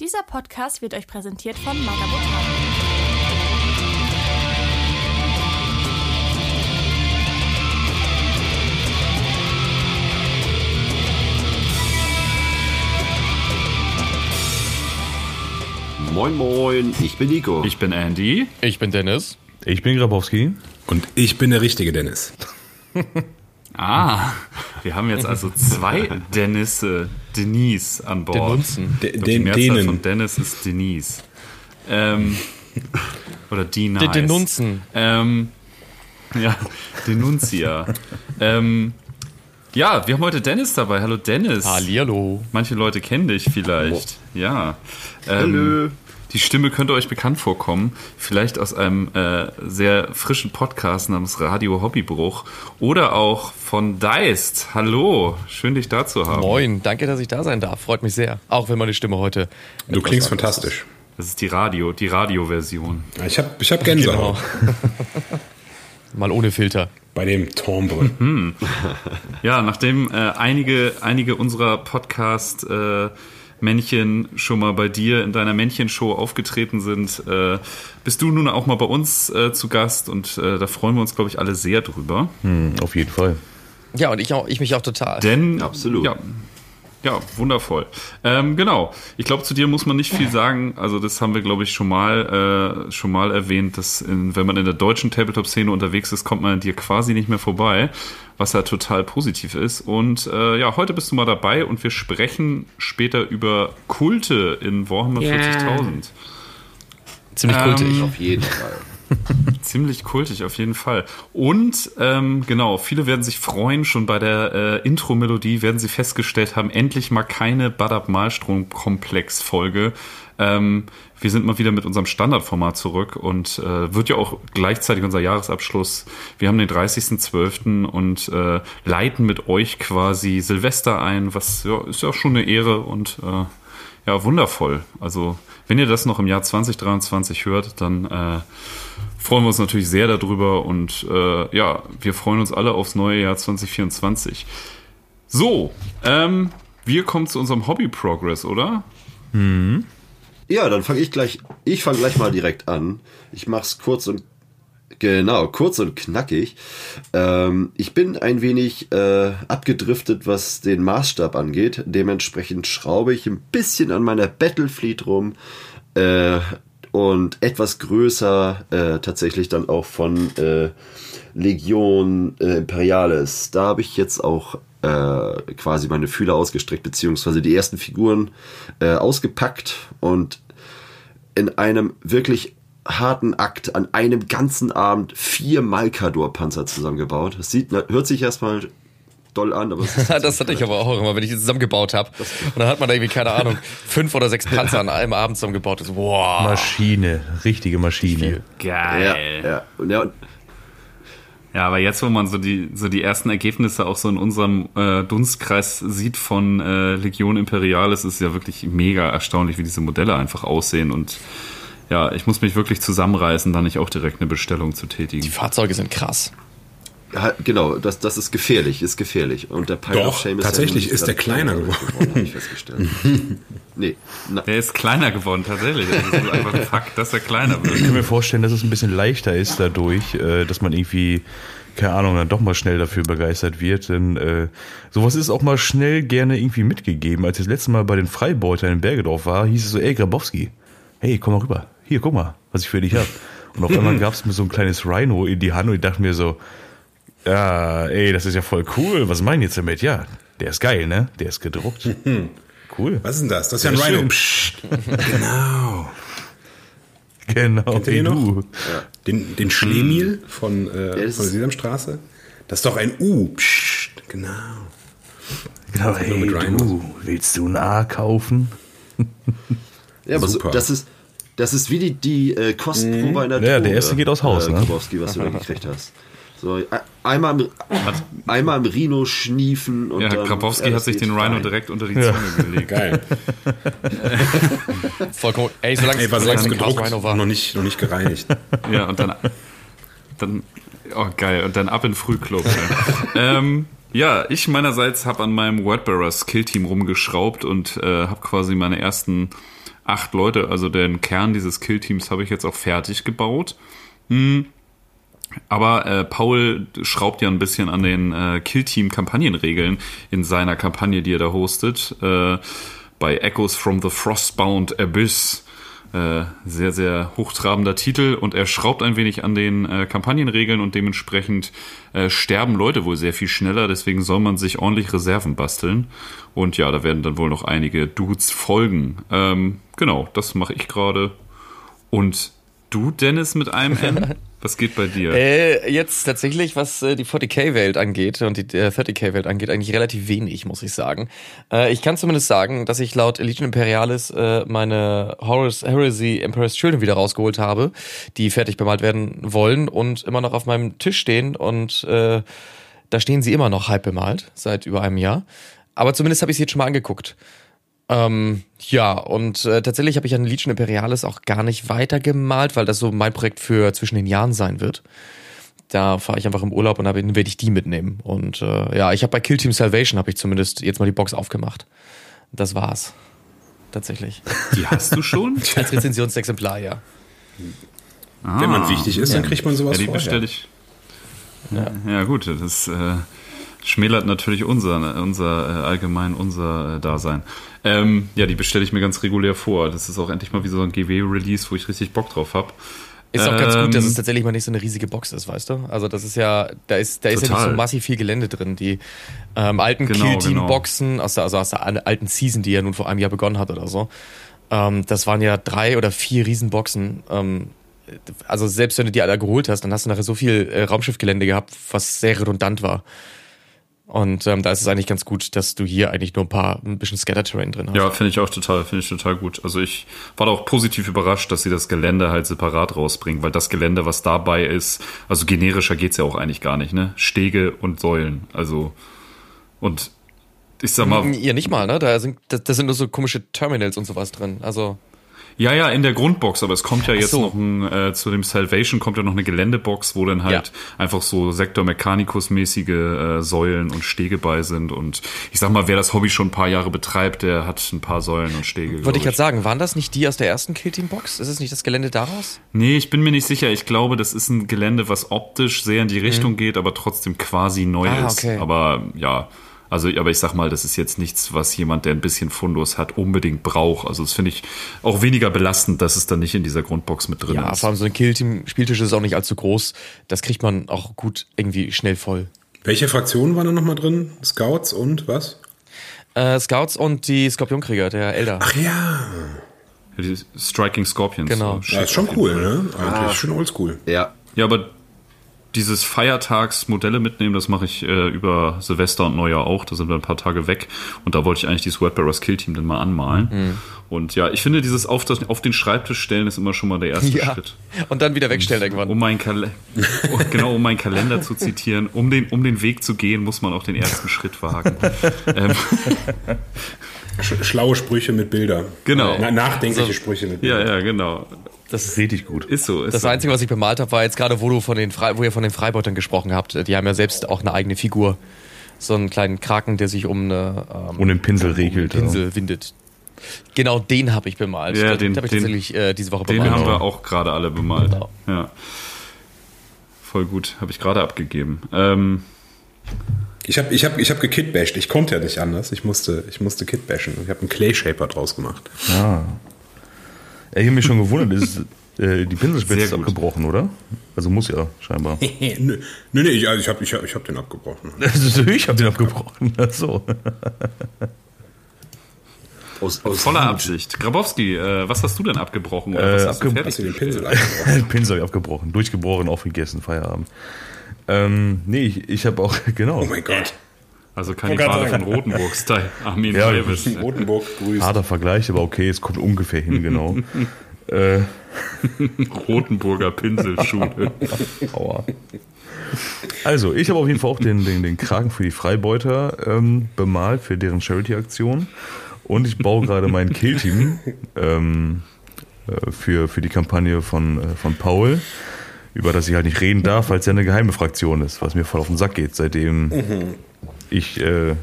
Dieser Podcast wird euch präsentiert von Magabotan. Moin Moin, ich bin Nico. Ich bin Andy. Ich bin Dennis. Ich bin Grabowski. Und ich bin der richtige Dennis. Ah, wir haben jetzt also zwei Dennis, Denise an Bord. Denunzen. De, de, die Mehrzahl denen. von Dennis ist Denise. Ähm, oder die nice. Die Denunzen. Ähm, ja, Denunzia. ähm, ja, wir haben heute Dennis dabei. Hallo Dennis. Hallihallo. Manche Leute kennen dich vielleicht. Ja. Ähm, Hallo. Die Stimme könnte euch bekannt vorkommen. Vielleicht aus einem äh, sehr frischen Podcast namens Radio Hobbybruch. Oder auch von Deist. Hallo. Schön, dich da zu haben. Moin, danke, dass ich da sein darf. Freut mich sehr. Auch wenn meine Stimme heute. Du klingst fantastisch. Das ist die Radio, die Radioversion. Ich habe ich hab ist. Gänsehaut Genau. Mal ohne Filter. bei dem Tombre. Ja, nachdem äh, einige, einige unserer Podcast äh, Männchen schon mal bei dir in deiner Männchenshow aufgetreten sind, äh, bist du nun auch mal bei uns äh, zu Gast und äh, da freuen wir uns, glaube ich, alle sehr drüber. Hm, auf jeden Fall. Ja, und ich, auch, ich mich auch total. Denn Absolut. Ja, ja wundervoll. Ähm, genau. Ich glaube, zu dir muss man nicht viel sagen. Also das haben wir, glaube ich, schon mal äh, schon mal erwähnt, dass in, wenn man in der deutschen Tabletop-Szene unterwegs ist, kommt man an dir quasi nicht mehr vorbei, was ja total positiv ist. Und äh, ja, heute bist du mal dabei und wir sprechen später über Kulte in Warhammer 40.000. Ziemlich Ähm, kultig. Auf jeden Fall. Ziemlich kultig, auf jeden Fall. Und ähm, genau, viele werden sich freuen, schon bei der äh, Intro-Melodie werden sie festgestellt haben, endlich mal keine Badab Malstrom-Komplex-Folge. Ähm, wir sind mal wieder mit unserem Standardformat zurück und äh, wird ja auch gleichzeitig unser Jahresabschluss. Wir haben den 30.12. und äh, leiten mit euch quasi Silvester ein, was ja, ist ja auch schon eine Ehre und äh, ja, wundervoll. Also, wenn ihr das noch im Jahr 2023 hört, dann äh, freuen wir uns natürlich sehr darüber und äh, ja, wir freuen uns alle aufs neue Jahr 2024. So, ähm, wir kommen zu unserem Hobby Progress, oder? Ja, dann fange ich gleich, ich fange gleich mal direkt an. Ich mach's kurz und genau, kurz und knackig. Ähm, ich bin ein wenig äh, abgedriftet, was den Maßstab angeht. Dementsprechend schraube ich ein bisschen an meiner Battlefleet rum äh, und etwas größer äh, tatsächlich dann auch von äh, Legion äh, Imperialis. Da habe ich jetzt auch äh, quasi meine Fühler ausgestreckt, beziehungsweise die ersten Figuren ausgepackt und in einem wirklich harten Akt an einem ganzen Abend vier Malkador-Panzer zusammengebaut. Das sieht, hört sich erstmal doll an, aber es ist Das hatte ich aber auch immer, wenn ich die zusammengebaut habe. Und dann hat man da irgendwie, keine Ahnung, fünf oder sechs Panzer an einem Abend zusammengebaut. Das, boah. Maschine, richtige Maschine. Geil. ja, ja. Und ja, und Ja, aber jetzt, wo man so die, so die ersten Ergebnisse auch so in unserem äh, Dunstkreis sieht von äh, Legion Imperialis, ist es ja wirklich mega erstaunlich, wie diese Modelle einfach aussehen. Und ja, ich muss mich wirklich zusammenreißen, da nicht auch direkt eine Bestellung zu Die tätigen. Fahrzeuge sind krass. ja, genau, das, das ist gefährlich, ist gefährlich. Und der Pile Doch, of Shame ist tatsächlich ja ist der kleiner geworden. habe ich festgestellt. nee, na, Der ist kleiner geworden, tatsächlich. Das ist einfach ein Fakt, dass er kleiner Ich wird. kann mir vorstellen, dass es ein bisschen leichter ist dadurch, äh, dass man irgendwie, keine Ahnung, dann doch mal schnell dafür begeistert wird. Denn äh, sowas ist auch mal schnell gerne irgendwie mitgegeben. Als ich das letzte Mal bei den Freibeutern in Bergedorf war, hieß es so, ey Grabowski, hey, komm mal rüber. Hier, guck mal, was ich für dich hab. Und auf einmal gab es mir so ein kleines Rhino in die Hand und ich dachte mir so, ja, ey, das ist ja voll cool. Was meinen jetzt damit? Ja, der ist geil, ne? Der ist gedruckt. Cool. Was ist denn das? Das ist ja ein Rhino. Psst. Genau. Genau, Kennt ihr wie den noch? du. Den, den Schlemiel von, äh, das von der Sesamstraße. Das ist doch ein U. Psst. Genau. Genau, hey, du, willst du ein A kaufen? ja, aber so, Super. das ist, das ist wie die, die äh, Kostprobe einer Ja, der erste geht aus Haus, äh, ne? Grabowski, was du da gekriegt hast. So, einmal im, einmal im Rhino schniefen und Ja, dann, Grabowski ja, hat sich den Rhino rein. direkt unter die Zunge gelegt. Geil. Vollkommen. Ey, solange solange es ein Chaos gedruckt Rhino war. noch nicht, noch nicht gereinigt. Ja, und dann, dann, oh geil, und dann ab in Frühclub. Ja, ähm, ja ich meinerseits habe an meinem Wordbearer Skill Team rumgeschraubt und äh, habe quasi meine ersten acht Leute, also den Kern dieses Killteams habe ich jetzt auch fertig gebaut. Hm. Aber äh, Paul schraubt ja ein bisschen an den äh, Killteam-Kampagnenregeln in seiner Kampagne, die er da hostet. Äh, bei Echoes from the Frostbound Abyss. Äh, sehr, sehr hochtrabender Titel und er schraubt ein wenig an den äh, Kampagnenregeln und dementsprechend äh, sterben Leute wohl sehr viel schneller, deswegen soll man sich ordentlich Reserven basteln. Und ja, da werden dann wohl noch einige Dudes folgen. Ähm, genau, das mache ich gerade. Und du, Dennis, mit einem N? Was geht bei dir? Äh, jetzt tatsächlich, was äh, die 40k-Welt angeht und die äh, 30k-Welt angeht, eigentlich relativ wenig, muss ich sagen. Äh, ich kann zumindest sagen, dass ich laut Legion Imperialis äh, meine Horus Heresy Emperor's Children wieder rausgeholt habe, die fertig bemalt werden wollen und immer noch auf meinem Tisch stehen und äh, da stehen sie immer noch halb bemalt, seit über einem Jahr. Aber zumindest habe ich sie jetzt schon mal angeguckt. Ähm, ja, und äh, tatsächlich habe ich an Legion Imperialis auch gar nicht weitergemalt, weil das so mein Projekt für zwischen den Jahren sein wird. Da fahre ich einfach im Urlaub und dann werde ich die mitnehmen. Und äh, ja, ich habe bei Kill Team Salvation habe ich zumindest jetzt mal die Box aufgemacht. Das war's. Tatsächlich. Die hast du schon? Als Rezensionsexemplar, ja. Ah. Wenn man wichtig ist, dann kriegt man sowas Ja, die vorher. bestelle ich. Ja. ja, gut, das äh, schmälert natürlich unser, unser äh, allgemein unser äh, Dasein. Ähm, ja, die bestelle ich mir ganz regulär vor. Das ist auch endlich mal wie so ein GW-Release, wo ich richtig Bock drauf habe. Ist auch ganz gut, dass es Ähm, tatsächlich mal nicht so eine riesige Box ist, weißt du? Also das ist ja, da ist, da ist ja nicht so massiv viel Gelände drin. Die ähm, alten Genau, Kill Team genau. Aus der, also aus der al- alten Season, die ja nun vor einem Jahr begonnen hat oder so, ähm, das waren ja drei oder vier Riesenboxen. Ähm, also selbst wenn du die alle geholt hast, dann hast du nachher so viel äh, Raumschiffgelände gehabt, was sehr redundant war. Und ähm, da ist es eigentlich ganz gut, dass du hier eigentlich nur ein paar, ein bisschen Scatter-Terrain drin hast. Ja, finde ich auch total, finde ich total gut. Also ich war da auch positiv überrascht, dass sie das Gelände halt separat rausbringen, weil das Gelände, was dabei ist, also generischer geht's ja auch eigentlich gar nicht, ne? Stege und Säulen. Also und ich sag mal, Ja, nicht mal, ne? Da sind, da, da sind nur so komische Terminals und sowas drin. Also. Ja, ja, in der Grundbox, aber es kommt ja jetzt so. noch ein, äh, zu dem Salvation kommt ja noch eine Geländebox, wo dann halt Ja. einfach so Sektor Mechanicus-mäßige äh, Säulen und Stege bei sind. Und ich sag mal, wer das Hobby schon ein paar Jahre betreibt, der hat ein paar Säulen und Stege. Wollte ich gerade sagen, waren das nicht die aus der ersten Killteam-Box? Ist es nicht das Gelände daraus? Nee, ich bin mir nicht sicher. Ich glaube, das ist ein Gelände, was optisch sehr in die Richtung geht, aber trotzdem quasi neu Mhm. Ah, ist. okay. Aber ja, also, aber ich sag mal, das ist jetzt nichts, was jemand, der ein bisschen Fundus hat, unbedingt braucht. Also, das finde ich auch weniger belastend, dass es dann nicht in dieser Grundbox mit drin Ja, ist. vor allem so ein Killteam-Spieltisch ist auch nicht allzu groß. Das kriegt man auch gut irgendwie schnell voll. Welche Fraktionen waren da nochmal drin? Scouts und was? Äh, Scouts und die Skorpionkrieger, der Elder. Ach ja. Die Striking Scorpions. Genau. So Ja, ist schon cool, ne? Eigentlich schon oldschool. Ja. Ja, aber dieses Feiertagsmodelle mitnehmen, das mache ich äh, über Silvester und Neujahr auch. Da sind wir ein paar Tage weg. Und da wollte ich eigentlich dieses Wordbearers Kill Team dann mal anmalen. Mhm. Und ja, ich finde, dieses auf, das, auf den Schreibtisch stellen ist immer schon mal der erste Ja. Schritt. Und dann wieder wegstellen irgendwann. Um meinen Kal genau, um meinen Kalender zu zitieren, um den, um den Weg zu gehen, muss man auch den ersten Schritt wagen. ähm, schlaue Sprüche mit Bildern. Genau. Na, nachdenkliche Also- Sprüche mit ja, Bildern. ja, genau. Das ist Richtig gut. Ist so. Ist das so. Einzige, was ich bemalt habe, war jetzt gerade, wo du von den Fre wo ihr von den Freibeutern gesprochen habt. Die haben ja selbst auch eine eigene Figur. So einen kleinen Kraken, der sich um eine ähm, Und den Pinsel regelt. um einen Pinsel windet. Genau den habe ich bemalt. Ja, den den- habe ich den- tatsächlich äh, diese Woche Den bemalt. haben wir auch gerade alle bemalt. Genau. Ja. Voll gut. Habe ich gerade abgegeben. Ähm, Ich habe ich hab, ich hab gekitbasht. Ich konnte ja nicht anders. Ich musste, ich musste kitbashen. Ich habe einen Clay Shaper draus gemacht. Ah. Ich habe mich schon gewundert, ist äh, die Pinselspitze ist abgebrochen, oder? Also muss ja, scheinbar. nö, nö, nee, ich, also ich habe ich hab, ich hab den abgebrochen. ich habe den abgebrochen. Ach so. Aus, aus voller. Absicht. Grabowski, äh, was hast du denn abgebrochen? Oder Äh, was hast du abge- fertig Hast du den? Pinsel abgebrochen? Pinsel hab ich abgebrochen, durchgeboren, aufgegessen, Feierabend. Ähm, nee, ich, ich habe auch, genau. Oh mein Gott. Also Kannibale von sagen. Rotenburg-Style. Armin Ja, Davis. Rotenburg grüßt. Harter Vergleich, aber okay, es kommt ungefähr hin, genau. äh, Rotenburger Pinselschule. Aua. Also, ich habe auf jeden Fall auch den, den, den Kragen für die Freibeuter ähm, bemalt, für deren Charity-Aktion. Und ich baue gerade mein Kill-Team ähm, äh, für, für die Kampagne von, äh, von Paul, über das ich halt nicht reden darf, weil es ja eine geheime Fraktion ist, was mir voll auf den Sack geht, seitdem ich. Äh,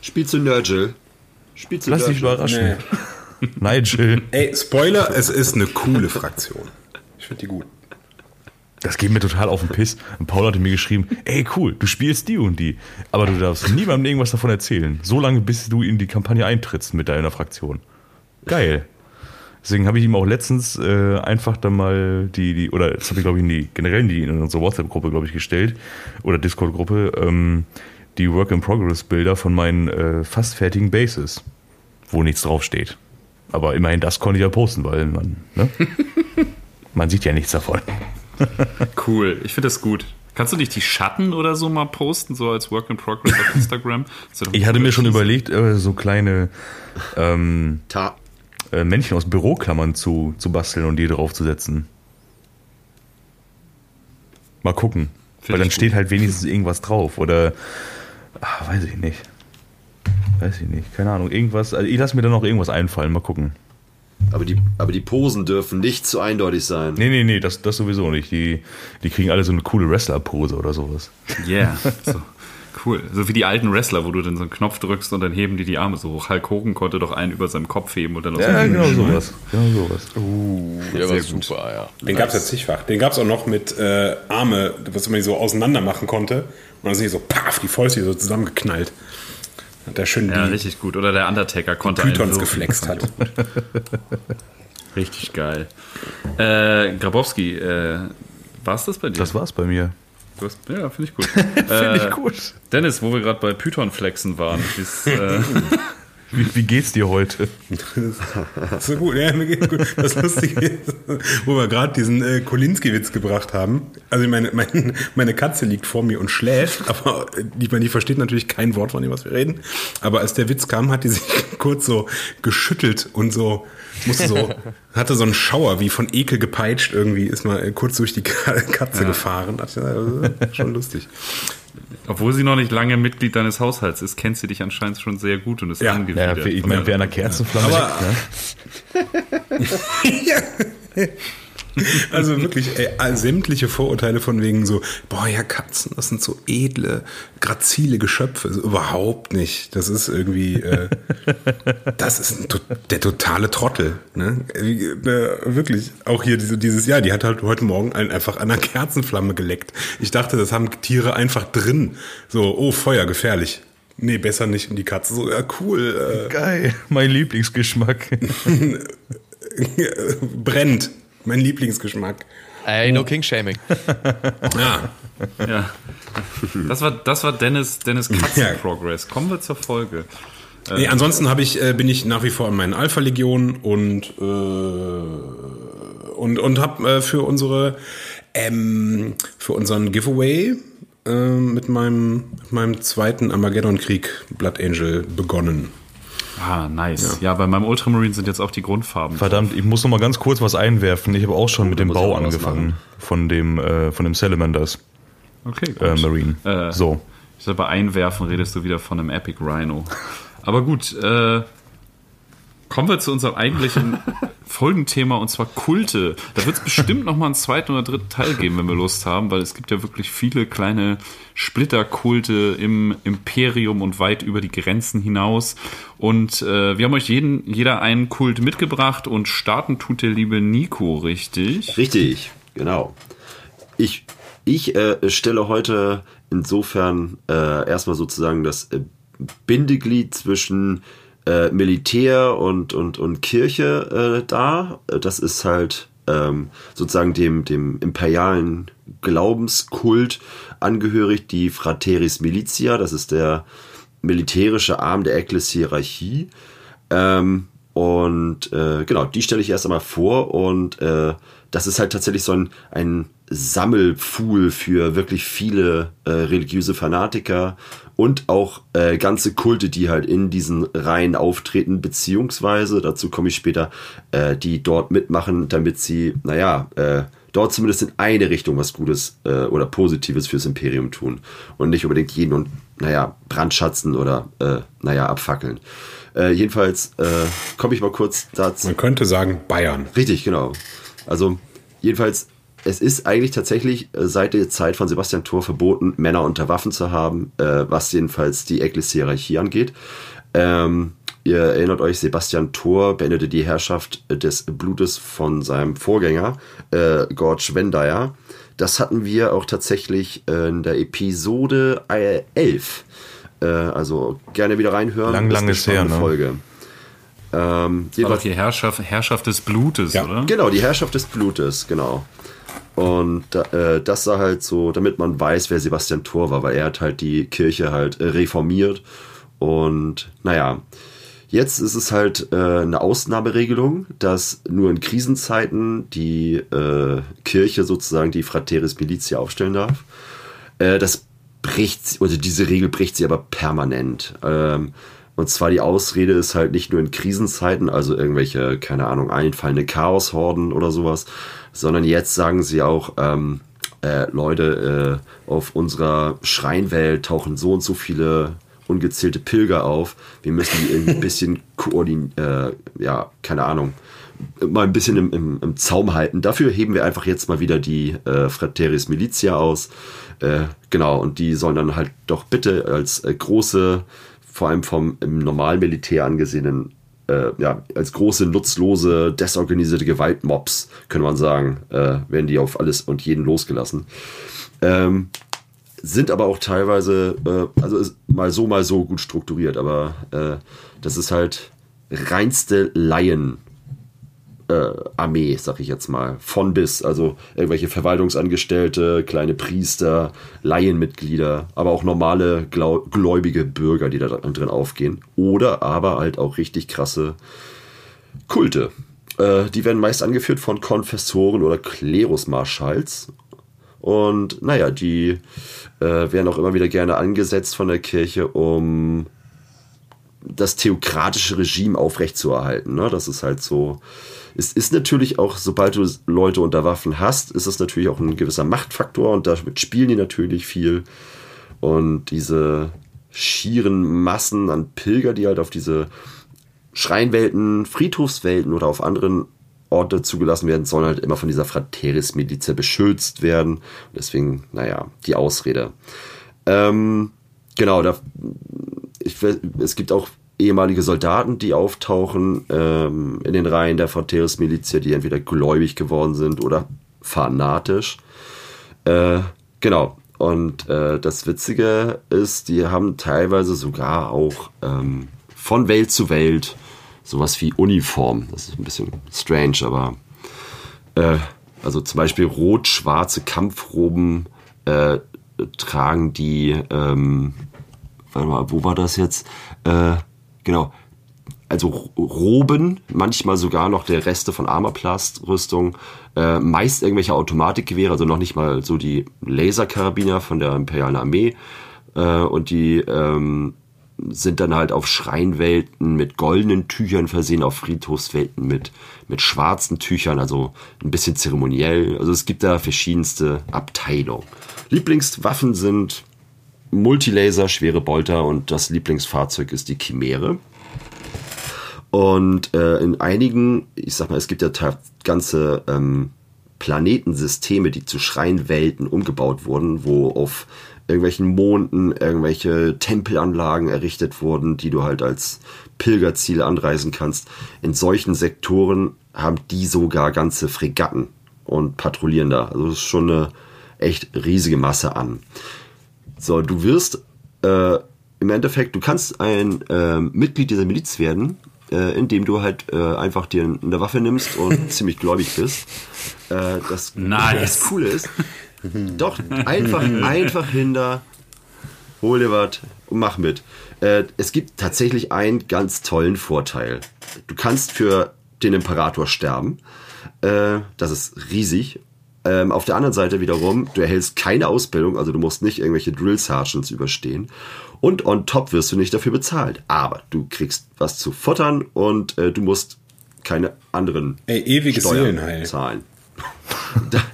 Spielst du Nurgle? Spielst du lass dich überraschen. Nee. Nigel. Ey, Spoiler, es ist eine coole Fraktion. Ich finde die gut. Das geht mir total auf den Piss. Und Paul hatte mir geschrieben, ey cool, du spielst die und die. Aber du darfst niemandem irgendwas davon erzählen. So lange, bis du in die Kampagne eintrittst mit deiner Fraktion. Geil. Deswegen habe ich ihm auch letztens äh, einfach dann mal die, die oder das habe ich glaube ich in die, generell in, die, in unsere WhatsApp-Gruppe, glaube ich, gestellt. Oder Discord-Gruppe, ähm, die Work-in-Progress-Bilder von meinen äh, fast fertigen Bases, wo nichts draufsteht. Aber immerhin das konnte ich ja posten, weil man, ne? man sieht ja nichts davon. Cool, ich finde das gut. Kannst du nicht die Schatten oder so mal posten, so als Work in Progress auf Instagram? Ich hatte mir schon überlegt, äh, so kleine ähm, Ta äh, Männchen aus Büroklammern zu, zu basteln und die draufzusetzen. Mal gucken. Find Weil dann steht halt wenigstens irgendwas drauf. Oder, ach, weiß ich nicht. Weiß ich nicht. Keine Ahnung. Irgendwas. Also ich lasse mir dann noch irgendwas einfallen. Mal gucken. aber, die, aber die Posen dürfen nicht zu eindeutig sein. Nee, nee, nee, das, das sowieso nicht. Die, die kriegen alle so eine coole Wrestler-Pose oder sowas. Yeah, so. Cool. So wie die alten Wrestler, wo du dann so einen Knopf drückst und dann heben die die Arme so hoch. Hulk Hogan konnte doch einen über seinem Kopf heben und dann aus Ja, dem genau Boden sowas. Genau sowas. Der war super, ja. Den gab es ja zigfach. Den gab es auch noch mit äh, Arme, was man so auseinander machen konnte. Und dann sind die so, paff, die Fäuste so zusammengeknallt. Hat der schön Ja, die richtig gut. Oder der Undertaker konnte Pythons einen so- geflext hat. Richtig geil. Äh, Grabowski, äh, war's das bei dir? Das war's bei mir. Hast, ja, finde ich gut. Finde Äh, ich gut. Dennis, wo wir gerade bei Python-Flexen waren, ist, äh, Wie, wie geht's dir heute? So gut, ja, mir geht's gut. Das Lustige ist, wo wir gerade diesen äh, Kolinski-Witz gebracht haben. Also meine, meine, meine Katze liegt vor mir und schläft, aber äh, die, die versteht natürlich kein Wort von dem, was wir reden. Aber als der Witz kam, hat die sich kurz so geschüttelt und so, musste so, hatte so einen Schauer wie von Ekel gepeitscht irgendwie, ist mal äh, kurz durch die Ka- Katze gefahren. Das ist äh, schon lustig. Obwohl sie noch nicht lange Mitglied deines Haushalts ist, kennt sie dich anscheinend schon sehr gut und ist Ja. angewidert. Ja, ich meine, an der Kerzenflamme Aber- ne? Also wirklich, ey, sämtliche Vorurteile von wegen so, boah, ja, Katzen, das sind so edle, grazile Geschöpfe. So, überhaupt nicht. Das ist irgendwie, äh, das ist ein, der totale Trottel. Ne? Äh, wirklich, auch hier diese, dieses Jahr, die hat halt heute Morgen ein, einfach an einer Kerzenflamme geleckt. Ich dachte, das haben Tiere einfach drin. So, oh, Feuer, gefährlich. Nee, besser nicht. Und die Katze so, ja, cool, Geil, mein Lieblingsgeschmack. äh, brennt. Mein Lieblingsgeschmack. Ey, no King-Shaming. Ja. Ja. Das war, das war Dennis, Dennis Katzen Ja. Progress. Kommen wir zur Folge. Nee, ansonsten habe ich, äh, bin ich nach wie vor in meinen Alpha-Legionen und, äh, und, und habe äh, für unsere ähm, für unseren Giveaway äh, mit, meinem, mit meinem zweiten Armageddon-Krieg Blood Angel begonnen. Ah, nice. Ja. bei meinem Ultramarine sind jetzt auch die Grundfarben. Verdammt, ich muss noch mal ganz kurz was einwerfen. Ich habe auch schon mit da dem Bau angefangen. Von dem, äh, von dem Salamanders Okay, gut. äh, Marine. Äh, so. Ich sag, bei Einwerfen redest du wieder von einem Epic Rhino. Aber gut, äh, kommen wir zu unserem eigentlichen Folgenthema und zwar Kulte. Da wird es bestimmt noch mal einen zweiten oder dritten Teil geben, wenn wir Lust haben, weil es gibt ja wirklich viele kleine Splitterkulte im Imperium und weit über die Grenzen hinaus. Und äh, wir haben euch jeden, jeder einen Kult mitgebracht und starten tut der liebe Nico, richtig? Richtig, genau. Ich, ich äh, stelle heute insofern äh, erstmal sozusagen das äh, Bindeglied zwischen äh, Militär und, und, und Kirche äh. Äh, Das ist halt ähm, sozusagen dem, dem imperialen Glaubenskult angehörig, die Frateris Militia. Das ist der militärische Arm der Ekklesiarchie. Ähm, und äh, genau, die stelle ich erst einmal vor und äh, das ist halt tatsächlich so ein, ein Sammelpfuhl für wirklich viele äh, religiöse Fanatiker und auch äh, ganze Kulte, die halt in diesen Reihen auftreten, beziehungsweise, dazu komme ich später, äh, die dort mitmachen, damit sie, naja, äh, dort zumindest in eine Richtung was Gutes äh, oder Positives fürs Imperium tun und nicht unbedingt jeden und, naja, brandschatzen oder, äh, naja, abfackeln. Jedenfalls komme ich mal kurz dazu. Man könnte sagen Bayern. Richtig, genau. Also, jedenfalls, es ist eigentlich tatsächlich äh, seit der Zeit von Sebastian Thor verboten, Männer unter Waffen zu haben, äh, was jedenfalls die Ekklesiarchie angeht. Ähm, ihr erinnert euch, Sebastian Thor beendete die Herrschaft des Blutes von seinem Vorgänger, äh, George Wendeyer. Das hatten wir auch tatsächlich in der Episode 11. Äh, also gerne wieder reinhören. Lang, Das ist lang eine ist her, ne? Folge. Ähm, War doch jedenfalls, die Herrschaft, Herrschaft des Blutes, Ja, oder? genau, die Herrschaft des Blutes, genau. Und äh, das war halt so, damit man weiß, wer Sebastian Thor war, weil er hat halt die Kirche halt äh, reformiert. Und naja, jetzt ist es halt äh, eine Ausnahmeregelung, dass nur in Krisenzeiten die äh, Kirche sozusagen die Frateris Militia aufstellen darf. Äh, das bricht, also diese Regel bricht sie aber permanent. Ähm, und zwar die Ausrede ist halt nicht nur in Krisenzeiten, also irgendwelche, keine Ahnung, einfallende Chaoshorden oder sowas, sondern jetzt sagen sie auch, ähm, äh, Leute, äh, auf unserer Schreinwelt tauchen so und so viele ungezählte Pilger auf. Wir müssen die irgendwie ein bisschen koordinieren, äh, ja, keine Ahnung, mal ein bisschen im, im, im Zaum halten. Dafür heben wir einfach jetzt mal wieder die äh, Frateris Militia aus. Äh, genau, und die sollen dann halt doch bitte als äh, große, vor allem vom im normalen Militär angesehenen, äh, ja, als große, nutzlose, desorganisierte Gewaltmobs, könnte man sagen, äh, werden die auf alles und jeden losgelassen. Ähm, sind aber auch teilweise, äh, also mal so, mal so gut strukturiert, aber äh, das ist halt reinste Laien. Äh, Armee, sag ich jetzt mal, von bis, also irgendwelche Verwaltungsangestellte, kleine Priester, Laienmitglieder, aber auch normale glau gläubige Bürger, die da drin aufgehen. Oder aber halt auch richtig krasse Kulte. Äh, die werden meist angeführt von Konfessoren oder Klerusmarschalls. Und naja, die äh, werden auch immer wieder gerne angesetzt von der Kirche, um das theokratische Regime aufrechtzuerhalten. Ne? Das ist halt so. Es ist natürlich auch, sobald du Leute unter Waffen hast, ist es natürlich auch ein gewisser Machtfaktor und damit spielen die natürlich viel. Und diese schieren Massen an Pilger, die halt auf diese Schreinwelten, Friedhofswelten oder auf anderen Orte zugelassen werden, sollen halt immer von dieser Frateris Militia beschützt werden. Deswegen, naja, die Ausrede. Ähm, genau, da, ich, es gibt auch ehemalige Soldaten, die auftauchen ähm, in den Reihen der Frateris Militia, die entweder gläubig geworden sind oder fanatisch. Äh, genau. Und äh, das Witzige ist, die haben teilweise sogar auch ähm, von Welt zu Welt sowas wie Uniform. Das ist ein bisschen strange, aber äh, also zum Beispiel rot-schwarze Kampfroben äh, tragen die, ähm, warte mal, wo war das jetzt? Äh, genau. Also Roben, manchmal sogar noch der Reste von Armorplast-Rüstung, äh, meist irgendwelche Automatikgewehre, also noch nicht mal so die Laserkarabiner von der Imperialen Armee. Äh, und die ähm, sind dann halt auf Schreinwelten mit goldenen Tüchern versehen, auf Friedhofswelten mit, mit schwarzen Tüchern, also ein bisschen zeremoniell. Also es gibt da verschiedenste Abteilungen. Lieblingswaffen sind Multilaser, schwere Bolter und das Lieblingsfahrzeug ist die Chimäre. Und äh, in einigen, ich sag mal, es gibt ja ganze ähm, Planetensysteme, die zu Schreinwelten umgebaut wurden, wo auf irgendwelchen Monden irgendwelche Tempelanlagen errichtet wurden, die du halt als Pilgerziel anreisen kannst. In solchen Sektoren haben die sogar ganze Fregatten und patrouillieren da. Also das ist schon eine echt riesige Masse an. So, du wirst äh, im Endeffekt, du kannst ein äh, Mitglied dieser Miliz werden, äh, indem du halt äh, einfach dir eine Waffe nimmst und ziemlich gläubig bist. Äh, das, Nice. das Coole ist, doch einfach, einfach hinter, hol dir was und mach mit. Äh, es gibt tatsächlich einen ganz tollen Vorteil. Du kannst für den Imperator sterben. Äh, das ist riesig. Ähm, auf der anderen Seite wiederum, du erhältst keine Ausbildung, also du musst nicht irgendwelche Drill Sergeants überstehen. Und on top wirst du nicht dafür bezahlt. Aber du kriegst was zu futtern und äh, du musst keine anderen Ey, ewiges Steuern Seelenheil. zahlen. da,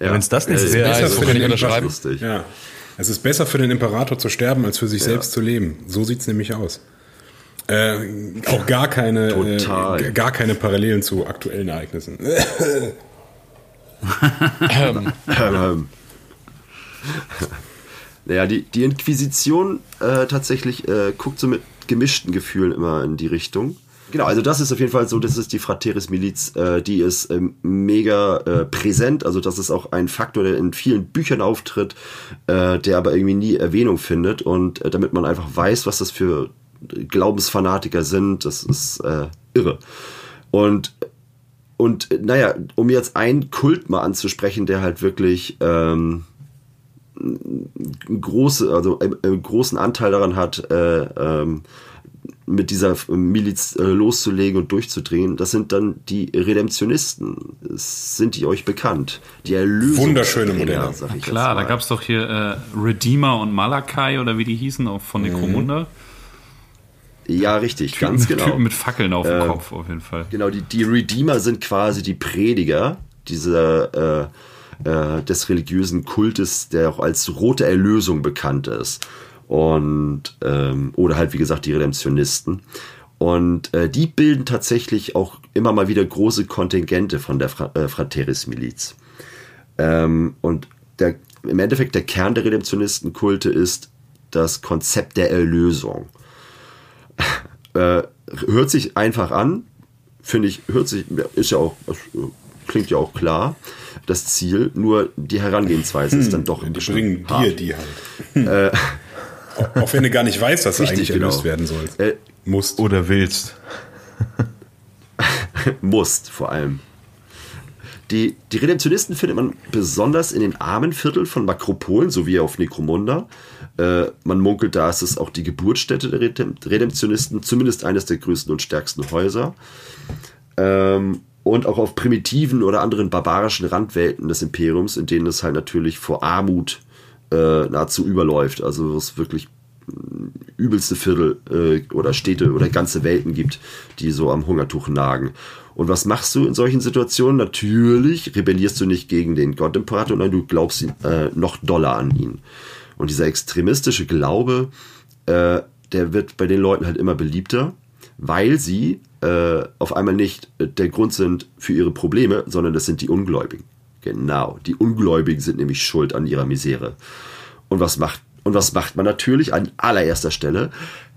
ja, Wenn es das nicht äh, wäre, besser also, für den lustig. Ja. Es ist besser für den Imperator zu sterben, als für sich selbst zu leben. So sieht's nämlich aus. Äh, auch gar keine, äh, gar keine Parallelen zu aktuellen Ereignissen. Ähm, naja, die, die Inquisition äh, tatsächlich äh, guckt so mit gemischten Gefühlen immer in die Richtung. Genau, also das ist auf jeden Fall so, das ist die Frateris Miliz, äh, die ist ähm, mega äh, präsent, also das ist auch ein Faktor, der in vielen Büchern auftritt, äh, der aber irgendwie nie Erwähnung findet und äh, damit man einfach weiß, was das für Glaubensfanatiker sind, das ist äh, irre. Und und äh, naja, um jetzt einen Kult mal anzusprechen, der halt wirklich ähm, große, also einen, einen großen Anteil daran hat, äh, ähm, mit dieser Miliz äh, loszulegen und durchzudrehen, das sind dann die Redemptionisten. Sind die euch bekannt? Die Erlösung. Wunderschöne Modelle. Sag ich Klar, da gab es doch hier äh, Redeemer und Malakai oder wie die hießen, auch von Necromunda. Ja, richtig, Typen, ganz genau. Typen mit Fackeln auf dem Äh, Kopf auf jeden Fall. Genau, die, die Redeemer sind quasi die Prediger dieser, äh, äh, des religiösen Kultes, der auch als rote Erlösung bekannt ist. Und, ähm, oder halt, wie gesagt, die Redemptionisten. Und äh, die bilden tatsächlich auch immer mal wieder große Kontingente von der Fra äh, Frateris-Miliz. Ähm, und der, im Endeffekt der Kern der Redemptionistenkulte ist das Konzept der Erlösung äh, hört sich einfach an, finde ich, hört sich, ist ja auch, äh, klingt ja auch klar, das Ziel, nur die Herangehensweise ist dann doch ein Die bisschen bringen dir hart. die halt. Auch- Auch wenn du gar nicht weißt, dass du Richtig, eigentlich genau. werden sollst. Äh, Musst. Oder willst. musst vor allem. Die, die Redemptionisten findet man besonders in den armen Vierteln von Makropolen sowie auf Necromunda. Äh, man munkelt, da ist es auch die Geburtsstätte der Redem- Redemptionisten, zumindest eines der größten und stärksten Häuser. Ähm, und auch auf primitiven oder anderen barbarischen Randwelten des Imperiums, in denen es halt natürlich vor Armut äh, nahezu überläuft. Also wo es wirklich mh, übelste Viertel äh, oder Städte oder ganze Welten gibt, die so am Hungertuch nagen. Und was machst du in solchen Situationen? Natürlich rebellierst du nicht gegen den Gottimperator, nein, du glaubst ihn, äh, noch doller an ihn. Und dieser extremistische Glaube, äh, der wird bei den Leuten halt immer beliebter, weil sie äh, auf einmal nicht äh, der Grund sind für ihre Probleme, sondern das sind die Ungläubigen. Genau, die Ungläubigen sind nämlich schuld an ihrer Misere. Und was macht und was macht man natürlich an allererster Stelle?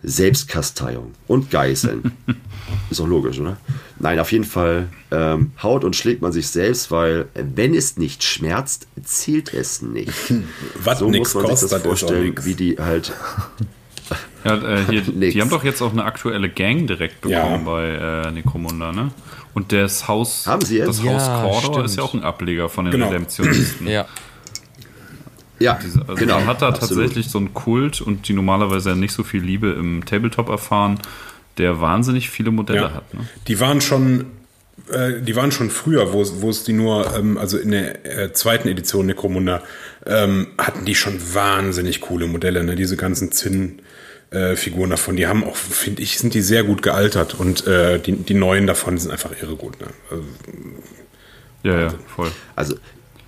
Selbstkasteiung und Geißeln. Ist doch logisch, oder? Nein, auf jeden Fall ähm, haut und schlägt man sich selbst, weil wenn es nicht schmerzt, zählt es nicht. Was So nix muss man sich kostet, das vorstellen, wie die halt Ja, äh, hier, die haben doch jetzt auch eine aktuelle Gang direkt bekommen Ja. bei äh, Necromunda, ne? Und das Haus, Haben sie jetzt? das Ja, Haus Cordor stimmt. ist ja auch ein Ableger von den Genau. Redemptionisten. Ja. Ja, Diese, also genau, man hat da absolut. tatsächlich so einen Kult und die normalerweise nicht so viel Liebe im Tabletop erfahren, der wahnsinnig viele Modelle Ja. hat. Ne? Die waren schon, äh, die waren schon früher, wo es wo es die nur, ähm, also in der äh, zweiten Edition Necromunda, ähm, hatten die schon wahnsinnig coole Modelle, ne? Diese ganzen Zinn. Äh, Figuren davon, die haben auch, finde ich, sind die sehr gut gealtert und äh, die, die neuen davon sind einfach irre gut. Ne? Also, Ja, ja, voll. Also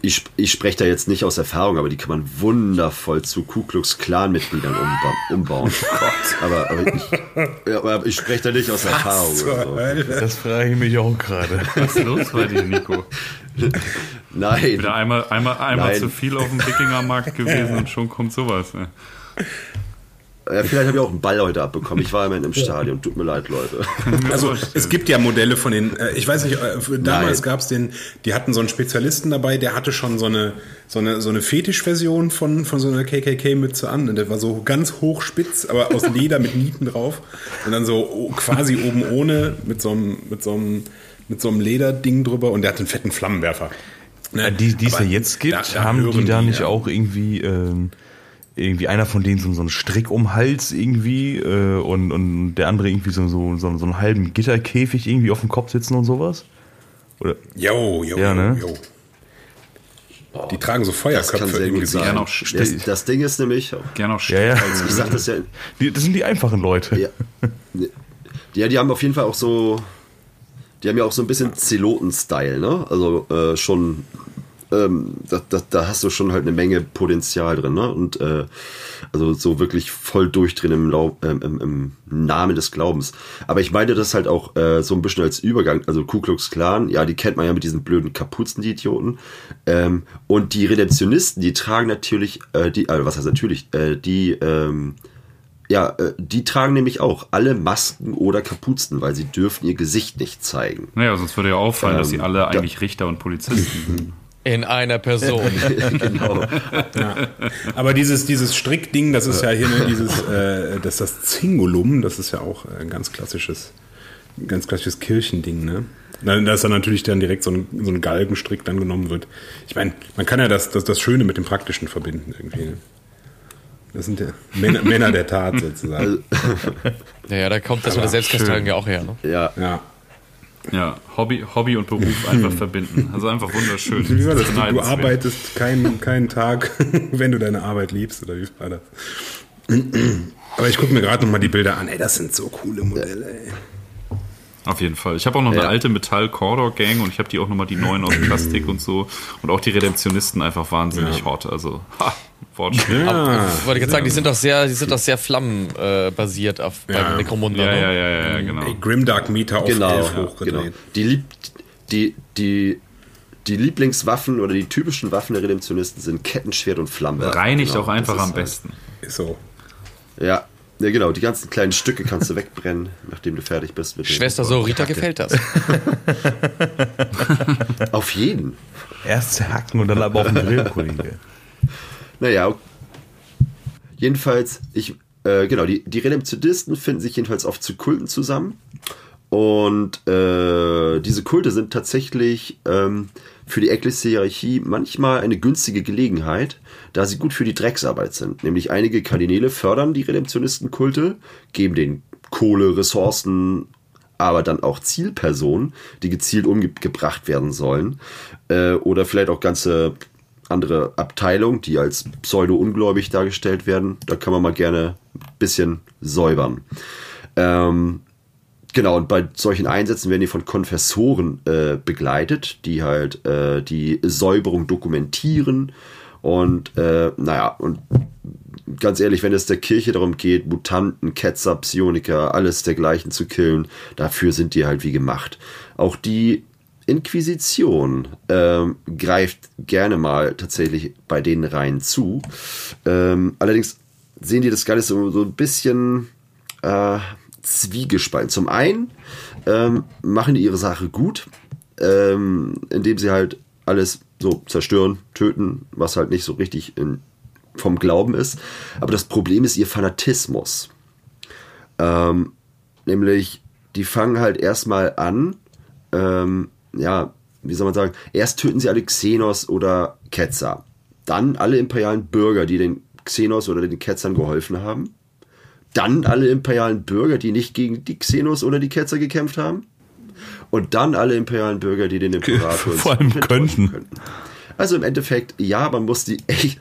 ich, ich spreche da jetzt nicht aus Erfahrung, aber die kann man wundervoll zu Ku Klux Klan Mitgliedern umba umbauen. aber, aber, ich, aber ich spreche da nicht aus Erfahrung. Oder so. Das frage ich mich auch gerade. Was ist los bei dir, Nico? Nein, Wieder einmal, einmal, einmal Nein. zu viel auf dem Wikingermarkt gewesen und schon kommt sowas. Ne? Äh, vielleicht habe ich auch einen Ball heute abbekommen. Ich war immerhin im Stadion. Tut mir leid, Leute. Also es gibt ja Modelle von den, äh, ich weiß nicht, äh, damals gab es den, die hatten so einen Spezialisten dabei, der hatte schon so eine, so eine, so eine Fetischversion von, von so einer KKK-Mütze an. Und der war so ganz hochspitz, aber aus Leder mit Nieten drauf. Und dann so quasi oben ohne mit so einem, mit so einem, mit so einem Lederding drüber und der hat einen fetten Flammenwerfer. Ne? Die, die es ja jetzt gibt, da- da haben die da nicht ja. auch irgendwie, ähm, irgendwie einer von denen so, so einen Strick um den Hals irgendwie äh, und, und der andere irgendwie so, so, so, so einen halben Gitterkäfig irgendwie auf dem Kopf sitzen und sowas? Oder? Jo, jo, Ja, ne? jo. Die tragen so Das Feuerköpfe kann sehr im auch Das, das Ding ist nämlich, Gerne auch Ja, ja. ich sag das ja, Die, das sind die einfachen Leute. ja, ja, die haben auf jeden Fall auch so, die haben ja auch so ein bisschen Zeloten-Style, ne? Also äh, schon, ähm, da, da, da hast du schon halt eine Menge Potenzial drin, ne? Und äh, also so wirklich voll durchdrehen im, ähm, im, im Namen des Glaubens. Aber ich meine das halt auch äh, so ein bisschen als Übergang. Also Ku Klux Klan, ja, die kennt man ja mit diesen blöden Kapuzen, die Idioten. Ähm, und die Redemptionisten, die tragen natürlich, äh, die, also was heißt natürlich, äh, die ähm, ja, äh, die tragen nämlich auch alle Masken oder Kapuzen, weil sie dürfen ihr Gesicht nicht zeigen. Naja, sonst würde ja auffallen, dass sie Ähm, alle eigentlich Richter und Polizisten sind. In einer Person. genau. Aber dieses, dieses Strickding, das ist ja hier ne, dieses, äh, das ist das Zingulum, das ist ja auch ein ganz klassisches, ganz klassisches Kirchending, ne? Dass dann natürlich dann direkt so ein, so ein Galgenstrick dann genommen wird. Ich meine, man kann ja das, das, das Schöne mit dem Praktischen verbinden irgendwie. Ne? Das sind ja Männer, Männer der Tat sozusagen. Ja, ja, da kommt das mit der Selbstkastellung ja auch her. Ne? Ja, Ja. Ja, Hobby, Hobby und Beruf einfach verbinden. Also einfach wunderschön. Wie war das? Du, arbeitest keinen, keinen Tag, wenn du deine Arbeit liebst, oder wie war das? Aber ich gucke mir gerade nochmal die Bilder an. Ey, das sind so coole Modelle, ey. Auf jeden Fall. Ich habe auch noch eine Ja. alte Metall-Cordor-Gang und ich habe die auch nochmal die neuen aus Plastik und so. Und auch die Redemptionisten einfach wahnsinnig hot. Also, ha, Wortspiel. Ja, Ich wollte gerade sagen, die sind doch sehr, die sind doch sehr flammenbasiert äh, auf Ja. beim Necromunda. Ja, ne? ja, ja, ja, ja, genau. Grimdark Meter auf genau. 11 ja, hochgedreht. genau. Die, lieb, die, die, die Lieblingswaffen oder die typischen Waffen der Redemptionisten sind Kettenschwert und Flammenwerfer. Reinigt Genau, auch einfach am halt- besten. Ist so. Ja, ja, genau. Die ganzen kleinen Stücke kannst du wegbrennen, nachdem du fertig bist mit Schwester Sorita Kacke. gefällt das. Auf jeden. Erst zerhacken und dann aber auf den Grill, Kollege. Naja, jedenfalls, ich, äh, genau, die, die Redemptionisten finden sich jedenfalls oft zu Kulten zusammen. Und äh, diese Kulte sind tatsächlich ähm, für die Ekklesiarchie manchmal eine günstige Gelegenheit, da sie gut für die Drecksarbeit sind. Nämlich einige Kardinäle fördern die Redemptionistenkulte, geben den Kohle, Ressourcen, aber dann auch Zielpersonen, die gezielt umgebracht werden sollen. Äh, oder vielleicht auch ganze andere Abteilungen, die als pseudo-ungläubig dargestellt werden. Da kann man mal gerne ein bisschen säubern. Ähm, Genau, und bei solchen Einsätzen werden die von Konfessoren äh, begleitet, die halt äh, die Säuberung dokumentieren. Und äh, naja, und ganz ehrlich, wenn es der Kirche darum geht, Mutanten, Ketzer, Psioniker, alles dergleichen zu killen, dafür sind die halt wie gemacht. Auch die Inquisition ähm, greift gerne mal tatsächlich bei denen rein zu. Ähm, allerdings sehen die das Ganze so, so ein bisschen äh, zwiegespalten. Zum einen ähm, machen die ihre Sache gut, ähm, indem sie halt alles so zerstören, töten, was halt nicht so richtig in, vom Glauben ist. Aber das Problem ist ihr Fanatismus. Ähm, nämlich, die fangen halt erstmal an, ähm, ja, wie soll man sagen, erst töten sie alle Xenos oder Ketzer. Dann alle imperialen Bürger, die den Xenos oder den Ketzern geholfen haben. Dann alle imperialen Bürger, die nicht gegen die Xenos oder die Ketzer gekämpft haben. Und dann alle imperialen Bürger, die den Imperator Vor allem könnten. könnten. Also im Endeffekt, ja, man muss die echt,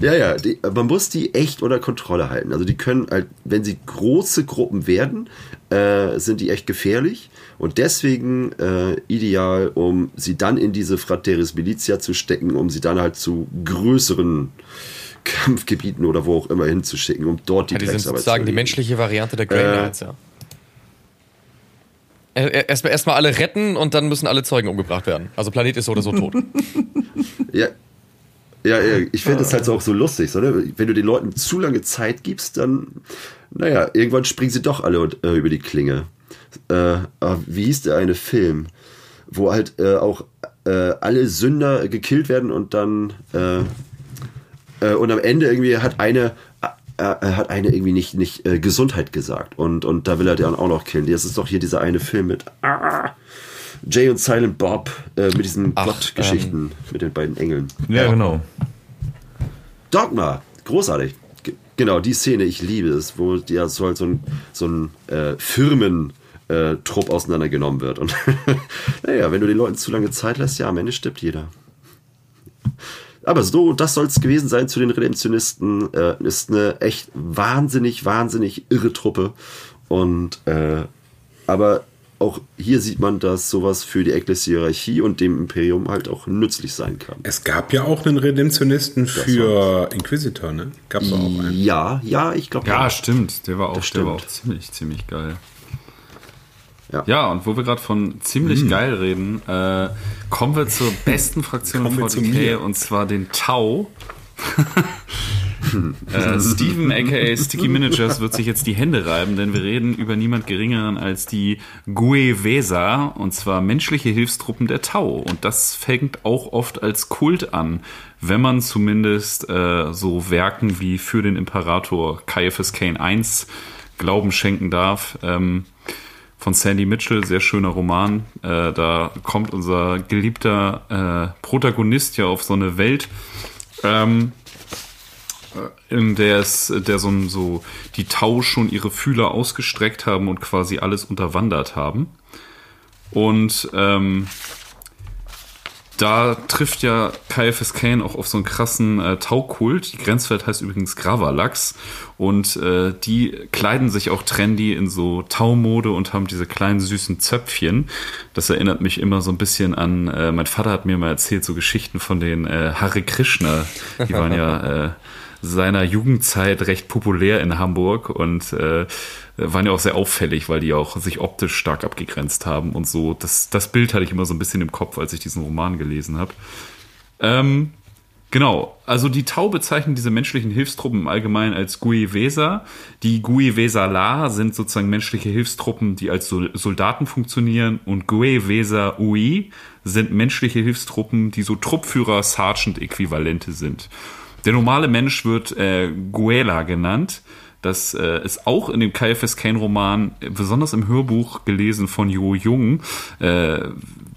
ja, ja, die, man muss die echt unter Kontrolle halten. Also die können halt, wenn sie große Gruppen werden, äh, sind die echt gefährlich und deswegen äh, ideal, um sie dann in diese Frateris Militia zu stecken, um sie dann halt zu größeren Kampfgebieten oder wo auch immer hinzuschicken, um dort die Ja, die sind sozusagen zu die menschliche Variante der Grey Äh. Knights, ja. Erstmal erst alle retten und dann müssen alle Zeugen umgebracht werden. Also Planet ist so oder so tot. Ja, ja, ich finde das halt so auch so lustig. So, ne? Wenn du den Leuten zu lange Zeit gibst, dann, naja, irgendwann springen sie doch alle und, äh, über die Klinge. Äh, ah, wie hieß der eine Film, wo halt äh, auch äh, alle Sünder gekillt werden und dann äh, äh, und am Ende irgendwie hat eine hat eine irgendwie nicht, nicht Gesundheit gesagt und, und da will er dann auch noch killen. Das ist doch hier dieser eine Film mit ah, Jay und Silent Bob äh, mit diesen Gottgeschichten mit den beiden Engeln. Ja, genau. Dogma, großartig. G genau, die Szene, ich liebe es, wo ja so halt so ein, so ein äh, Firmen. äh, Trupp auseinandergenommen wird. Und naja, wenn du den Leuten zu lange Zeit lässt, ja, am Ende stirbt jeder. Aber so, das soll es gewesen sein zu den Redemptionisten. Äh, ist eine echt wahnsinnig, wahnsinnig irre Truppe. Und äh, aber auch hier sieht man, dass sowas für die Ekklesiarchie und dem Imperium halt auch nützlich sein kann. Es gab ja auch einen Redemptionisten für Inquisitor, ne? Gab es auch einen. Ja, ja, ich glaube. Ja, stimmt. Der war auch, der war stimmt. auch ziemlich, ziemlich geil. Ja. Ja, und wo wir gerade von ziemlich geil reden, äh, kommen wir zur besten Fraktion zu 40k mir. und zwar den Tau. Äh, Steven aka Sticky Managers wird sich jetzt die Hände reiben, denn wir reden über niemand geringeren als die Guevesa und zwar menschliche Hilfstruppen der Tau. Und das fängt auch oft als Kult an, wenn man zumindest äh, so Werken wie für den Imperator Caiaphas Kane I Glauben schenken darf. Ähm, von Sandy Mitchell, sehr schöner Roman. Äh, da kommt unser geliebter äh, Protagonist ja auf so eine Welt, ähm, in der es, der so, so die Tau schon ihre Fühler ausgestreckt haben und quasi alles unterwandert haben. Und ähm, da trifft ja KFS Kane auch auf so einen krassen äh, Taukult. Die Grenzwelt heißt übrigens Gravalax. Und äh, die kleiden sich auch trendy in so Taumode und haben diese kleinen süßen Zöpfchen. Das erinnert mich immer so ein bisschen an, äh, mein Vater hat mir mal erzählt, so Geschichten von den äh, Hare Krishna. Die waren ja äh, seiner Jugendzeit recht populär in Hamburg und äh, waren ja auch sehr auffällig, weil die auch sich optisch stark abgegrenzt haben und so. Das, das Bild hatte ich immer so ein bisschen im Kopf, als ich diesen Roman gelesen habe. Ähm, genau, also die Tau bezeichnen diese menschlichen Hilfstruppen im Allgemeinen als Guivesa. Die Guivesa-La sind sozusagen menschliche Hilfstruppen, die als Soldaten funktionieren und Guivesa-Ui sind menschliche Hilfstruppen, die so Truppführer-Sergeant-Äquivalente sind. Der normale Mensch wird äh, Guela genannt. Das äh, ist auch in dem KFS Kane Roman, äh, besonders im Hörbuch gelesen von Jo Jung. Äh,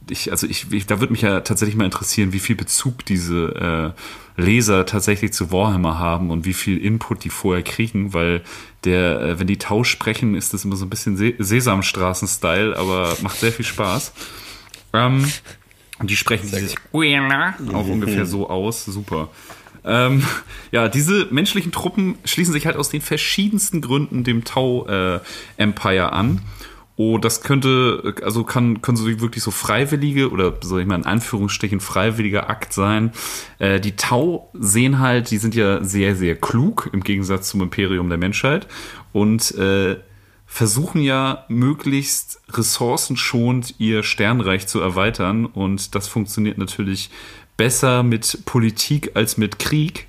ich, also ich, ich, da würde mich ja tatsächlich mal interessieren, wie viel Bezug diese äh, Leser tatsächlich zu Warhammer haben und wie viel Input die vorher kriegen, weil der, äh, wenn die Tausch sprechen, ist das immer so ein bisschen Se Sesamstraßen-Style, aber macht sehr viel Spaß. Ähm, und die sprechen sich auch ungefähr so aus. Super. Ähm, ja, diese menschlichen Truppen schließen sich halt aus den verschiedensten Gründen dem Tau äh, Empire an. Oh, das könnte, also kann, können so wirklich so freiwillige oder soll ich mal in Anführungsstrichen freiwilliger Akt sein. Äh, die Tau sehen halt, die sind ja sehr, sehr klug im Gegensatz zum Imperium der Menschheit und äh, versuchen ja möglichst ressourcenschonend ihr Sternreich zu erweitern und das funktioniert natürlich besser mit Politik als mit Krieg,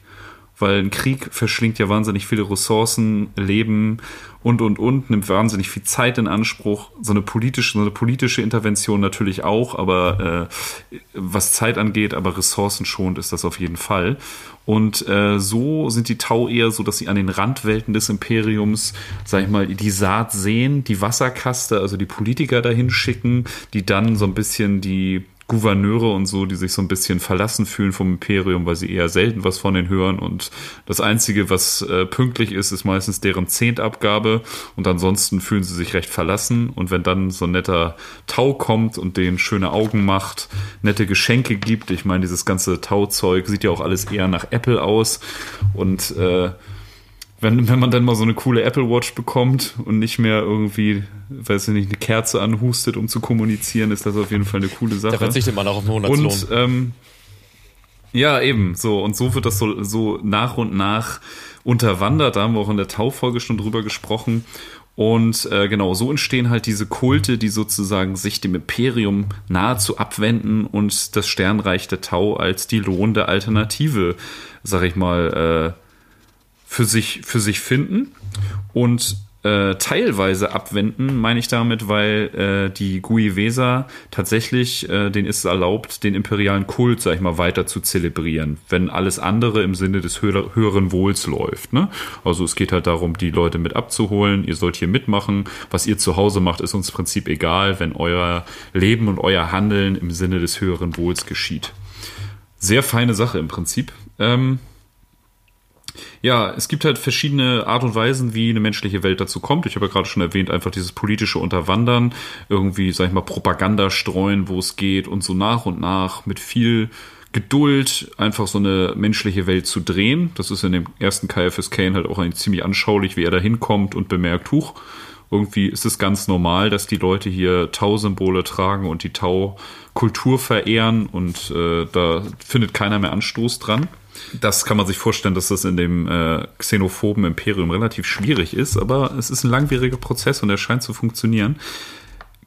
weil ein Krieg verschlingt ja wahnsinnig viele Ressourcen, Leben und und und, nimmt wahnsinnig viel Zeit in Anspruch. So eine politische, so eine politische Intervention natürlich auch, aber äh, was Zeit angeht, aber ressourcenschonend ist das auf jeden Fall. Und äh, so sind die Tau eher so, dass sie an den Randwelten des Imperiums, sag ich mal, die Saat sehen, die Wasserkaste, also die Politiker dahin schicken, die dann so ein bisschen die Gouverneure und so, die sich so ein bisschen verlassen fühlen vom Imperium, weil sie eher selten was von denen hören. Und das Einzige, was äh, pünktlich ist, ist meistens deren Zehntabgabe. Und ansonsten fühlen sie sich recht verlassen. Und wenn dann so ein netter Tau kommt und denen schöne Augen macht, nette Geschenke gibt, ich meine, dieses ganze Tauzeug sieht ja auch alles eher nach Apple aus. Und äh, wenn, wenn man dann mal so eine coole Apple Watch bekommt und nicht mehr irgendwie, weiß ich nicht, eine Kerze anhustet, um zu kommunizieren, ist das auf jeden Fall eine coole Sache. Da verzichtet man auch auf einen Monatslohn. Und, ähm, ja, eben, so. Und so wird das so, so nach und nach unterwandert. Da haben wir auch in der Taufolge schon drüber gesprochen. Und äh, genau, so entstehen halt diese Kulte, die sozusagen sich dem Imperium nahezu abwenden und das Sternreich der Tau als die lohnende Alternative, sag ich mal, äh, für sich, für sich finden und äh, teilweise abwenden, meine ich damit, weil äh, die Guivesa tatsächlich, äh, denen ist es erlaubt, den imperialen Kult, sag ich mal, weiter zu zelebrieren, wenn alles andere im Sinne des höher, höheren Wohls läuft. Ne? Also es geht halt darum, die Leute mit abzuholen, ihr sollt hier mitmachen, was ihr zu Hause macht, ist uns im Prinzip egal, wenn euer Leben und euer Handeln im Sinne des höheren Wohls geschieht. Sehr feine Sache im Prinzip. Ähm, ja, es gibt halt verschiedene Art und Weisen, wie eine menschliche Welt dazu kommt. Ich habe ja gerade schon erwähnt, einfach dieses politische Unterwandern, irgendwie, sag ich mal, Propaganda streuen, wo es geht und so nach und nach mit viel Geduld einfach so eine menschliche Welt zu drehen. Das ist in dem ersten KFS Kane halt auch ziemlich anschaulich, wie er da hinkommt und bemerkt, huch, irgendwie ist es ganz normal, dass die Leute hier Tau-Symbole tragen und die Tau-Kultur verehren und äh, da findet keiner mehr Anstoß dran. Das kann man sich vorstellen, dass das in dem äh, xenophoben Imperium relativ schwierig ist, aber es ist ein langwieriger Prozess und er scheint zu funktionieren.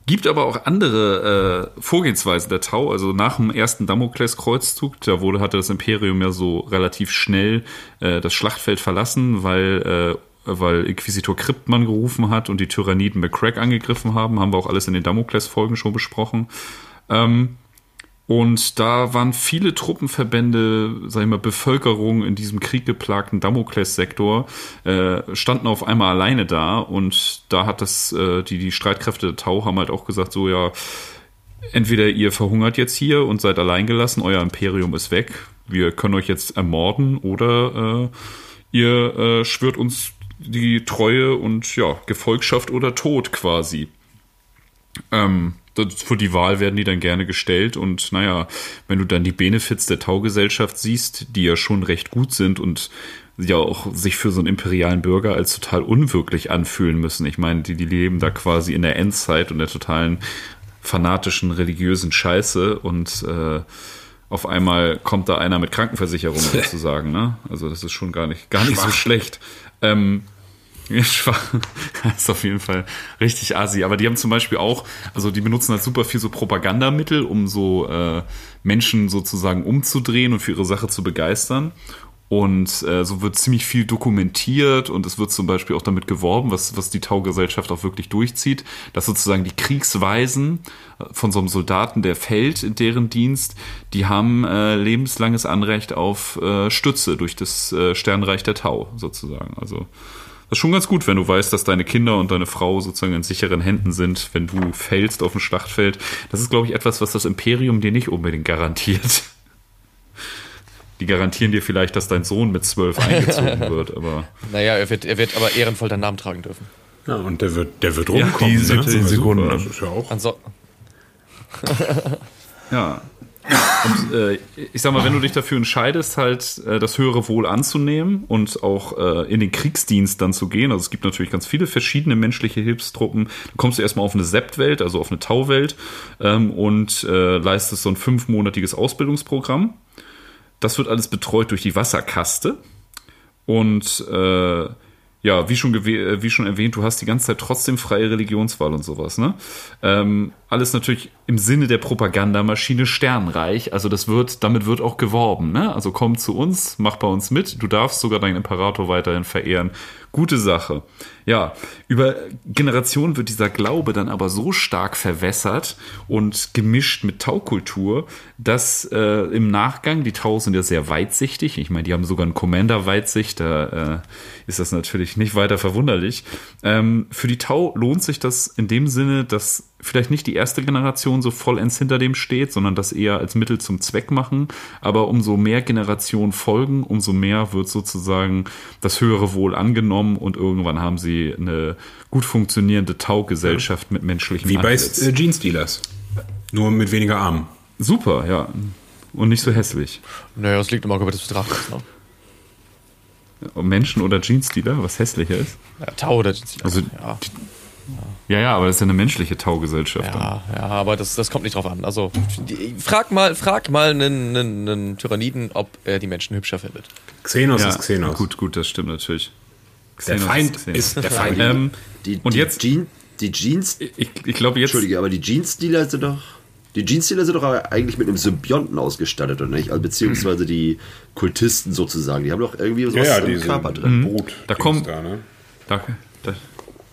Gibt aber auch andere äh, Vorgehensweisen der Tau. Also nach dem ersten Damokleskreuzzug, da wurde hatte das Imperium ja so relativ schnell äh, das Schlachtfeld verlassen, weil äh, weil Inquisitor Kryptmann gerufen hat und die Tyranniden McCrack angegriffen haben. Haben wir auch alles in den Damokles-Folgen schon besprochen. Ähm, und da waren viele Truppenverbände, sag ich mal, Bevölkerung in diesem krieggeplagten Damokles-Sektor, äh, standen auf einmal alleine da. Und da hat das, äh, die, die Streitkräfte der Tau haben halt auch gesagt, so ja, entweder ihr verhungert jetzt hier und seid alleingelassen, euer Imperium ist weg, wir können euch jetzt ermorden, oder äh, ihr äh, schwört uns die Treue und ja, Gefolgschaft oder Tod quasi. Ähm, das, für die Wahl werden die dann gerne gestellt und naja, wenn du dann die Benefits der Taugesellschaft siehst, die ja schon recht gut sind und ja auch sich für so einen imperialen Bürger als total unwirklich anfühlen müssen. Ich meine, die, die leben da quasi in der Endzeit und der totalen fanatischen religiösen Scheiße und äh, auf einmal kommt da einer mit Krankenversicherung sozusagen, ne? Also das ist schon gar nicht, gar nicht so schlecht. Ähm, Schwach. ist auf jeden Fall richtig assi. Aber die haben zum Beispiel auch, also die benutzen halt super viel so Propagandamittel, um so äh, Menschen sozusagen umzudrehen und für ihre Sache zu begeistern. Und äh, so wird ziemlich viel dokumentiert und es wird zum Beispiel auch damit geworben, was, was die Taugesellschaft auch wirklich durchzieht, dass sozusagen die Kriegsweisen äh, von so einem Soldaten, der fällt in deren Dienst, die haben äh, lebenslanges Anrecht auf äh, Stütze durch das äh, Sternreich der Tau sozusagen. Also das ist schon ganz gut, wenn du weißt, dass deine Kinder und deine Frau sozusagen in sicheren Händen sind, wenn du fällst auf dem Schlachtfeld. Das ist, glaube ich, etwas, was das Imperium dir nicht unbedingt garantiert. Die garantieren dir vielleicht, dass dein Sohn mit zwölf eingezogen wird, aber. Naja, er wird, er wird aber ehrenvoll deinen Namen tragen dürfen. Ja, und der wird, der wird rumkommen. die ne? 17 Sekunden. Das ist ja auch. Anso Ja. Und äh, ich sag mal, wenn du dich dafür entscheidest, halt äh, das höhere Wohl anzunehmen und auch äh, in den Kriegsdienst dann zu gehen, also es gibt natürlich ganz viele verschiedene menschliche Hilfstruppen, dann kommst du erstmal auf eine Sept-Welt, also auf eine Tauwelt ähm, und äh, leistest so ein fünfmonatiges Ausbildungsprogramm. Das wird alles betreut durch die Wasserkaste. Und äh, ja, wie schon, äh, wie schon erwähnt, du hast die ganze Zeit trotzdem freie Religionswahl und sowas. Ne? Ähm, alles natürlich im Sinne der Propagandamaschine Sternreich. Also das wird, damit wird auch geworben. Ne? Also komm zu uns, mach bei uns mit. Du darfst sogar deinen Imperator weiterhin verehren. Gute Sache. Ja, über Generationen wird dieser Glaube dann aber so stark verwässert und gemischt mit Taukultur, dass äh, im Nachgang, die Tau sind ja sehr weitsichtig, ich meine, die haben sogar einen Commander-Weitsicht, da äh, ist das natürlich nicht weiter verwunderlich. Ähm, für die Tau lohnt sich das in dem Sinne, dass vielleicht nicht die erste Generation so vollends hinter dem steht, sondern das eher als Mittel zum Zweck machen. Aber umso mehr Generationen folgen, umso mehr wird sozusagen das höhere Wohl angenommen und irgendwann haben sie eine gut funktionierende Taugesellschaft mit menschlichem Wie bei Antlitz. äh, Jeans-Dealers. Nur mit weniger Armen. Super, ja. Und nicht so hässlich. naja, das liegt im Auge des Betrachters. Ne? Menschen oder Jeans-Dealer, was hässlicher ist. Ja, Tau oder Also, ja, Ja, ja, aber das ist ja eine menschliche Taugesellschaft. dann. ja, ja, aber das, das kommt nicht drauf an. Also die, frag mal, frag mal einen, einen, einen Tyranniden, ob er die Menschen hübscher findet. Xenos Ja, ist Xenos. Gut, gut, das stimmt natürlich. Der Xenos Feind Xenos. ist der Feind. Ähm, Die, Und die jetzt- Jean, die Jeans, ich ich glaube jetzt. Entschuldige, aber die Jeans-Dealer sind doch. Die Jeans-Dealer sind doch aber eigentlich mit einem Symbionten ausgestattet, oder nicht? Also, beziehungsweise die Kultisten sozusagen. Die haben doch irgendwie was ja, ja, im Körper drin. Brut. Da kommt- Da, ne? Da, da,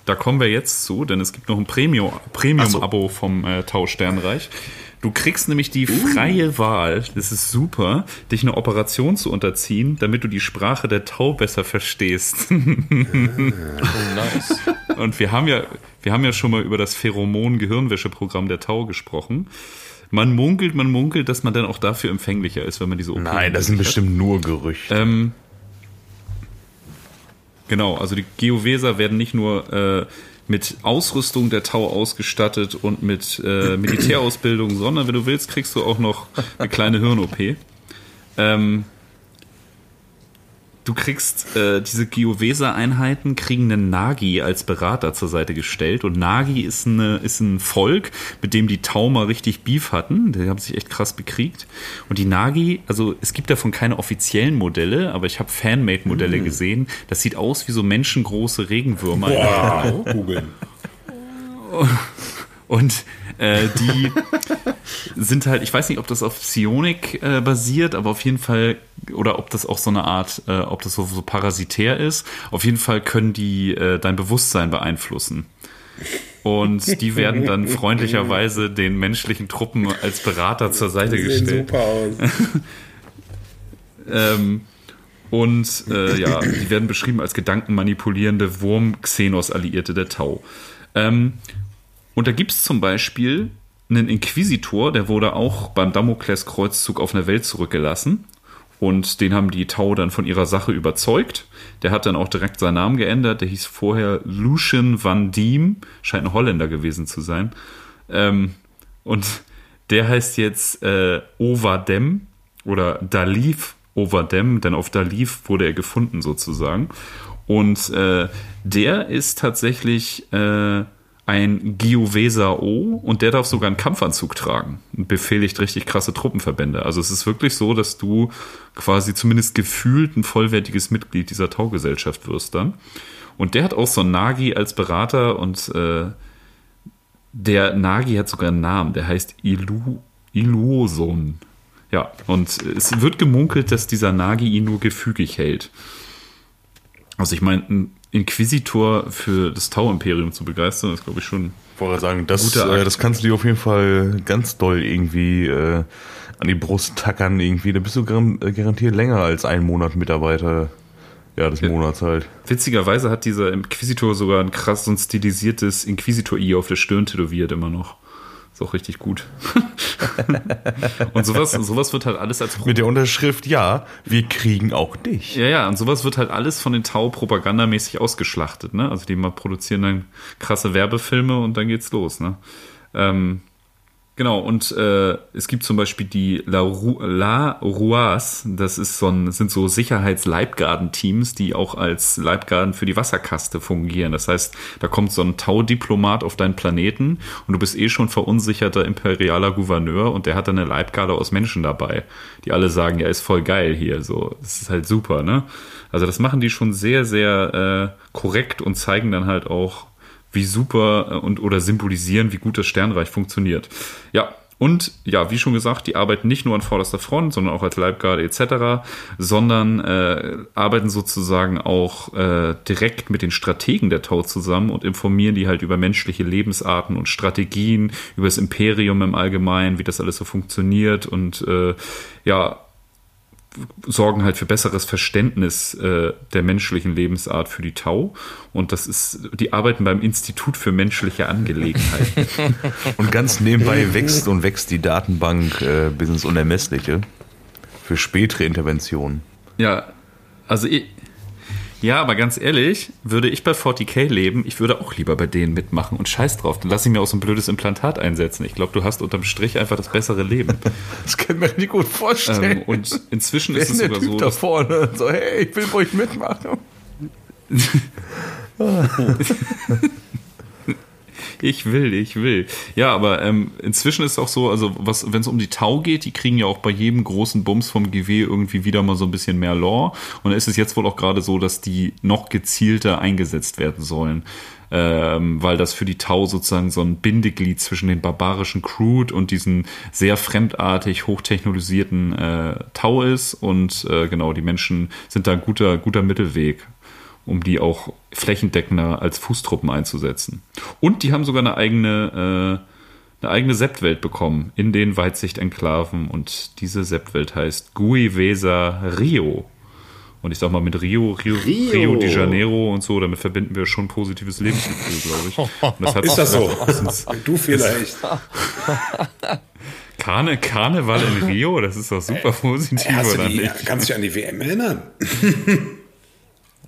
da kommen wir jetzt zu, denn es gibt noch ein Premium- Premium-Abo vom äh, Tau Sternreich. Du kriegst nämlich die freie Wahl, das ist super, dich einer Operation zu unterziehen, damit du die Sprache der Tau besser verstehst. Oh, nice. Und wir haben ja, wir haben ja schon mal über das Pheromon-Gehirnwäsche-Programm der Tau gesprochen. Man munkelt, man munkelt, dass man dann auch dafür empfänglicher ist, wenn man diese OP Nein, das sind hat. bestimmt nur Gerüchte. Ähm, genau, also die Geoveser werden nicht nur äh, mit Ausrüstung der Tau ausgestattet und mit äh, Militärausbildung, sondern wenn du willst, kriegst du auch noch eine kleine Hirn-OP. Ähm, du kriegst äh, diese Geoveser-Einheiten kriegen einen Nagi als Berater zur Seite gestellt und Nagi ist, eine, ist ein Volk, mit dem die Tau mal richtig Beef hatten. Die haben sich echt krass bekriegt. Und die Nagi, also es gibt davon keine offiziellen Modelle, aber ich habe Fanmade-Modelle gesehen. Das sieht aus wie so menschengroße Regenwürmer. Wow. Googeln. Und äh, die sind halt, ich weiß nicht, ob das auf Psionik äh, basiert, aber auf jeden Fall, oder ob das auch so eine Art, äh, ob das so, so parasitär ist. Auf jeden Fall können die äh, dein Bewusstsein beeinflussen. Und die werden dann freundlicherweise den menschlichen Truppen als Berater zur Seite Sehen gestellt. super aus. Ähm, und äh, ja, die werden beschrieben als gedankenmanipulierende Wurm-Xenos-Alliierte der Tau. Ähm, und da gibt es zum Beispiel einen Inquisitor, der wurde auch beim Damokleskreuzzug auf einer Welt zurückgelassen. Und den haben die Tau dann von ihrer Sache überzeugt. Der hat dann auch direkt seinen Namen geändert. Der hieß vorher Lucian van Diem, scheint ein Holländer gewesen zu sein. Ähm, und der heißt jetzt äh, Overdem oder Dalif Overdem, denn auf Dalif wurde er gefunden sozusagen. Und äh, der ist tatsächlich äh, ein Geoveser O und der darf sogar einen Kampfanzug tragen und befehligt richtig krasse Truppenverbände. Also es ist wirklich so, dass du quasi zumindest gefühlt ein vollwertiges Mitglied dieser Taugesellschaft wirst dann. Und der hat auch so einen Nagi als Berater und äh, der Nagi hat sogar einen Namen, der heißt Ilu, Iluoson. Ja, und es wird gemunkelt, dass dieser Nagi ihn nur gefügig hält. Also ich meine, ein Inquisitor für das Tau-Imperium zu begeistern, ist glaube ich schon. Vorher sagen, das, äh, das kannst du dir auf jeden Fall ganz doll irgendwie äh, an die Brust tackern irgendwie. Da bist du äh, garantiert länger als ein Monat Mitarbeiter ja, des Monats halt. Witzigerweise hat dieser Inquisitor sogar ein krass und stilisiertes Inquisitor-I auf der Stirn tätowiert immer noch. Ist auch richtig gut. und sowas, sowas wird halt alles als Mit der Unterschrift, ja, wir kriegen auch dich. Ja, ja, und sowas wird halt alles von den Tau propagandamäßig ausgeschlachtet, ne? Also die mal produzieren dann krasse Werbefilme und dann geht's los, ne? Ähm, genau, und äh, es gibt zum Beispiel die La, Ru La Ruas, das ist so ein, sind so Sicherheitsleibgarden-Teams, die auch als Leibgarden für die Wasserkaste fungieren. Das heißt, da kommt so ein Tau-Diplomat auf deinen Planeten und du bist eh schon verunsicherter imperialer Gouverneur und der hat dann eine Leibgarde aus Menschen dabei, die alle sagen, ja, ist voll geil hier, so, das ist halt super, ne? Also das machen die schon sehr, sehr äh, korrekt und zeigen dann halt auch, wie super äh, und oder symbolisieren, wie gut das Sternreich funktioniert. Ja, und ja, wie schon gesagt, die arbeiten nicht nur an vorderster Front, sondern auch als Leibgarde etc., sondern äh, arbeiten sozusagen auch äh, direkt mit den Strategen der Tau zusammen und informieren die halt über menschliche Lebensarten und Strategien, über das Imperium im Allgemeinen, wie das alles so funktioniert und äh, ja, sorgen halt für besseres Verständnis äh, der menschlichen Lebensart für die Tau. Und das ist, die arbeiten beim Institut für menschliche Angelegenheiten. Und ganz nebenbei wächst und wächst die Datenbank äh, bis ins Unermessliche für spätere Interventionen. ja, also ich, ja, aber ganz ehrlich, würde ich bei 40k leben, ich würde auch lieber bei denen mitmachen und scheiß drauf. Dann lass ich mir auch so ein blödes Implantat einsetzen. Ich glaube, du hast unterm Strich einfach das bessere Leben. Das kann ich mir richtig gut vorstellen. ähm, und inzwischen Wer ist es der sogar Typ so, da vorne? Und so, hey, ich will bei euch mitmachen. Ich will, ich will. Ja, aber ähm, inzwischen ist auch so, also was, wenn es um die Tau geht, die kriegen ja auch bei jedem großen Bums vom GW irgendwie wieder mal so ein bisschen mehr Lore. Und da ist es jetzt wohl auch gerade so, dass die noch gezielter eingesetzt werden sollen. Ähm, weil das für die Tau sozusagen so ein Bindeglied zwischen den barbarischen Crude und diesen sehr fremdartig hochtechnologisierten äh, Tau ist. Und äh, genau, die Menschen sind da ein guter, guter Mittelweg um die auch flächendeckender als Fußtruppen einzusetzen. Und die haben sogar eine eigene, äh, eine eigene Septwelt bekommen in den Weitsicht-Enklaven und diese Septwelt heißt Guivesa Rio. Und ich sag mal, mit Rio, Rio, Rio. Rio de Janeiro und so, damit verbinden wir schon positives Lebensgefühl, glaube ich. Und das hat Ist das so? Du vielleicht. Karne, Karneval in Rio, das ist doch super positiv, Hast du oder die, nicht? kannst du dich an die WM erinnern?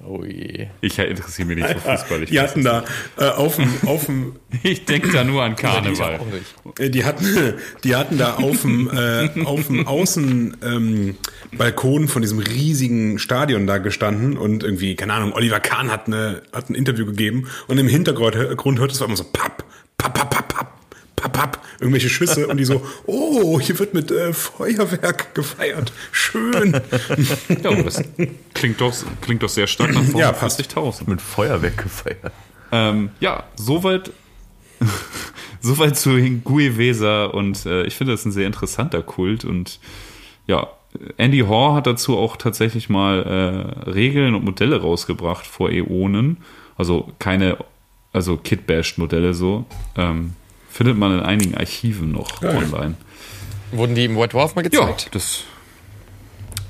Oh je. Ich interessiere mich nicht für Fußball. Ich, Die hatten da äh, auf dem, auf dem ich denke da nur an Karneval. Auch nicht. Äh, Die hatten, die hatten da auf dem, äh, auf dem Außenbalkon ähm, von diesem riesigen Stadion da gestanden und irgendwie, keine Ahnung, Oliver Kahn hat, eine, hat ein Interview gegeben und im Hintergrund Grund hört es immer so papp, papp, papp, papp, papp, papp, papp, irgendwelche Schüsse und die so, oh, hier wird mit äh, Feuerwerk gefeiert. Schön. Ja, aber das klingt doch, klingt doch sehr stark nach Ja, passt. 40.000. Mit Feuerwerk gefeiert. Ähm, ja, soweit, soweit zu Gui Weser und äh, ich finde das ein sehr interessanter Kult und ja, Andy Hoare hat dazu auch tatsächlich mal äh, Regeln und Modelle rausgebracht vor Äonen. Also keine, also Kit-Bashed-Modelle so. Ähm, findet man in einigen Archiven noch Geil. online. Wurden die im White Dwarf mal Ja, gezeigt? das.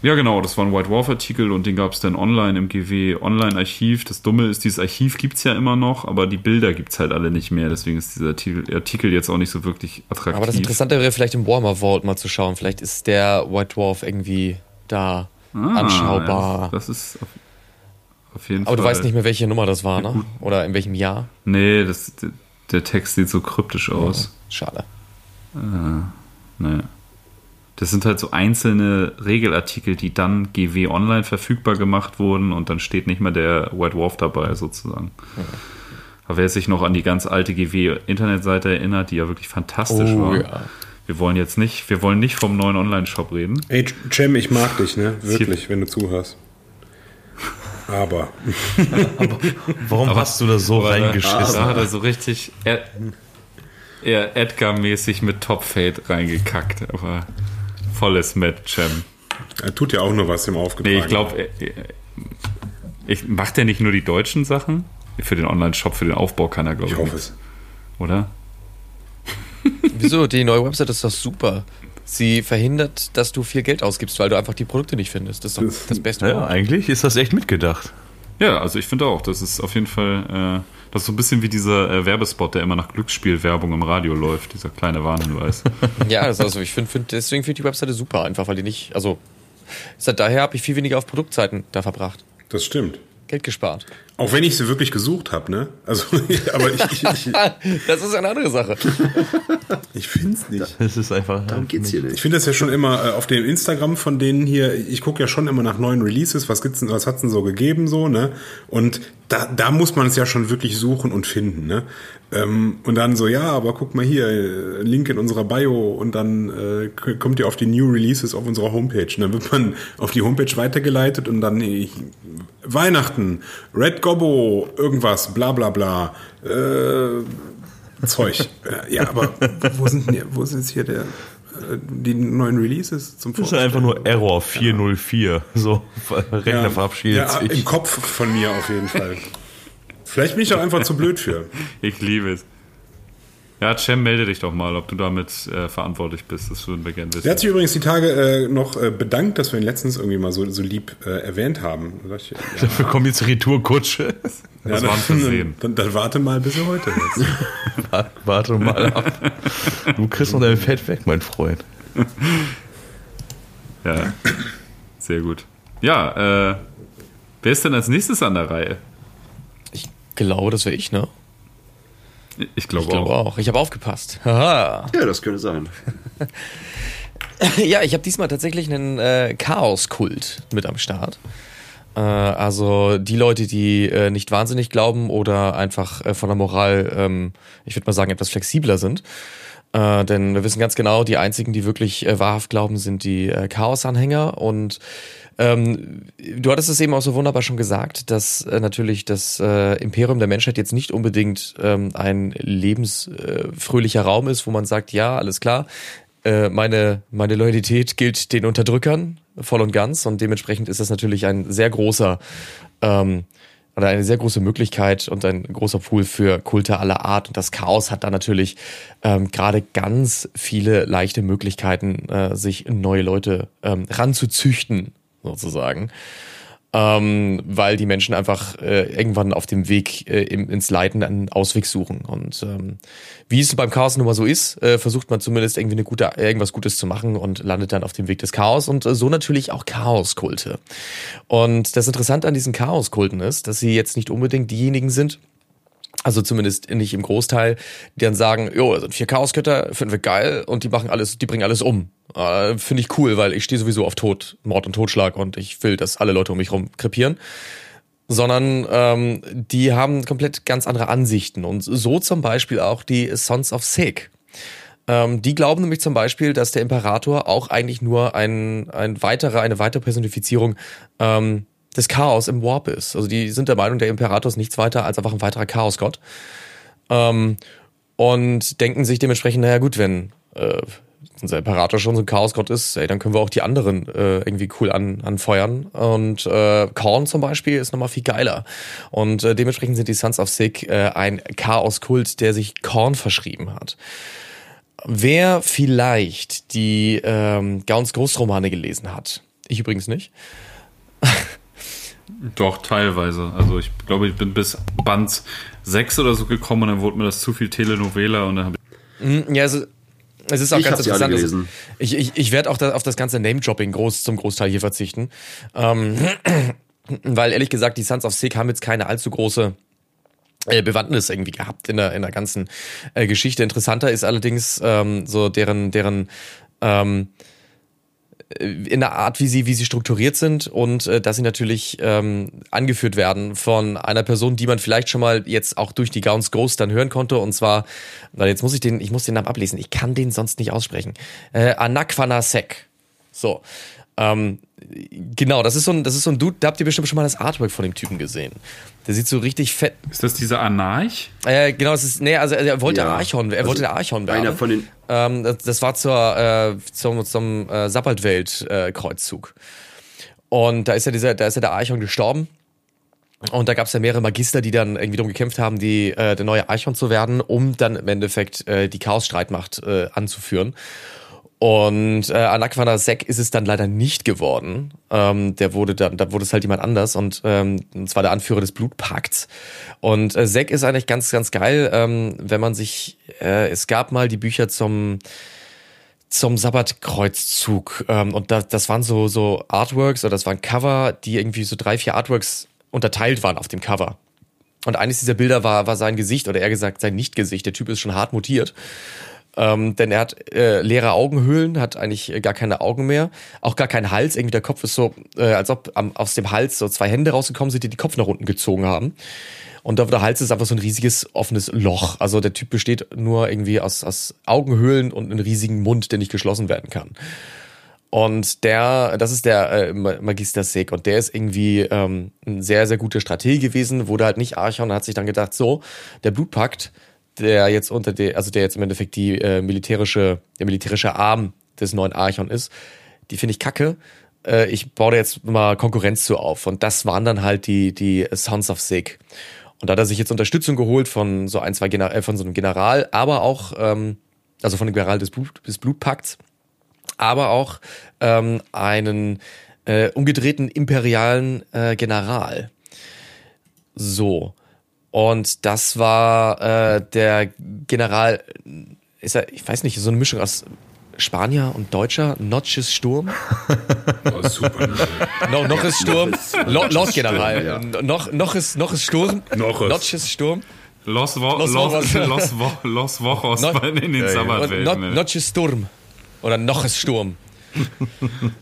Ja, genau, das war ein White Dwarf-Artikel und den gab es dann online im GW Online-Archiv. Das Dumme ist, dieses Archiv gibt's ja immer noch, aber die Bilder gibt's halt alle nicht mehr. Deswegen ist dieser Artikel, Artikel jetzt auch nicht so wirklich attraktiv. Aber das Interessante wäre vielleicht im Warhammer Vault mal zu schauen. Vielleicht ist der White Dwarf irgendwie da Ah, anschaubar. ja, Das ist auf, auf jeden Aber Fall. du weißt nicht mehr, welche Nummer das war, ne? Oder in welchem Jahr? Nee, das, der Text sieht so kryptisch aus. Schade. Naja. Das sind halt so einzelne Regelartikel, die dann GW Online verfügbar gemacht wurden und dann steht nicht mehr der White Wolf dabei sozusagen. Aber wer sich noch an die ganz alte GW-Internetseite erinnert, die ja wirklich fantastisch Oh, war. ja. Wir wollen jetzt nicht, wir wollen nicht vom neuen Online-Shop reden. Ey, Cem, ich mag dich, ne? Wirklich, wenn du zuhörst. Aber. Warum hast du das so Da reingeschissen? hat er so richtig Ed- eher Edgar-mäßig mit Top-Fade reingekackt, aber volles Matt Cem. Er tut ja auch nur was im Aufgetragen. Nee, ich glaube, ich, macht er nicht nur die deutschen Sachen? Für den Online-Shop, für den Aufbau kann er, glaube Ich ich. hoffe es. Oder? Wieso? Die neue Website ist doch super. Sie verhindert, dass du viel Geld ausgibst, weil du einfach die Produkte nicht findest. Das ist doch Das- das Beste. Ja, eigentlich ist das echt mitgedacht. Ja, also ich finde auch, das ist auf jeden Fall, äh, das ist so ein bisschen wie dieser äh, Werbespot, der immer nach Glücksspielwerbung im Radio läuft, dieser kleine Warnhinweis. Ja, das ist also ich finde, find, deswegen finde ich die Webseite super, einfach weil die nicht, also seit daher habe ich viel weniger auf Produktseiten da verbracht. Das stimmt. Geld gespart. Auch wenn ich sie wirklich gesucht habe, ne? Also, aber ich, ich, ich, Das ist eine andere Sache. ich finde es nicht. Es ist einfach. Darum geht's hier Ich nicht. finde das ja schon immer äh, auf dem Instagram von denen hier, ich gucke ja schon immer nach neuen Releases, was gibt's denn, was hat's denn so gegeben, so, ne? Und da, da muss man es ja schon wirklich suchen und finden, ne? Ähm, und dann so, ja, aber guck mal hier, äh, Link in unserer Bio und dann äh, kommt ihr auf die New Releases auf unserer Homepage. Und dann wird man auf die Homepage weitergeleitet und dann äh, Weihnachten, Red Gobbo, irgendwas, bla bla bla. Äh, Zeug. Äh, Ja, aber wo sind denn, wo ist jetzt hier der, äh, die neuen Releases zum Das ist einfach nur Error 404. So, Rechner verabschiedet ja, sich. im Kopf von mir auf jeden Fall. Vielleicht bin ich auch einfach zu blöd für. Ich liebe es. Ja, Cem, melde dich doch mal, ob du damit äh, verantwortlich bist. Das würden wir gerne wissen. Der hat sich übrigens die Tage äh, noch äh, bedankt, dass wir ihn letztens irgendwie mal so, so lieb äh, erwähnt haben. Ich, ja, Dafür kommt jetzt Retourkutsche. Das war ein Versehen. Dann, dann warte mal, bis er heute ist. Warte mal ab. Du kriegst noch dein Fett weg, mein Freund. Ja, sehr gut. Ja, äh, wer ist denn als nächstes an der Reihe? Ich glaube, das wäre ich, ne? Ich glaube Ich glaube auch. auch. Ich habe aufgepasst. Haha. Ja, das könnte sein. Ja, ich habe diesmal tatsächlich einen äh, Chaos-Kult mit am Start. Äh, also die Leute, die äh, nicht wahnsinnig glauben oder einfach äh, von der Moral, ähm, ich würde mal sagen, etwas flexibler sind. Äh, denn wir wissen ganz genau, die einzigen, die wirklich äh, wahrhaft glauben, sind die äh, Chaos-Anhänger. Und ähm, du hattest es eben auch so wunderbar schon gesagt, dass äh, natürlich das äh, Imperium der Menschheit jetzt nicht unbedingt ähm, ein lebensfröhlicher Raum ist, wo man sagt, ja, alles klar, äh, meine, meine Loyalität gilt den Unterdrückern voll und ganz und dementsprechend ist das natürlich ein sehr großer ähm, oder eine sehr große Möglichkeit und ein großer Pool für Kulte aller Art. Und das Chaos hat da natürlich ähm, gerade ganz viele leichte Möglichkeiten, äh, sich neue Leute ähm, ranzuzüchten, sozusagen. Ähm, weil die Menschen einfach äh, irgendwann auf dem Weg äh, im, ins Leiden einen Ausweg suchen. Und ähm, wie es beim Chaos nun mal so ist, äh, versucht man zumindest irgendwie eine gute, irgendwas Gutes zu machen und landet dann auf dem Weg des Chaos und äh, so natürlich auch Chaoskulte. Und das Interessante an diesen Chaoskulten ist, dass sie jetzt nicht unbedingt diejenigen sind, also zumindest nicht im Großteil, die dann sagen, jo, sind vier Chaosgötter, finden wir geil und die machen alles, die bringen alles um. Äh, Finde ich cool, weil ich stehe sowieso auf Tod, Mord und Totschlag und ich will, dass alle Leute um mich rum krepieren. Sondern ähm, die haben komplett ganz andere Ansichten. Und so zum Beispiel auch die Sons of Sek. Ähm, die glauben nämlich zum Beispiel, dass der Imperator auch eigentlich nur ein, ein weiterer, eine weitere Personifizierung ähm, des Chaos im Warp ist. Also die sind der Meinung, der Imperator ist nichts weiter als einfach ein weiterer Chaosgott. Ähm, und denken sich dementsprechend, naja gut, wenn äh, unser Imperator schon so ein Chaosgott ist, ey, dann können wir auch die anderen äh, irgendwie cool an, anfeuern. Und äh, Korn zum Beispiel ist nochmal viel geiler. Und äh, dementsprechend sind die Sons of Sig äh, ein Chaoskult, der sich Korn verschrieben hat. Wer vielleicht die ähm, Gauns Großromane gelesen hat, ich übrigens nicht, Doch, teilweise. Also ich glaube, ich bin bis Band 6 oder so gekommen und dann wurde mir das zu viel Telenovela und dann habe ich. Mm, ja, also es ist auch Ich ganz interessant. gelesen. Ich, ich, ich werde auch da, auf das ganze Name-Dropping groß, zum Großteil hier verzichten. Ähm, weil ehrlich gesagt, die Sons of Sig haben jetzt keine allzu große äh, Bewandtnis irgendwie gehabt in der, in der ganzen äh, Geschichte. Interessanter ist allerdings ähm, so deren, deren ähm, in der Art, wie sie, wie sie strukturiert sind und äh, dass sie natürlich ähm, angeführt werden von einer Person, die man vielleicht schon mal jetzt auch durch die Gauns Ghost dann hören konnte. Und zwar, na, jetzt muss ich den, ich muss den Namen ablesen. Ich kann den sonst nicht aussprechen. Äh, Anakwana Sek. So. Ähm, genau, das ist so ein, das ist so ein Dude, da habt ihr bestimmt schon mal das Artwork von dem Typen gesehen. Der sieht so richtig fett. Ist das dieser Anarch? Äh, genau, es ist, nee, also er wollte Ja. Archon, er Also wollte der Archon werden. Einer von den. Ähm, das, das war zur, äh, zum, zum äh, Sabbatwelt-Kreuzzug. Und da ist ja dieser, da ist ja der Archon gestorben. Und da gab es ja mehrere Magister, die dann irgendwie darum gekämpft haben, die, äh, der neue Archon zu werden, um dann im Endeffekt äh, die Chaos-Streitmacht äh, anzuführen. Und äh, Anakwana Sek ist es dann leider nicht geworden. Ähm, der wurde dann, da wurde es halt jemand anders und, ähm, und zwar der Anführer des Blutpakts. Und äh, Sek ist eigentlich ganz, ganz geil, ähm, wenn man sich, äh, es gab mal die Bücher zum zum Sabbatkreuzzug ähm, und da, das waren so so Artworks oder das waren Cover, die irgendwie so drei vier Artworks unterteilt waren auf dem Cover. Und eines dieser Bilder war war sein Gesicht oder eher gesagt sein Nichtgesicht. Der Typ ist schon hart mutiert. Ähm, denn er hat äh, leere Augenhöhlen, hat eigentlich äh, gar keine Augen mehr, auch gar keinen Hals. Irgendwie der Kopf ist so, äh, als ob am, aus dem Hals so zwei Hände rausgekommen sind, die die Kopf nach unten gezogen haben. Und auf der Hals ist einfach so ein riesiges offenes Loch. Also der Typ besteht nur irgendwie aus, aus Augenhöhlen und einem riesigen Mund, der nicht geschlossen werden kann. Und der, das ist der äh, Ma- Magister Sek und der ist irgendwie ähm, ein sehr, sehr guter Stratege gewesen, wurde halt nicht Archon und hat sich dann gedacht, so, der Blutpakt, der jetzt unter der, also der jetzt im Endeffekt die äh, militärische, der militärische Arm des neuen Archon ist, die finde ich kacke. Äh, ich baue da jetzt mal Konkurrenz zu auf. Und das waren dann halt die, die Sons of Sik. Und da hat er sich jetzt Unterstützung geholt von so ein, zwei General, äh, von so einem General, aber auch, ähm, also von dem General des, Blut, des Blutpakts, aber auch ähm, einen äh, umgedrehten imperialen äh, General. So. Und das war äh, der General, ist er, ich weiß nicht, so eine Mischung aus Spanier und Deutscher, Notches Sturm. Oh, super. No, noch ist Sturm. Lo, Los General. ja. Noch, noch ist, noch ist Sturm. Noch ist. Notches Sturm. Los, Wo Los Los, Wochos. Los, Wo Los Wochos Not- in den ja. Sabbatwelten. not, ne? Notches Sturm. Oder noch ist Sturm.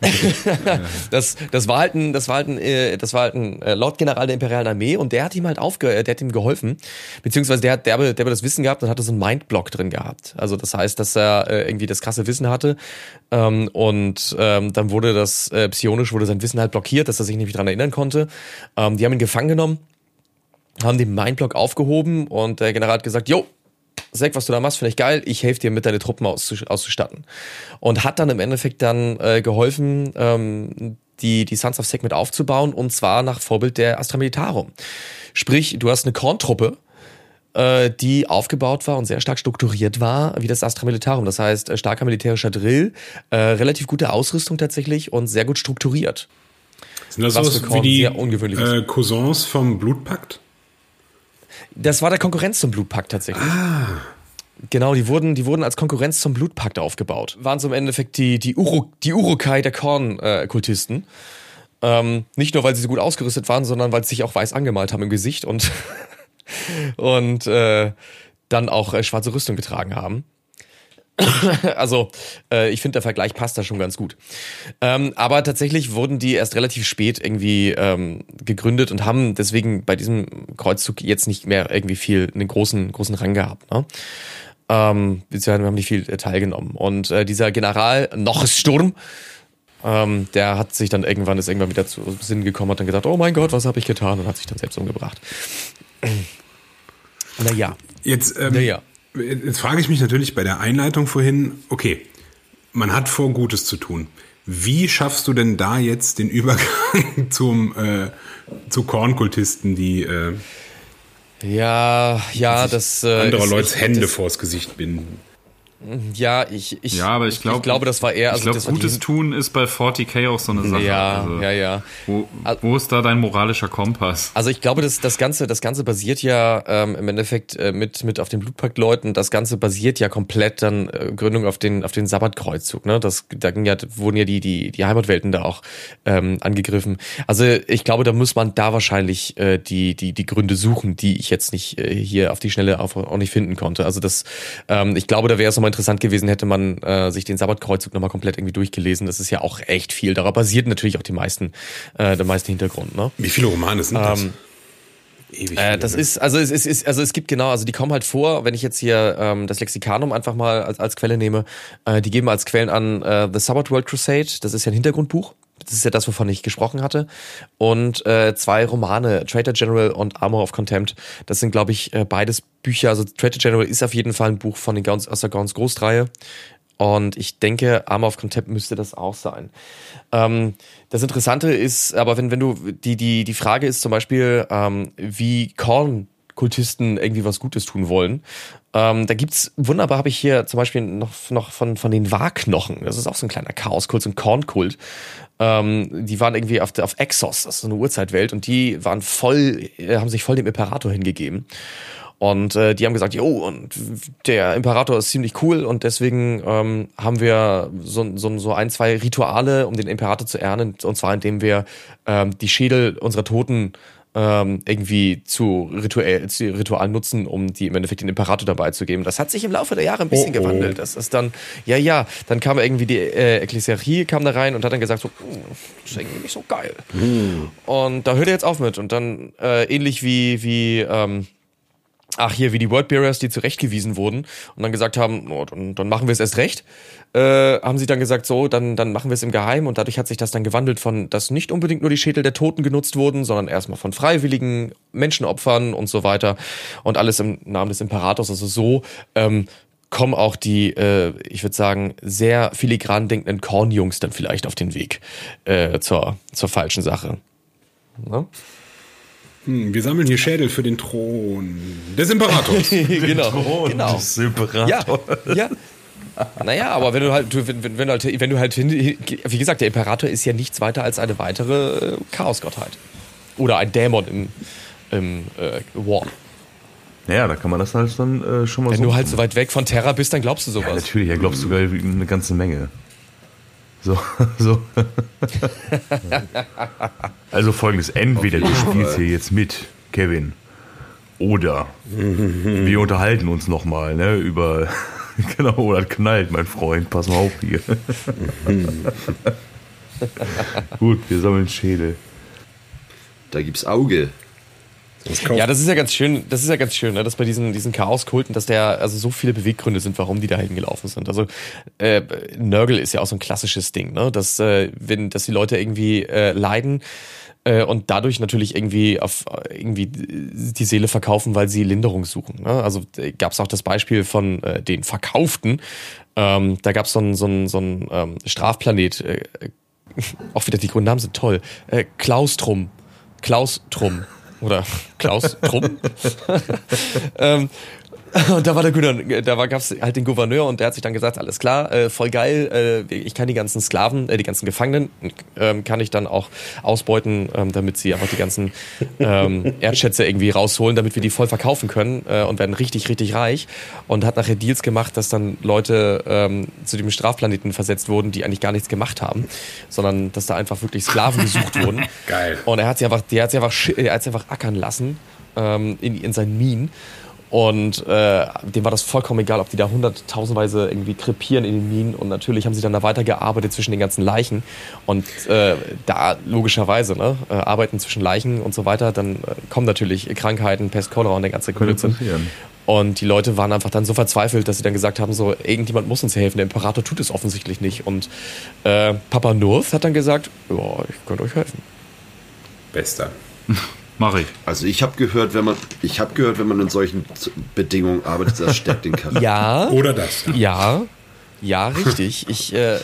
das, das war halt ein, das war halt ein, äh, das war halt ein äh, Lordgeneral der Imperialen Armee und der hat ihm halt aufge, äh, der hat ihm geholfen, beziehungsweise der hat, der, der hat das Wissen gehabt und hatte so einen Mindblock drin gehabt. Also das heißt, dass er irgendwie das krasse Wissen hatte ähm, und ähm, dann wurde das äh, psionisch wurde sein Wissen halt blockiert, dass er sich nicht mehr dran erinnern konnte. Ähm, die haben ihn gefangen genommen, haben den Mindblock aufgehoben und der General hat gesagt, jo, Zack, was du da machst, finde ich geil. Ich helfe dir mit deine Truppen auszu- auszustatten. Und hat dann im Endeffekt dann äh, geholfen, ähm, die, die Sons of Sek mit aufzubauen und zwar nach Vorbild der Astra Militarum. Sprich, du hast eine Korntruppe, äh, die aufgebaut war und sehr stark strukturiert war, wie das Astra Militarum. Das heißt, äh, starker militärischer Drill, äh, relativ gute Ausrüstung tatsächlich und sehr gut strukturiert. Sind das Was sowas wie die sehr ungewöhnlich ist. äh, Cousins vom Blutpakt? Das war der Konkurrenz zum Blutpakt tatsächlich. Genau, die wurden, die wurden als Konkurrenz zum Blutpakt aufgebaut. Waren so im Endeffekt die, die, Uru, die Urukai der Korn-Kultisten. ähm, nicht nur, weil sie so gut ausgerüstet waren, sondern weil sie sich auch weiß angemalt haben im Gesicht und, und äh, dann auch äh, schwarze Rüstung getragen haben. also, äh, ich finde, der Vergleich passt da schon ganz gut. Ähm, aber tatsächlich wurden die erst relativ spät irgendwie ähm, gegründet und haben deswegen bei diesem Kreuzzug jetzt nicht mehr irgendwie viel, einen großen, großen Rang gehabt. Ne? Ähm, beziehungsweise wir haben nicht viel äh, teilgenommen. Und äh, dieser General Noches Sturm, ähm, der hat sich dann irgendwann, ist irgendwann wieder zu Sinn gekommen, hat dann gedacht, oh mein Gott, was habe ich getan? Und hat sich dann selbst umgebracht. naja, Jetzt, ähm, naja. Jetzt frage ich mich natürlich bei der Einleitung vorhin, okay, man hat vor, Gutes zu tun. Wie schaffst du denn da jetzt den Übergang zum, äh, zu Kornkultisten, die äh, Ja, ja, das. Äh, anderer ist- Leute Hände das, vors Gesicht binden? Ja, ich, ich, Ja, aber ich, glaub, ich glaube, das war eher. Also ich glaube, Gutes tun ist bei 40k auch so eine Sache. Ja, also, ja, ja. Wo, wo ist da dein moralischer Kompass? Also ich glaube, das, das Ganze, das Ganze basiert ja ähm, im Endeffekt äh, mit mit auf den Blutpakt-Leuten. Das Ganze basiert ja komplett dann äh, Gründung auf den auf den Sabbatkreuzzug. Ne, das da ging ja wurden ja die die die Heimatwelten da auch ähm, angegriffen. Also ich glaube, da muss man da wahrscheinlich äh, die die die Gründe suchen, die ich jetzt nicht äh, hier auf die Schnelle auch, auch nicht finden konnte. Also das, ähm, ich glaube, da wäre es nochmal interessant gewesen, hätte man äh, sich den Sabbatkreuzzug nochmal komplett irgendwie durchgelesen. Das ist ja auch echt viel. Darauf basiert natürlich auch die meisten äh, der meiste Hintergrund. Ne? Wie viele Romane sind das? Ähm, Ewig. Äh, das ne? ist, also es ist, ist, also es gibt genau, also die kommen halt vor, wenn ich jetzt hier ähm, das Lexikanum einfach mal als, als Quelle nehme, äh, die geben als Quellen an äh, The Sabbath World Crusade, das ist ja ein Hintergrundbuch, das ist ja das, wovon ich gesprochen hatte, und äh, zwei Romane, Traitor General und Armor of Contempt, das sind, glaube ich, äh, beides Bücher, also Traitor General ist auf jeden Fall ein Buch von den Gauns, aus der Gauns Großreihe, und ich denke, Armor of Contempt müsste das auch sein. Ähm, das Interessante ist, aber wenn, wenn du, die, die, die Frage ist zum Beispiel, ähm, wie Korn-Kultisten irgendwie was Gutes tun wollen. Ähm, da gibt's, wunderbar habe ich hier zum Beispiel noch, noch von, von den Wahrknochen. Das ist auch so ein kleiner Chaoskult, so ein Kornkult. Ähm, die waren irgendwie auf, auf Exos, das ist so eine Urzeitwelt, und die waren voll, äh, haben sich voll dem Imperator hingegeben. Und äh, die haben gesagt, jo, und der Imperator ist ziemlich cool und deswegen ähm, haben wir so, so, so ein, zwei Rituale, um den Imperator zu ehren, und zwar indem wir ähm, die Schädel unserer Toten ähm, irgendwie zu Ritual, zu Ritual nutzen, um die im Endeffekt den Imperator dabei zu geben. Das hat sich im Laufe der Jahre ein bisschen Oh, oh. gewandelt. Das ist dann, ja, ja, dann kam irgendwie die äh, Ekklesiarchie kam da rein und hat dann gesagt, so, "Hm, das ist irgendwie nicht so geil. Und da hört er jetzt auf mit. Und dann äh, ähnlich wie, wie ähm, ach hier, wie die Wordbearers, die zurechtgewiesen wurden und dann gesagt haben, oh, dann, dann machen wir es erst recht, äh, haben sie dann gesagt, so, dann, dann machen wir es im Geheimen und dadurch hat sich das dann gewandelt von, dass nicht unbedingt nur die Schädel der Toten genutzt wurden, sondern erstmal von freiwilligen Menschenopfern und so weiter und alles im Namen des Imperators, also so, ähm, kommen auch die, äh, ich würde sagen, sehr filigran denkenden Kornjungs dann vielleicht auf den Weg äh, zur, zur falschen Sache. Ne? Hm, wir sammeln hier Schädel für den Thron des Imperators. genau, genau. des Imperators. Ja, ja. Naja, aber wenn du halt, du, wenn, wenn, du halt, wenn du halt, hin, wie gesagt, der Imperator ist ja nichts weiter als eine weitere äh, Chaosgottheit. Oder ein Dämon im, im äh, War. Ja, da kann man das halt dann äh, schon mal Wenn so. du halt so weit weg von Terra bist, dann glaubst du ja, sowas. natürlich, er glaubt sogar eine ganze Menge. So, so. also folgendes: Entweder du spielst hier jetzt mit, Kevin, oder wir unterhalten uns nochmal, ne, über. Genau, oder knallt, mein Freund, pass mal auf hier. Gut, wir sammeln Schädel. Da gibt's Auge. Ja, das ist ja ganz schön, das ist ja ganz schön, ne, dass bei diesen, diesen Chaoskulten, dass der, also so viele Beweggründe sind, warum die da hingelaufen sind. Also äh, Nörgel ist ja auch so ein klassisches Ding, ne? Dass, äh, wenn, dass die Leute irgendwie äh, leiden äh, und dadurch natürlich irgendwie auf äh, irgendwie die Seele verkaufen, weil sie Linderung suchen. Ne? Also äh, gab es auch das Beispiel von äh, den Verkauften. Ähm, da gab es so einen so so ähm, Strafplanet, äh, auch wieder die Grundnamen sind toll. Äh, Klaustrum. Klaustrum. Oder Klaus Trum. ähm, und da war der Gouverneur, da war, gab's halt den Gouverneur und der hat sich dann gesagt, alles klar, äh, voll geil, äh, ich kann die ganzen Sklaven, äh, die ganzen Gefangenen, ähm, kann ich dann auch ausbeuten, ähm, damit sie einfach die ganzen ähm, Erdschätze irgendwie rausholen, damit wir die voll verkaufen können äh, und werden richtig, richtig reich. Und hat nachher Deals gemacht, dass dann Leute ähm, zu dem Strafplaneten versetzt wurden, die eigentlich gar nichts gemacht haben, sondern dass da einfach wirklich Sklaven gesucht wurden. Geil. Und er hat sie einfach, der hat sie einfach, er hat sie einfach ackern lassen ähm, in, in seinen Minen. Und äh, dem war das vollkommen egal, ob die da hunderttausendweise irgendwie krepieren in den Minen. Und natürlich haben sie dann da weitergearbeitet zwischen den ganzen Leichen. Und äh, da logischerweise, ne, äh, arbeiten zwischen Leichen und so weiter, dann äh, kommen natürlich Krankheiten, Pest, Cholera und der ganze Blödsinn. Und die Leute waren einfach dann so verzweifelt, dass sie dann gesagt haben, so, irgendjemand muss uns helfen, der Imperator tut es offensichtlich nicht. Und äh, Papa North hat dann gesagt, ja, ich könnte euch helfen. Bester. Mache ich. Also ich habe gehört, wenn man, ich habe gehört, wenn man in solchen Bedingungen arbeitet, das stärkt den Charakter. Ja, Oder das. Ja. ja, ja, richtig. Ich, äh,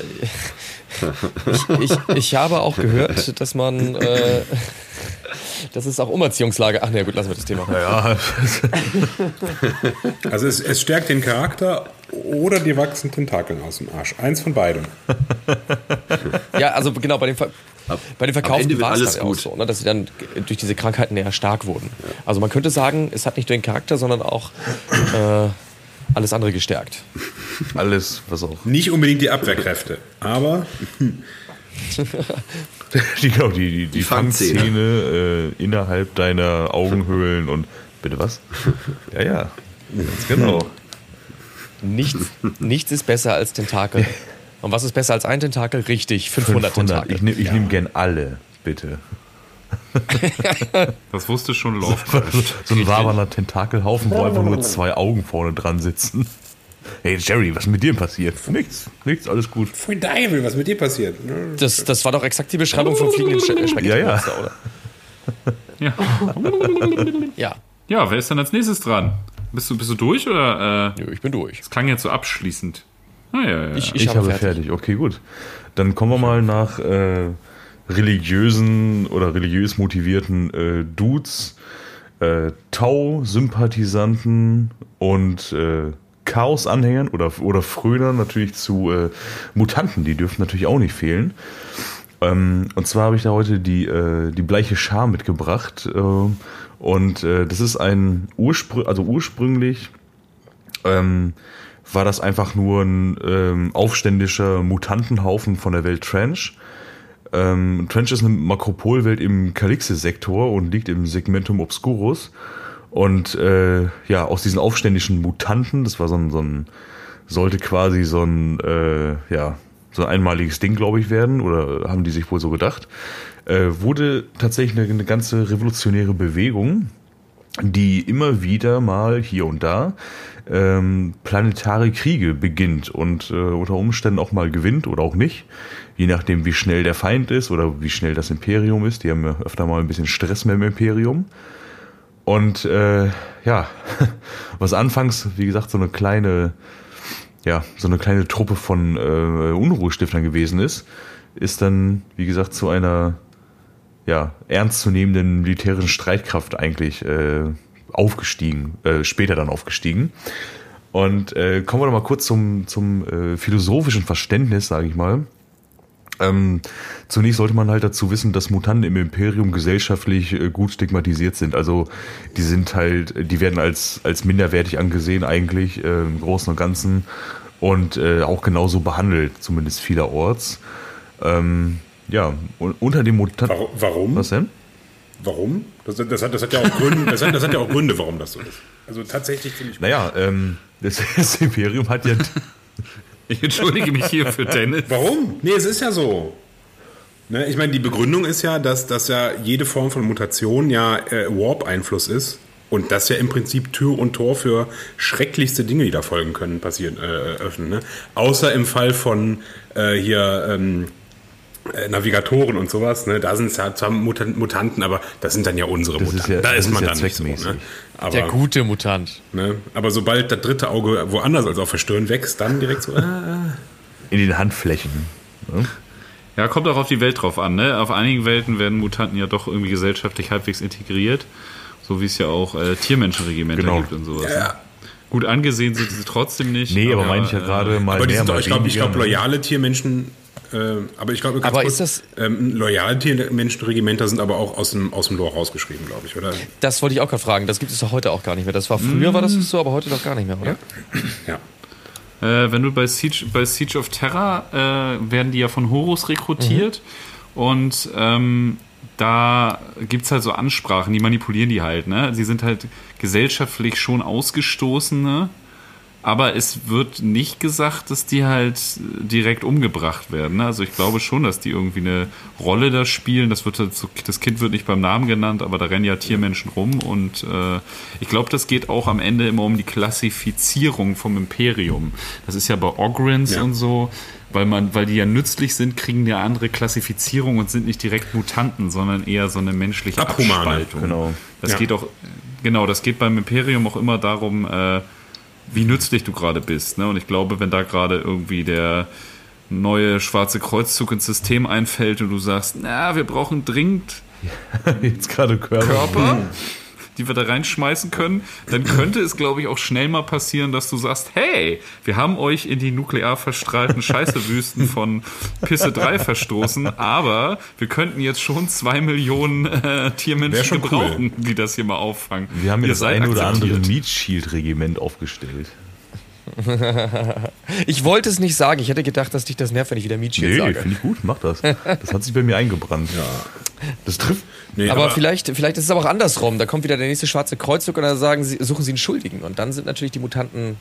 ich, ich, ich habe auch gehört, dass man, äh, dass es auch Umerziehungslage. Ach ne, gut, lassen wir das Thema. Ja, Also es, es stärkt den Charakter oder die wachsen Tentakeln aus dem Arsch. Eins von beidem. Ja, also genau, bei den, Bei den wird war es ja auch gut. so, ne, dass sie dann durch diese Krankheiten eher stark wurden. Also man könnte sagen, es hat nicht nur den Charakter, sondern auch äh, alles andere gestärkt. alles, was auch. Nicht unbedingt die Abwehrkräfte, aber Die, genau, die, die, die Fangzähne. Fangzähne äh, innerhalb deiner Augenhöhlen und. Bitte was? Ja, ja. Ganz genau. Nichts, nichts ist besser als Tentakel. Und was ist besser als ein Tentakel? Richtig, 500, 500. Tentakel. Ich nehme ich nehm gern alle, bitte. Das wusste schon Lovecraft. So ein wabernder Tentakelhaufen, wo einfach nur zwei Augen vorne dran sitzen. Hey Jerry, was ist mit dir passiert? Nichts, nichts, alles gut. Pfui Deibel, was mit dir passiert? Das, das war doch exakt die Beschreibung vom fliegenden Sch- Spaghetti Ja, ja. Oder? Ja. Ja, ja, wer ist dann als nächstes dran? Bist du, bist du durch oder? Äh, Nö, ich bin durch. das klang jetzt so abschließend. Ah, ja, ja, ja. Ich, Ich, habe fertig. Okay, gut. Dann kommen wir mal nach äh, religiösen oder religiös motivierten äh, Dudes, äh, Tau-Sympathisanten und äh, Chaos-Anhängern oder, oder Frönern natürlich zu äh, Mutanten. Die dürfen natürlich auch nicht fehlen. Ähm, und zwar habe ich da heute die, äh, die bleiche Schar mitgebracht. Äh, und äh, das ist ein Urspr also ursprünglich ähm, war das einfach nur ein ähm, aufständischer Mutantenhaufen von der Welt Trench. Ähm, Trench ist eine Makropolwelt im Calixe-Sektor und liegt im Segmentum Obscurus. Und äh, ja, aus diesen aufständischen Mutanten, das war so ein, so ein sollte quasi so ein, äh, ja, so ein einmaliges Ding, glaube ich, werden, oder haben die sich wohl so gedacht, äh, wurde tatsächlich eine, eine ganze revolutionäre Bewegung, die immer wieder mal hier und da ähm, planetare Kriege beginnt und äh, unter Umständen auch mal gewinnt oder auch nicht, je nachdem wie schnell der Feind ist oder wie schnell das Imperium ist. Die haben ja öfter mal ein bisschen Stress mit dem Imperium. Und äh, ja, was anfangs, wie gesagt, so eine kleine, ja, so eine kleine Truppe von äh, Unruhestiftern gewesen ist, ist dann, wie gesagt, zu einer ja, ernstzunehmenden militärischen Streitkraft eigentlich äh, aufgestiegen, äh, später dann aufgestiegen. Und äh, kommen wir doch mal kurz zum, zum äh, philosophischen Verständnis, sage ich mal. Ähm, zunächst sollte man halt dazu wissen, dass Mutanten im Imperium gesellschaftlich äh, gut stigmatisiert sind. Also die sind halt, die werden als, als minderwertig angesehen eigentlich äh, im Großen und Ganzen und äh, auch genauso behandelt, zumindest vielerorts. Ähm, ja, und unter dem Mutanten... Warum? warum? Was denn? Warum? Das, das, hat, das, hat ja auch Gründe, das, hat, das hat ja auch Gründe, warum das so ist. Also tatsächlich finde ich. Naja, ähm, das, das Imperium hat ja... Ich entschuldige mich hier für Dennis. Warum? Nee, es ist ja so. Ne, ich meine, die Begründung ist ja, dass, dass ja jede Form von Mutation ja äh, Warp-Einfluss ist. Und das ja im Prinzip Tür und Tor für schrecklichste Dinge, die da folgen können, passieren, äh, öffnen. Ne? Außer im Fall von äh, hier ähm, äh, Navigatoren und sowas. Ne? Da sind es ja zwar Mutan- Mutanten, aber das sind dann ja unsere Das ist Mutanten. ja- da das ist man ist ja dann nicht so. Ne? Aber, Der gute Mutant. ne? aber sobald das dritte Auge woanders als auf der Stirn wächst, dann direkt so. Ah, in den Handflächen. Ne? Ja, kommt auch auf die Welt drauf an. Ne? Auf einigen Welten werden Mutanten ja doch irgendwie gesellschaftlich halbwegs integriert. So wie es ja auch äh, Tiermenschenregimenter Genau. gibt und sowas. ja. ne? Gut angesehen sind sie trotzdem nicht. Nee, aber meine ich ja äh, gerade mal Aber die mehr, sind doch, ich glaube, glaub, loyale Tiermenschen. Äh, aber ich glaube, Aber kurz, ist ähm, loyale Tiermenschenregimenter sind aber auch aus dem, aus dem Lore rausgeschrieben, glaube ich, oder? Das wollte ich auch gerade fragen. Das gibt es doch heute auch gar nicht mehr. Das war früher war das so, aber heute doch gar nicht mehr, oder? Ja. Äh, wenn du bei Siege, bei Siege of Terror äh, werden die ja von Horus rekrutiert und ähm, da gibt es halt so Ansprachen, die manipulieren die halt. Ne? Sie sind halt gesellschaftlich schon Ausgestoßene, aber es wird nicht gesagt, dass die halt direkt umgebracht werden. Also ich glaube schon, dass die irgendwie eine Rolle da spielen. Das, wird halt so, das Kind wird nicht beim Namen genannt, aber da rennen ja Tiermenschen rum und äh, ich glaube, das geht auch am Ende immer um die Klassifizierung vom Imperium. Das ist ja bei Ogrins Ja. und so. weil man, weil die ja nützlich sind, kriegen die eine andere Klassifizierung und sind nicht direkt Mutanten, sondern eher so eine menschliche Abhumane, Abspaltung. genau. Das Ja. geht auch, genau, das geht beim Imperium auch immer darum, äh, wie nützlich du gerade bist. Ne? Und ich glaube, wenn da gerade irgendwie der neue schwarze Kreuzzug ins System einfällt und du sagst, na, wir brauchen dringend Jetzt gerade Körper. Körper, die wir da reinschmeißen können, dann könnte es, glaube ich, auch schnell mal passieren, dass du sagst, hey, wir haben euch in die nuklear verstrahlten Scheißewüsten von Pisse 3 verstoßen, aber wir könnten jetzt schon zwei Millionen äh, Tiermenschen schon gebrauchen, die das hier mal auffangen. Wir haben Ihr jetzt das ein oder andere. Meat Shield Regiment aufgestellt. Ich wollte es nicht sagen. Ich hätte gedacht, dass dich das nervt, wenn ich wieder Meat Shield Nee, sage. finde ich gut, mach das. Das hat sich bei mir eingebrannt. Das trifft. Nee, aber, vielleicht, vielleicht ist es aber auch andersrum. Da kommt wieder der nächste schwarze Kreuzzug und dann sagen sie, suchen sie einen Schuldigen. Und dann sind natürlich die Mutanten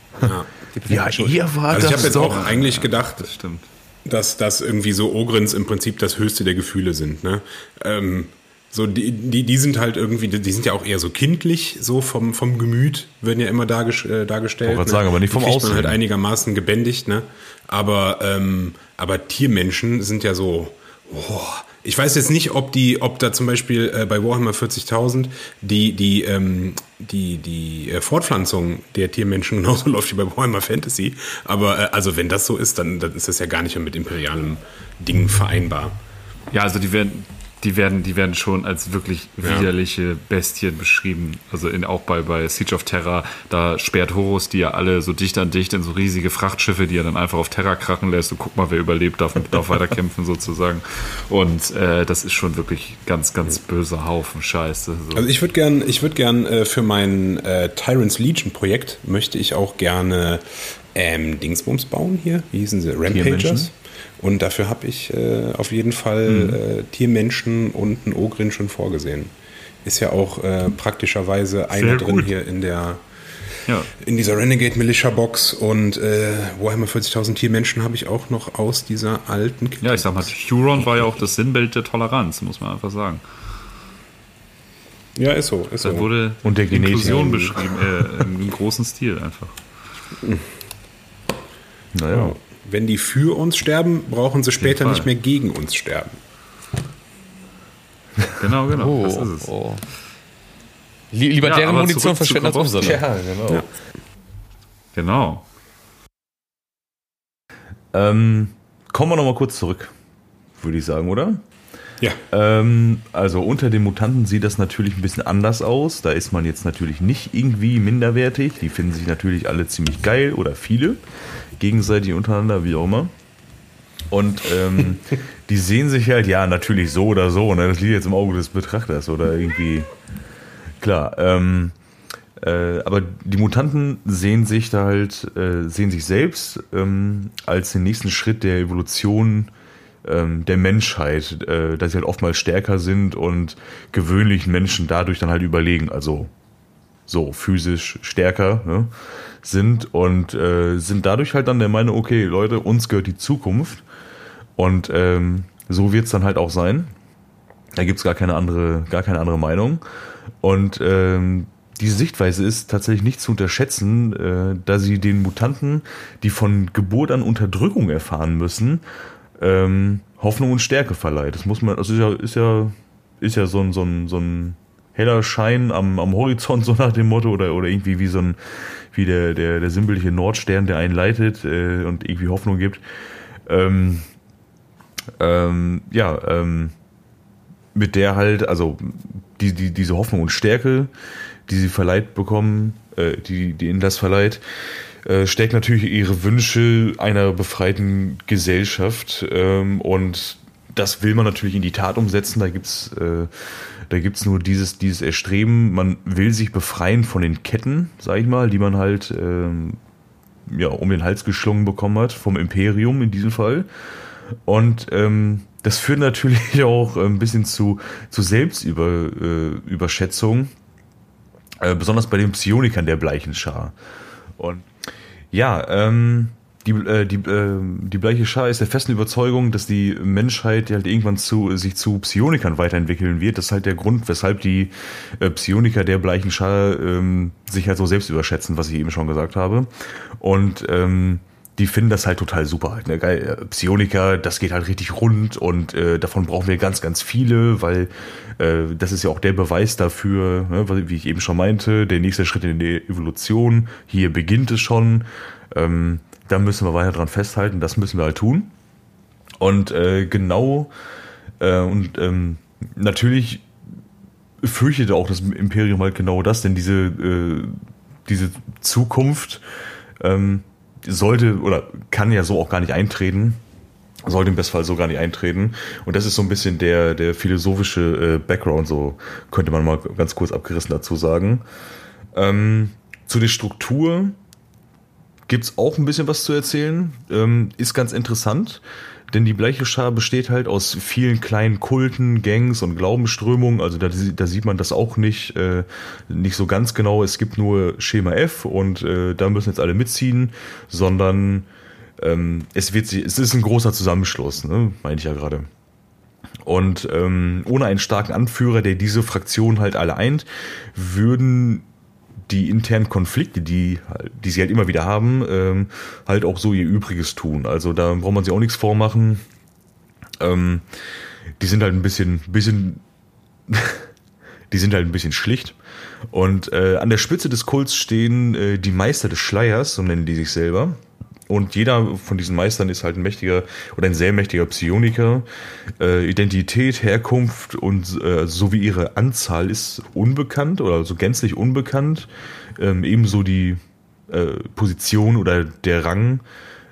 die perfekten Ja, ihr war Also ich das habe jetzt auch eigentlich gedacht, Das stimmt. dass, dass irgendwie so Ogrins im Prinzip das höchste der Gefühle sind. Ne? Ähm, so die, die, die sind halt irgendwie, die sind ja auch eher so kindlich, so vom, vom Gemüt, werden ja immer darges äh, dargestellt. Wollte grad sagen, aber nicht vom die Aussehen. halt einigermaßen gebändigt, ne? Aber, ähm, aber Tiermenschen sind ja so, oh, ich weiß jetzt nicht, ob die, ob da zum Beispiel äh, bei Warhammer 40.000 die, die, ähm, die, die äh, Fortpflanzung der Tiermenschen genauso läuft wie bei Warhammer Fantasy. Aber äh, also wenn das so ist, dann, dann ist das ja gar nicht mehr mit imperialem Ding vereinbar. Ja, also die werden, die werden, die werden schon als wirklich widerliche Bestien beschrieben. Also in, auch bei, bei Siege of Terra, da sperrt Horus die ja alle so dicht an dicht in so riesige Frachtschiffe, die er dann einfach auf Terra krachen lässt und guck mal, wer überlebt, darf, darf weiterkämpfen sozusagen. Und äh, das ist schon wirklich ganz, ganz böser Haufen Scheiße. So. Also ich würde gern, ich würde gern äh, für mein äh, Tyrants Legion Projekt möchte ich auch gerne ähm, Dingsbums bauen hier. Wie hießen sie? Rampagers. Und dafür habe ich äh, auf jeden Fall äh, Tiermenschen und einen Ogrin schon vorgesehen. Ist ja auch äh, praktischerweise einer drin gut. hier in der ja. in dieser Renegade Militia Box und äh, Warhammer 40.000 Tiermenschen habe ich auch noch aus dieser alten Kiste. ja, ich sag mal, Huron war ja auch das Sinnbild der Toleranz, muss man einfach sagen. Ja, ist so, ist Da so. wurde Und der. Inklusion beschrieben, äh, im großen Stil einfach. Naja. Wenn die für uns sterben, brauchen sie später nicht mehr gegen uns sterben. Genau, genau. Oh, das ist es. oh. Lie- Lieber Ja, deren Munition verschwenden als unsere. genau. Genau. Ähm, kommen wir nochmal kurz zurück, würde ich sagen, oder? Ja. Ähm, also unter den Mutanten sieht das natürlich ein bisschen anders aus. Da ist man jetzt natürlich nicht irgendwie minderwertig. Die finden sich natürlich alle ziemlich geil oder viele. Gegenseitig untereinander, wie auch immer. Und ähm, die sehen sich halt, ja, natürlich so oder so. Ne? Das liegt jetzt im Auge des Betrachters oder irgendwie. Klar. Ähm, äh, aber die Mutanten sehen sich da halt, äh, sehen sich selbst ähm, als den nächsten Schritt der Evolution ähm, der Menschheit, äh, dass sie halt oftmals stärker sind und gewöhnlichen Menschen dadurch dann halt überlegen, also so physisch stärker ne, sind und äh, sind dadurch halt dann der Meinung, okay, Leute, uns gehört die Zukunft und ähm, so wird es dann halt auch sein. Da gibt's gar keine andere, gar keine andere Meinung. Und ähm, diese Sichtweise ist tatsächlich nicht zu unterschätzen, äh, da sie den Mutanten, die von Geburt an Unterdrückung erfahren müssen, ähm, Hoffnung und Stärke verleiht. Das muss man, das ist ja, ist ja, ist ja so ein, so ein, so ein heller Schein am, am Horizont, so nach dem Motto, oder, oder irgendwie wie so ein, wie der, der, der sinnbildliche Nordstern, der einen leitet äh, und irgendwie Hoffnung gibt. Ähm, ähm, ja, ähm, mit der halt, also die, die, diese Hoffnung und Stärke, die sie verleiht bekommen, äh, die, die ihnen das verleiht, äh, steckt natürlich ihre Wünsche einer befreiten Gesellschaft ähm, und das will man natürlich in die Tat umsetzen. Da gibt's äh, da gibt's nur dieses, dieses Erstreben. Man will sich befreien von den Ketten, sag ich mal, die man halt ähm, ja, um den Hals geschlungen bekommen hat, vom Imperium in diesem Fall. Und ähm, das führt natürlich auch ein bisschen zu, zu Selbstüberschätzung, äh, äh, besonders bei den Psionikern der bleichen Schar. Und ja, ähm, die, äh, die, äh, die bleiche Schar ist der festen Überzeugung, dass die Menschheit halt irgendwann zu, sich zu Psionikern weiterentwickeln wird. Das ist halt der Grund, weshalb die äh, Psioniker der bleichen Schar ähm, sich halt so selbst überschätzen, was ich eben schon gesagt habe. Und ähm, die finden das halt total super. Halt, ne? Geil, äh, Psioniker, das geht halt richtig rund und äh, davon brauchen wir ganz, ganz viele, weil äh, das ist ja auch der Beweis dafür, ne? wie ich eben schon meinte, der nächste Schritt in der Evolution. Hier beginnt es schon. Ähm, da müssen wir weiter dran festhalten, das müssen wir halt tun. Und äh, genau, äh, und ähm, natürlich fürchtete auch das Imperium halt genau das, denn diese, äh, diese Zukunft ähm, sollte oder kann ja so auch gar nicht eintreten. Sollte im Bestfall so gar nicht eintreten. Und das ist so ein bisschen der, der philosophische äh, Background, so könnte man mal ganz kurz abgerissen dazu sagen. Ähm, zu der Struktur gibt's auch ein bisschen was zu erzählen. Ähm, ist ganz interessant. Denn die Bleiche Schar besteht halt aus vielen kleinen Kulten, Gangs und Glaubensströmungen. Also da, da sieht man das auch nicht, äh, nicht so ganz genau. Es gibt nur Schema F und äh, da müssen jetzt alle mitziehen, sondern ähm, es wird es ist ein großer Zusammenschluss, ne? meine ich ja gerade. Und ähm, ohne einen starken Anführer, der diese Fraktion halt alle eint, würden die internen Konflikte, die, die sie halt immer wieder haben, ähm, halt auch so ihr Übriges tun. Also da braucht man sich auch nichts vormachen. Ähm, die sind halt ein bisschen, bisschen, die sind halt ein bisschen schlicht. Und äh, an der Spitze des Kults stehen äh, die Meister des Schleiers, so nennen die sich selber. Und jeder von diesen Meistern ist halt ein mächtiger oder ein sehr mächtiger Psioniker. Äh, Identität, Herkunft und äh, sowie ihre Anzahl ist unbekannt oder so gänzlich unbekannt. Ähm, ebenso die äh, Position oder der Rang,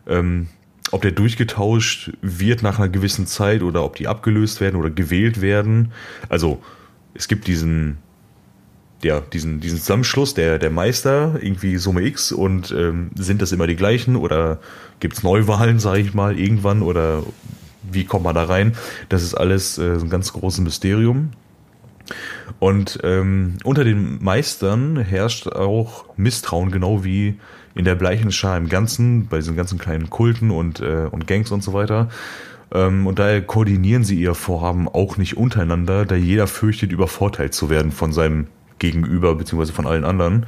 ähm, ob der durchgetauscht wird nach einer gewissen Zeit oder ob die abgelöst werden oder gewählt werden. Also es gibt diesen ja, diesen, diesen Zusammenschluss der, der Meister, irgendwie Summe X und ähm, sind das immer die gleichen oder gibt's Neuwahlen, sage ich mal, irgendwann oder wie kommt man da rein? Das ist alles äh, ein ganz großes Mysterium. Und ähm, unter den Meistern herrscht auch Misstrauen, genau wie in der bleichen Schar im Ganzen, bei diesen ganzen kleinen Kulten und, äh, und Gangs und so weiter. Ähm, und daher koordinieren sie ihr Vorhaben auch nicht untereinander, da jeder fürchtet, übervorteilt zu werden von seinem gegenüber, beziehungsweise von allen anderen.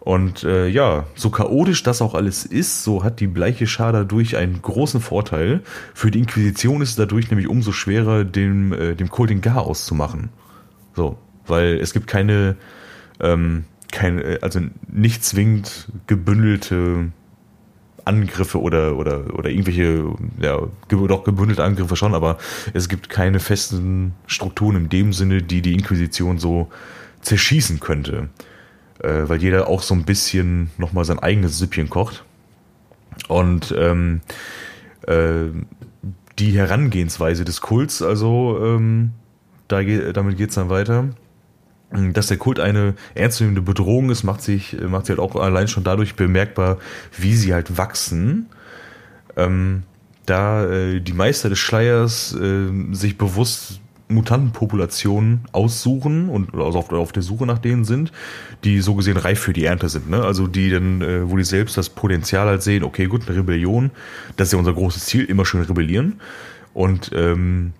Und äh, ja, so chaotisch das auch alles ist, so hat die bleiche Schar dadurch einen großen Vorteil. Für die Inquisition ist es dadurch nämlich umso schwerer, dem, äh, dem Kult den Garaus zu machen. So, weil es gibt keine, ähm, keine, äh, also nicht zwingend gebündelte Angriffe oder, oder, oder irgendwelche, ja, doch gebündelte Angriffe schon, aber es gibt keine festen Strukturen in dem Sinne, die die Inquisition so zerschießen könnte. Äh, weil jeder auch so ein bisschen nochmal sein eigenes Süppchen kocht. Und ähm, äh, die Herangehensweise des Kults, also ähm, da geht, damit geht's dann weiter. Dass der Kult eine ernstzunehmende Bedrohung ist, macht sich, macht sich halt auch allein schon dadurch bemerkbar, wie sie halt wachsen. Ähm, da äh, die Meister des Schleiers äh, sich bewusst Mutantenpopulationen aussuchen und also auf, auf, der Suche nach denen sind, die so gesehen reif für die Ernte sind. Ne? Also die dann, äh, wo die selbst das Potenzial halt sehen, okay, gut, eine Rebellion, das ist ja unser großes Ziel, immer schön rebellieren. Und ähm,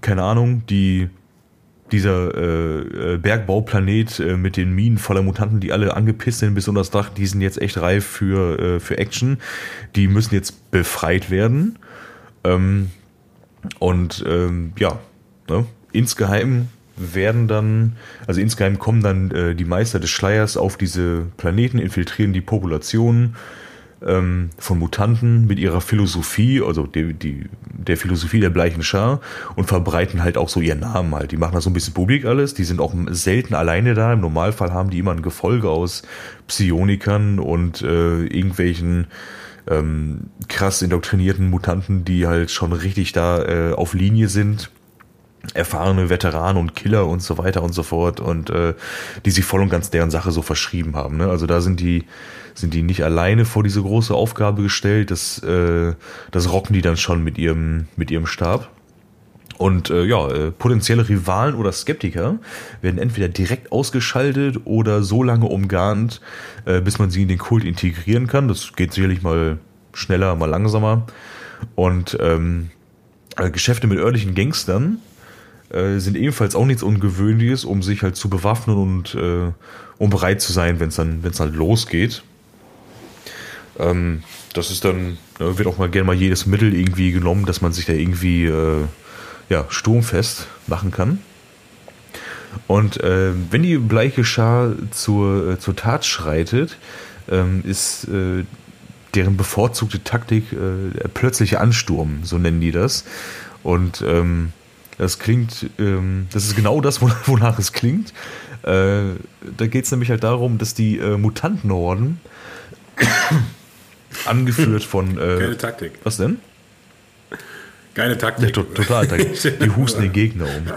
keine Ahnung, die dieser äh, äh Bergbauplanet äh, mit den Minen voller Mutanten, die alle angepisst sind bis unter das Dach, die sind jetzt echt reif für, äh, für Action. Die müssen jetzt befreit werden. Ähm, und ähm, ja, Ne? Insgeheim werden dann, also insgeheim kommen dann äh, die Meister des Schleiers auf diese Planeten, infiltrieren die Populationen ähm, von Mutanten mit ihrer Philosophie, also die, die, der Philosophie der bleichen Schar und verbreiten halt auch so ihren Namen halt. Die machen das so ein bisschen publik alles, die sind auch selten alleine da. Im Normalfall haben die immer ein Gefolge aus Psionikern und äh, irgendwelchen ähm, krass indoktrinierten Mutanten, die halt schon richtig da äh, auf Linie sind erfahrene Veteranen und Killer und so weiter und so fort und äh, die sich voll und ganz deren Sache so verschrieben haben. Ne? Also da sind die sind die nicht alleine vor diese große Aufgabe gestellt. Das äh, das rocken die dann schon mit ihrem mit ihrem Stab. Und äh, ja, äh, potenzielle Rivalen oder Skeptiker werden entweder direkt ausgeschaltet oder so lange umgarnt, äh, bis man sie in den Kult integrieren kann. Das geht sicherlich mal schneller, mal langsamer. Und ähm, äh, Geschäfte mit örtlichen Gangstern äh, sind ebenfalls auch nichts Ungewöhnliches, um sich halt zu bewaffnen und äh, um bereit zu sein, wenn es dann, wenn es halt losgeht. Ähm, das ist dann, da wird auch mal gerne mal jedes Mittel irgendwie genommen, dass man sich da irgendwie äh, ja, sturmfest machen kann. Und äh, wenn die bleiche Schar zur, äh, zur Tat schreitet, ähm, ist deren bevorzugte Taktik äh, der plötzliche Ansturm, so nennen die das. Und ähm, das klingt, ähm, das ist genau das, wonach es klingt. Äh, da geht es nämlich halt darum, dass die äh, Mutantenhorden, angeführt von. Äh, Keine Taktik. Was denn? Keine Taktik. Ja, to total. Die husten den Gegner um.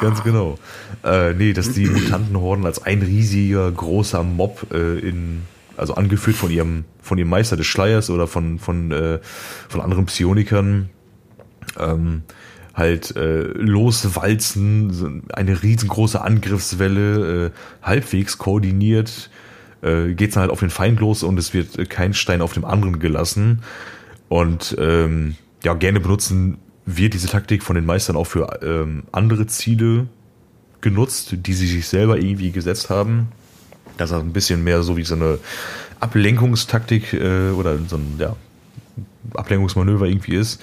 Ganz genau. Äh, nee, dass die Mutantenhorden als ein riesiger, großer Mob äh, in, also angeführt von ihrem, von ihrem Meister des Schleiers oder von, von, äh, von anderen Psionikern, ähm, halt äh, loswalzen, eine riesengroße Angriffswelle, äh, halbwegs koordiniert, äh, geht's dann halt auf den Feind los und es wird kein Stein auf dem anderen gelassen. Und ähm, ja, gerne benutzen wird diese Taktik von den Meistern auch für ähm, andere Ziele genutzt, die sie sich selber irgendwie gesetzt haben. Das ist ein bisschen mehr so wie so eine Ablenkungstaktik äh, oder so ein ja, Ablenkungsmanöver irgendwie ist.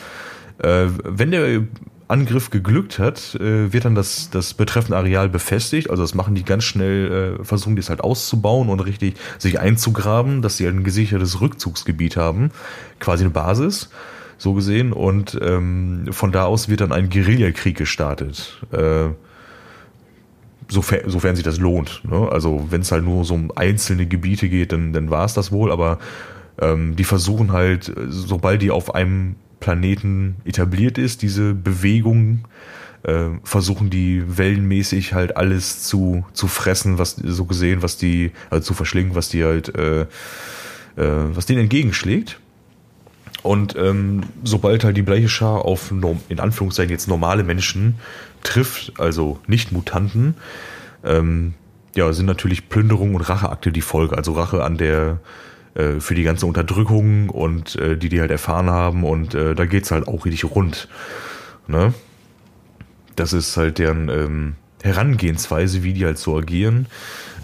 Äh, wenn der Angriff geglückt hat, äh, wird dann das, das betreffende Areal befestigt. Also das machen die ganz schnell, äh, versuchen die es halt auszubauen und richtig sich einzugraben, dass sie ein gesichertes Rückzugsgebiet haben, quasi eine Basis so gesehen. Und ähm, von da aus wird dann ein Guerillakrieg gestartet. Äh, sofern, sofern sich das lohnt. Ne? Also wenn es halt nur so um einzelne Gebiete geht, dann, dann war es das wohl. Aber ähm, die versuchen halt, sobald die auf einem Planeten etabliert ist, diese Bewegung, äh, versuchen die wellenmäßig halt alles zu, zu fressen, was so gesehen, was die, also zu verschlingen, was die halt, äh, äh, was denen entgegenschlägt. Und ähm, sobald halt die bleiche Schar auf in Anführungszeichen jetzt normale Menschen trifft, also nicht Mutanten, ähm, ja, sind natürlich Plünderung und Racheakte die Folge. Also Rache an der für die ganze Unterdrückung und äh, die die halt erfahren haben und äh, da geht's halt auch richtig rund. Ne? Das ist halt deren ähm, Herangehensweise, wie die halt so agieren.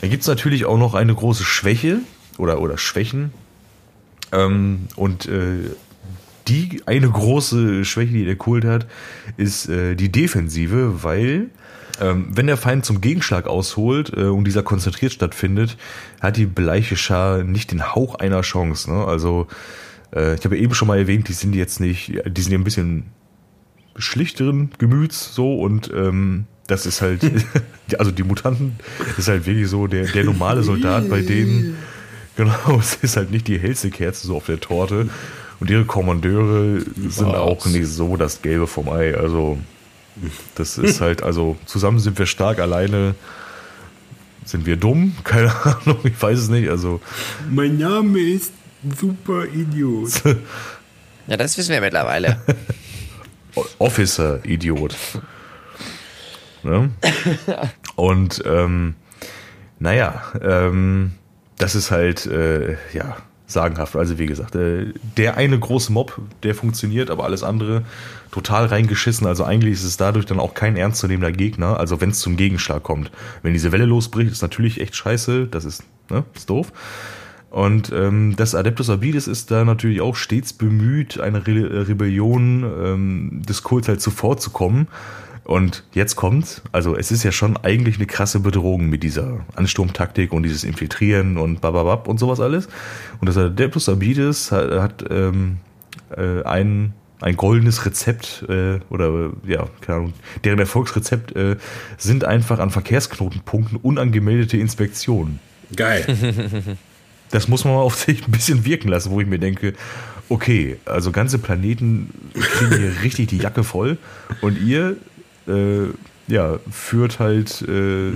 Da gibt's natürlich auch noch eine große Schwäche oder, oder Schwächen. Ähm, und äh, die eine große Schwäche, die der Kult hat, ist äh, die Defensive, weil ähm, wenn der Feind zum Gegenschlag ausholt äh, und dieser konzentriert stattfindet, hat die bleiche Schar nicht den Hauch einer Chance. Ne? Also äh, ich habe eben schon mal erwähnt, die sind jetzt nicht, die sind ja ein bisschen schlichteren Gemüts so und ähm, das ist halt, also die Mutanten, das ist halt wirklich so der, der normale Soldat, bei denen, genau, es ist halt nicht die hellste Kerze so auf der Torte. Und ihre Kommandeure sind auch nicht so das Gelbe vom Ei. Also, das ist halt, also, zusammen sind wir stark, alleine sind wir dumm. Keine Ahnung, ich weiß es nicht. Also, mein Name ist Super Idiot. ja, das wissen wir mittlerweile. Officer Idiot. Ne? Und, ähm, naja, ähm, das ist halt, äh, ja, sagenhaft. Also wie gesagt, äh, der eine große Mob, der funktioniert, aber alles andere total reingeschissen. Also eigentlich ist es dadurch dann auch kein ernstzunehmender Gegner. Also wenn es zum Gegenschlag kommt. Wenn diese Welle losbricht, ist natürlich echt scheiße. Das ist, ne, ist doof. Und ähm, das Adeptus Abidis ist da natürlich auch stets bemüht, eine Re Rebellion ähm, des Kults halt zuvorzukommen. Und jetzt kommt, also es ist ja schon eigentlich eine krasse Bedrohung mit dieser Ansturmtaktik und dieses Infiltrieren und bababab und sowas alles. Und das Adeptus Abidis hat, hat ähm, äh, ein, ein goldenes Rezept äh, oder ja, keine Ahnung, deren Erfolgsrezept äh, sind einfach an Verkehrsknotenpunkten unangemeldete Inspektionen. Geil. Das muss man mal auf sich ein bisschen wirken lassen, wo ich mir denke, okay, also ganze Planeten kriegen hier richtig die Jacke voll und ihr äh, ja, führt halt äh,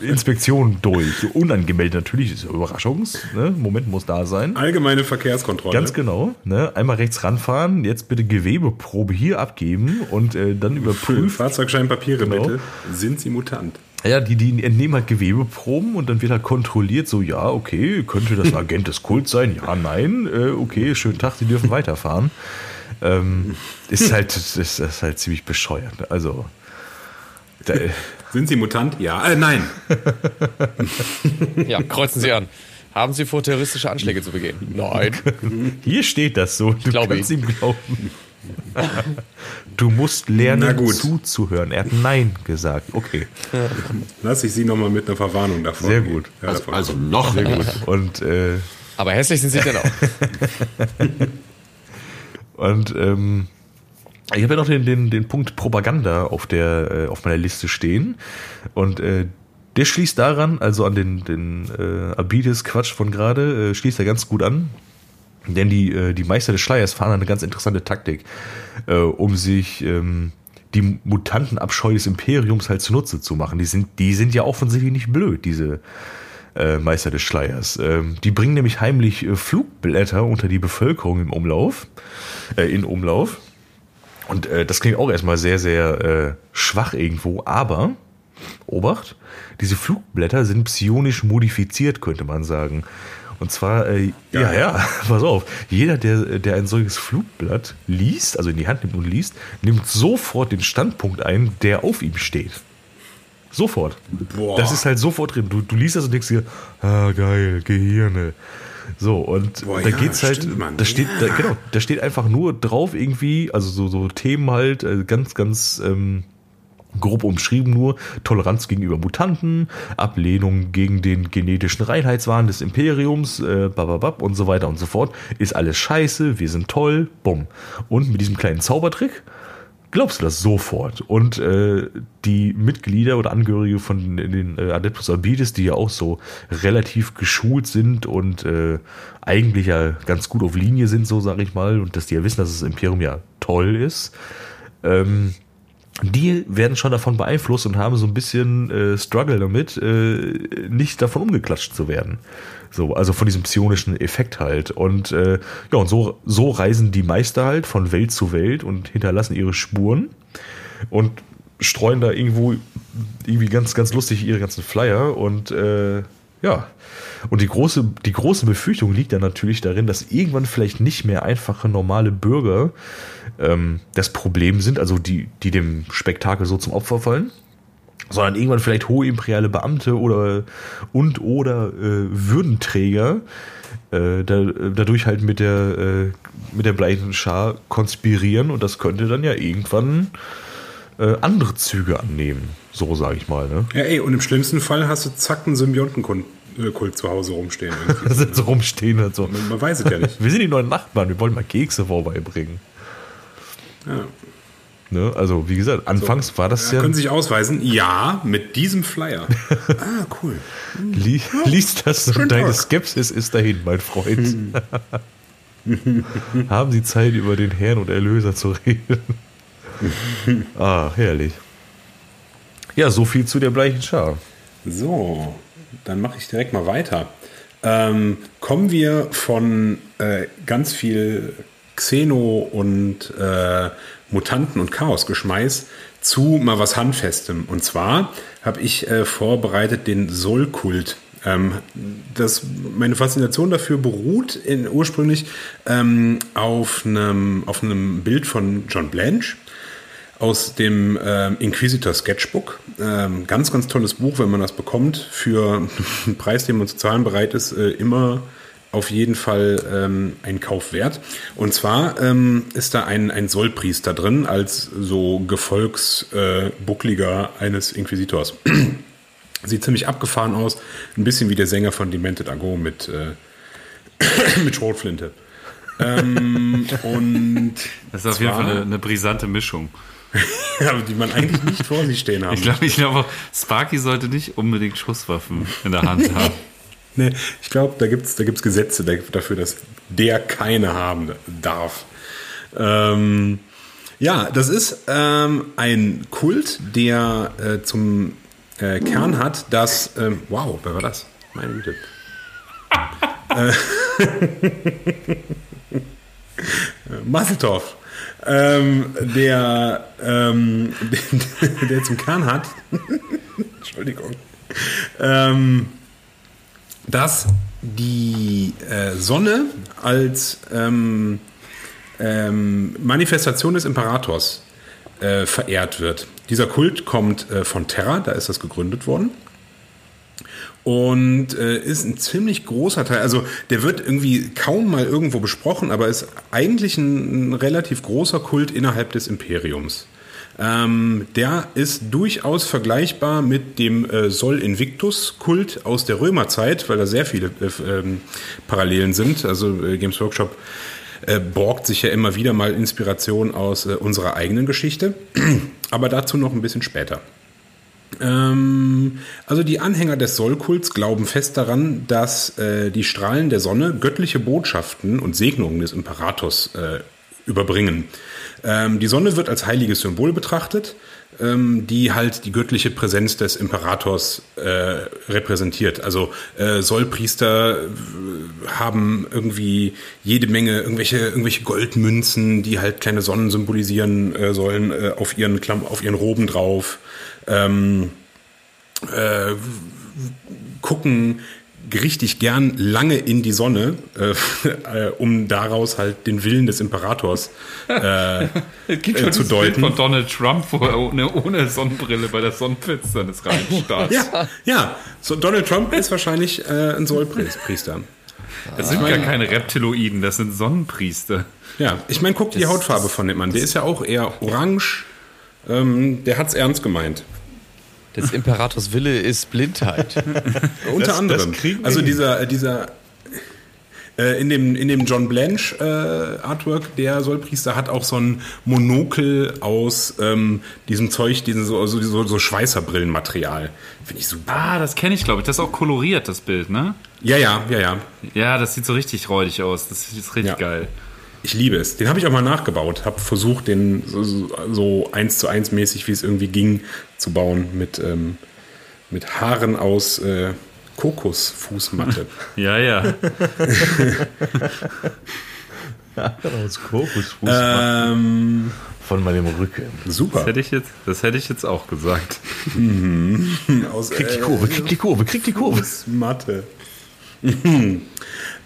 Inspektionen durch. Unangemeldet natürlich, ist Überraschungs. Ne? Moment muss da sein. Allgemeine Verkehrskontrolle. Ganz genau. Ne? Einmal rechts ranfahren, jetzt bitte Gewebeprobe hier abgeben und äh, dann überprüfen. Fahrzeugschein, Papiere genau. bitte. Sind sie Mutant? Ja, die, die entnehmen halt Gewebeproben und dann wird halt kontrolliert, so, ja, okay, könnte das Agent des Kults sein? Ja, nein, äh, okay, schönen Tag, sie dürfen weiterfahren ähm, ist halt ist, ist halt ziemlich bescheuert. Also sind Sie Mutant? Ja, äh, nein. ja, kreuzen Sie an. Haben Sie vor, terroristische Anschläge zu begehen? Nein. Hier steht das so. Du glaube kannst ihm glauben. Du musst lernen, zuzuhören. Er hat Nein gesagt. Okay, Lass ich Sie nochmal mit einer Verwarnung davon. Sehr gut. Ja, Also, davon. also noch sehr gut. Und, äh, Aber hässlich sind Sie denn auch. und ähm, ich habe ja noch den, den, den Punkt Propaganda auf, der, äh, auf meiner Liste stehen. Und äh, der schließt daran, also an den, den äh, Abides-Quatsch von gerade, äh, schließt er ganz gut an. Denn die, äh, die Meister des Schleiers fahren eine ganz interessante Taktik, äh, um sich ähm, die Mutantenabscheu des Imperiums halt zunutze zu machen. Die sind, die sind ja offensichtlich nicht blöd, diese äh, Meister des Schleiers. Ähm, die bringen nämlich heimlich äh, Flugblätter unter die Bevölkerung im Umlauf, äh, in Umlauf. Und äh, das klingt auch erstmal sehr, sehr äh, schwach irgendwo, aber Obacht, diese Flugblätter sind psionisch modifiziert, könnte man sagen. Und zwar, äh, ja, ja, pass auf, jeder, der, der ein solches Flugblatt liest, also in die Hand nimmt und liest, nimmt sofort den Standpunkt ein, der auf ihm steht. Sofort. Boah. Das ist halt sofort drin. Du, du liest das und denkst dir, ah, geil, Gehirne. So, und Boah, da ja, geht's halt, stimmt, da steht, Ja. da, genau, da steht einfach nur drauf irgendwie, also so, so Themen halt, äh, ganz, ganz ähm, grob umschrieben nur, Toleranz gegenüber Mutanten, Ablehnung gegen den genetischen Reinheitswahn des Imperiums, äh, bababab und so weiter und so fort. Ist alles scheiße, wir sind toll, bumm. Und mit diesem kleinen Zaubertrick glaubst du das sofort. Und äh, die Mitglieder oder Angehörige von den äh, Adeptus Arbites, die ja auch so relativ geschult sind und äh, eigentlich ja ganz gut auf Linie sind, so sage ich mal, und dass die ja wissen, dass das Imperium ja toll ist, ähm, die werden schon davon beeinflusst und haben so ein bisschen äh, Struggle damit, äh, nicht davon umgeklatscht zu werden. So, also von diesem psionischen Effekt halt. Und äh, ja, und so, so reisen die Meister halt von Welt zu Welt und hinterlassen ihre Spuren und streuen da irgendwo irgendwie ganz, ganz lustig ihre ganzen Flyer und äh, ja. Und die große, die große Befürchtung liegt dann natürlich darin, dass irgendwann vielleicht nicht mehr einfache normale Bürger ähm, das Problem sind, also die, die dem Spektakel so zum Opfer fallen, sondern irgendwann vielleicht hohe imperiale Beamte oder und oder äh, Würdenträger äh, da, dadurch halt mit der äh, mit der bleichen Schar konspirieren und das könnte dann ja irgendwann äh, andere Züge annehmen, so sage ich mal. Ne? Ja, ey, und im schlimmsten Fall hast du zack einen Symbiontenkult äh, zu Hause rumstehen. so rumstehen und so. Man weiß es ja nicht. Wir sind die neuen Nachbarn, wir wollen mal Kekse vorbeibringen. Ja. Ne? Also, wie gesagt, anfangs war das Ja, können Sie sich ausweisen? Ja, mit diesem Flyer. ah, cool. Li liest das und Schönen deine Tag. Skepsis ist dahin, mein Freund. Haben Sie Zeit, über den Herrn und Erlöser zu reden? ah, herrlich. Ja, so viel zu der bleichen Schar. So, dann mache ich direkt mal weiter. Ähm, kommen wir von äh, ganz viel Xeno und äh, Mutanten und Chaosgeschmeiß zu mal was Handfestem. Und zwar habe ich äh, vorbereitet den Soul-Kult. Ähm, das, meine Faszination dafür beruht in, ursprünglich ähm, auf, einem, auf Bild von John Blanche aus dem ähm, Inquisitor Sketchbook. Ähm, ganz, ganz tolles Buch, wenn man das bekommt, für einen Preis, den man zu zahlen bereit ist, äh, immer auf jeden Fall ähm, ein Kauf wert. Und zwar ähm, ist da ein, ein Sollpriester drin, als so Gefolgsbuckliger äh, eines Inquisitors. Sieht ziemlich abgefahren aus, ein bisschen wie der Sänger von Demented Ago mit, äh, mit Schrotflinte. ähm, und Das ist auf jeden Fall eine, eine brisante Mischung. die man eigentlich nicht vor sich stehen haben. Ich glaube, ich glaube, Sparky sollte nicht unbedingt Schusswaffen in der Hand haben. Nee, ich glaube, da gibt es da gibt's Gesetze da- dafür, dass der keine haben darf. Ähm, ja, das ist ähm, ein Kult, der äh, zum äh, Kern hat, dass. Ähm, wow, wer war das? Meine Güte. äh, Masseltorf. Ähm, der, ähm, der, der zum Kern hat. Entschuldigung. Ähm, dass die äh, Sonne als ähm, ähm, Manifestation des Imperators äh, verehrt wird. Dieser Kult kommt äh, von Terra, da ist das gegründet worden. und äh, ist ein ziemlich großer Teil. Also der wird irgendwie kaum mal irgendwo besprochen, aber ist eigentlich ein, ein relativ großer Kult innerhalb des Imperiums. Ähm, der ist durchaus vergleichbar mit dem äh, Sol Invictus-Kult aus der Römerzeit, weil da sehr viele äh, ähm, Parallelen sind. Also äh, Games Workshop äh, borgt sich ja immer wieder mal Inspiration aus äh, unserer eigenen Geschichte, aber dazu noch ein bisschen später. Ähm, also die Anhänger des Solkults glauben fest daran, dass äh, die Strahlen der Sonne göttliche Botschaften und Segnungen des Imperators überbringen. Ähm, die Sonne wird als heiliges Symbol betrachtet, ähm, die halt die göttliche Präsenz des Imperators äh, repräsentiert. Also äh, Sollpriester äh, haben irgendwie jede Menge irgendwelche irgendwelche Goldmünzen, die halt kleine Sonnen symbolisieren äh, sollen, äh, auf ihren Klamm auf ihren Roben drauf. Ähm, äh, gucken richtig gern lange in die Sonne, äh, äh, um daraus halt den Willen des Imperators äh, äh, zu deuten. von Donald Trump, wo er ohne, ohne Sonnenbrille bei der Sonnenfinsternis reinstarrt. Ja, ja. So, Donald Trump ist wahrscheinlich äh, ein Sollpriester. Das sind gar keine Reptiloiden, das sind Sonnenpriester. Ja, ich meine, guck die Hautfarbe von dem Mann. Der ist ja auch eher orange. Ähm, der hat's ernst gemeint. Des Imperators Wille ist Blindheit. Unter Das- anderem. das also dieser, dieser äh, in dem, in dem John Blanche äh, Artwork, der Sollpriester hat auch so ein Monokel aus ähm, diesem Zeug, diesem so, so, so, so Schweißerbrillenmaterial. Finde ich super. Ah, das kenne ich, glaube ich. Das ist auch koloriert, das Bild, ne? Ja, ja, ja, ja. Ja, das sieht so richtig räudig aus. Das ist richtig Ja. geil. Ich liebe es. Den habe ich auch mal nachgebaut. Habe versucht, den so, so, so eins zu eins mäßig, wie es irgendwie ging, zu bauen mit, ähm, mit Haaren aus äh, Kokosfußmatte. Ja, ja. Aus Kokosfuß ähm, von meinem Rücken. super. Das hätte ich jetzt, das hätte ich jetzt auch gesagt. Aus, Krieg die Kurve, krieg die Kurve, krieg die Kurve. Mathe.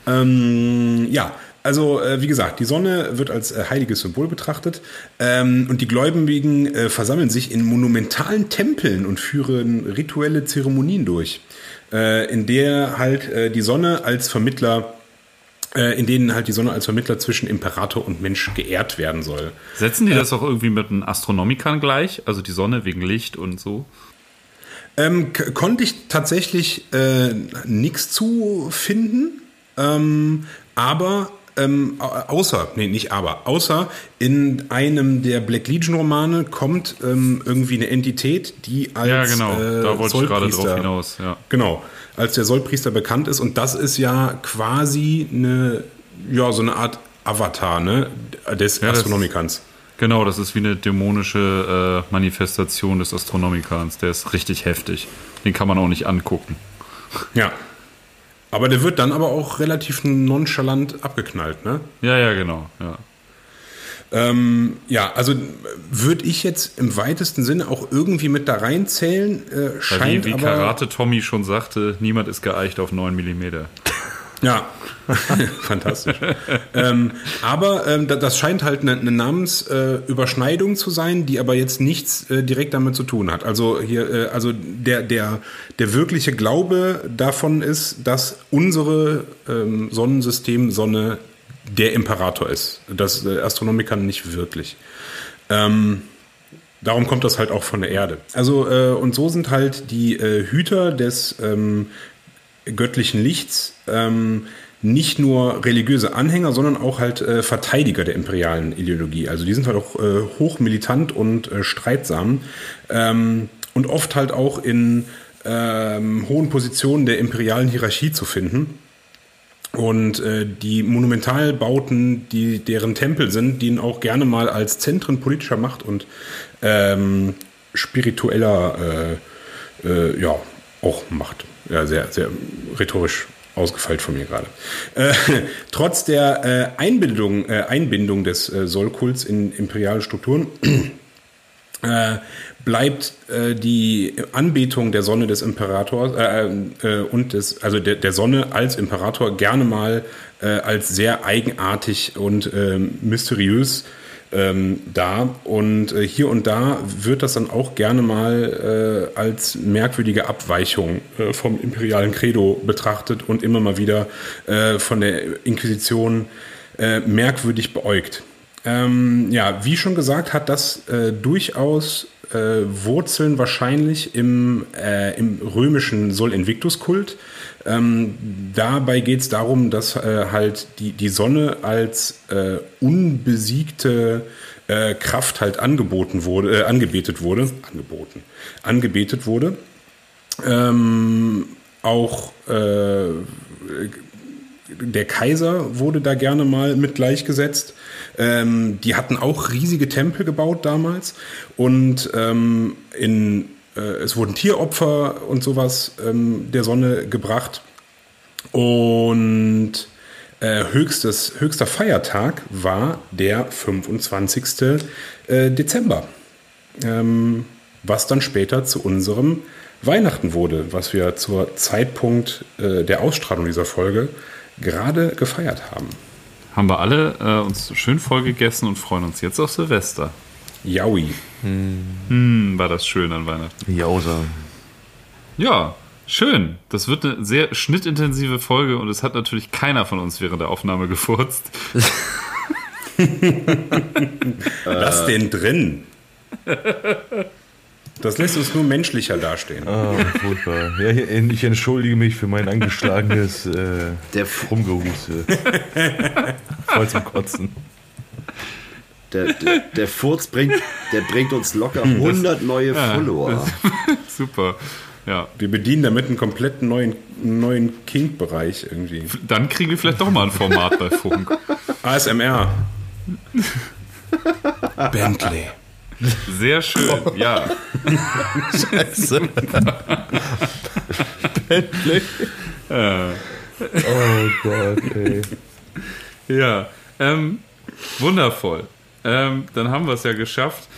ähm, ja, also äh, wie gesagt, die Sonne wird als äh, heiliges Symbol betrachtet ähm, und die Gläubigen äh, versammeln sich in monumentalen Tempeln und führen rituelle Zeremonien durch, äh, in der halt äh, die Sonne als Vermittler äh, in denen halt die Sonne als Vermittler zwischen Imperator und Mensch geehrt werden soll. Setzen die das auch irgendwie mit den Astronomikern gleich? Also die Sonne wegen Licht und so? Ähm, konnte ich tatsächlich äh, nichts zu finden, ähm, aber ähm, au- außer, nee, nicht aber, außer in einem der Black Legion Romane kommt ähm, irgendwie eine Entität, die als Ja, genau. äh, da wollte ich gerade drauf hinaus. Ja. Genau, als der Sollpriester bekannt ist und das ist ja quasi eine, ja, so eine Art Avatar, ne, des Ja, Astronomikans. Genau, das ist wie eine dämonische äh, Manifestation des Astronomikans. Der ist richtig heftig. Den kann man auch nicht angucken. Ja. Aber der wird dann aber auch relativ nonchalant abgeknallt, ne? Ja, ja, genau. Ja. Ähm, ja, also würde ich jetzt im weitesten Sinne auch irgendwie mit da reinzählen. Äh, Weil scheint wie, wie aber, Karate Tommy schon sagte, niemand ist geeicht auf 9 mm. Ja, fantastisch. ähm, aber ähm, da- das scheint halt eine, eine Namensüberschneidung äh, zu sein, die aber jetzt nichts äh, direkt damit zu tun hat. Also hier, äh, also der der der wirkliche Glaube davon ist, dass unsere ähm, Sonnensystem Sonne der Imperator ist. Das äh, Astronomikern nicht wirklich. Ähm, Darum kommt das halt auch von der Erde. Also, äh, und so sind halt die äh, Hüter des ähm, göttlichen Lichts ähm, nicht nur religiöse Anhänger, sondern auch halt äh, Verteidiger der imperialen Ideologie. Also die sind halt auch äh, hochmilitant und äh, streitsam ähm, und oft halt auch in ähm, hohen Positionen der imperialen Hierarchie zu finden. Und äh, die Monumentalbauten, die deren Tempel sind, dienen auch gerne mal als Zentren politischer Macht und ähm, spiritueller, äh, äh, ja, auch Macht. Ja, sehr, sehr rhetorisch ausgefeilt von mir gerade. Äh, trotz der äh, Einbindung, äh, Einbindung des äh, Sollkults in imperiale Strukturen äh, bleibt äh, die Anbetung der Sonne des Imperators äh, und des, also der, der Sonne als Imperator gerne mal als sehr eigenartig und mysteriös ähm, da. Und äh, hier und da wird das dann auch gerne mal äh, als merkwürdige Abweichung äh, vom imperialen Credo betrachtet und immer mal wieder äh, von der Inquisition äh, merkwürdig beäugt. Ähm, ja, wie schon gesagt, hat das äh, durchaus Wurzeln wahrscheinlich im, im römischen Sol Invictus-Kult. Ähm, dabei geht es darum, dass äh, halt die, die Sonne als äh, unbesiegte äh, Kraft halt angeboten wurde, äh, angebetet wurde, angeboten, angebetet wurde. Ähm, auch äh, der Kaiser wurde da gerne mal mit gleichgesetzt. Ähm, die hatten auch riesige Tempel gebaut damals und ähm, in, es wurden Tieropfer und sowas ähm, der Sonne gebracht. Und äh, höchstes, höchster Feiertag war der 25. Äh, Dezember, ähm, was dann später zu unserem Weihnachten wurde, was wir zur Zeitpunkt äh, der Ausstrahlung dieser Folge gerade gefeiert haben. Haben wir alle äh, uns schön voll gegessen und freuen uns jetzt auf Silvester. Jaui. Hm, war das schön an Weihnachten. Jausa. Ja, schön. Das wird eine sehr schnittintensive Folge und es hat natürlich keiner von uns während der Aufnahme gefurzt. Lass den drin. Das lässt uns nur menschlicher dastehen. Ah, furchtbar. Ja, ich entschuldige mich für mein angeschlagenes äh, Der, Rumgehuste. Voll zum Kotzen. Der, der, der Furz bringt, der bringt uns locker 100 neue Follower. Super. Ja. Wir bedienen damit einen kompletten neuen, neuen Kink-Bereich irgendwie. Dann kriegen wir vielleicht doch mal ein Format bei Funk. ASMR. Bentley. Sehr schön, ja. Scheiße. Oh Gott, ey. Ja, ähm, wundervoll. Ähm, dann haben wir es ja geschafft.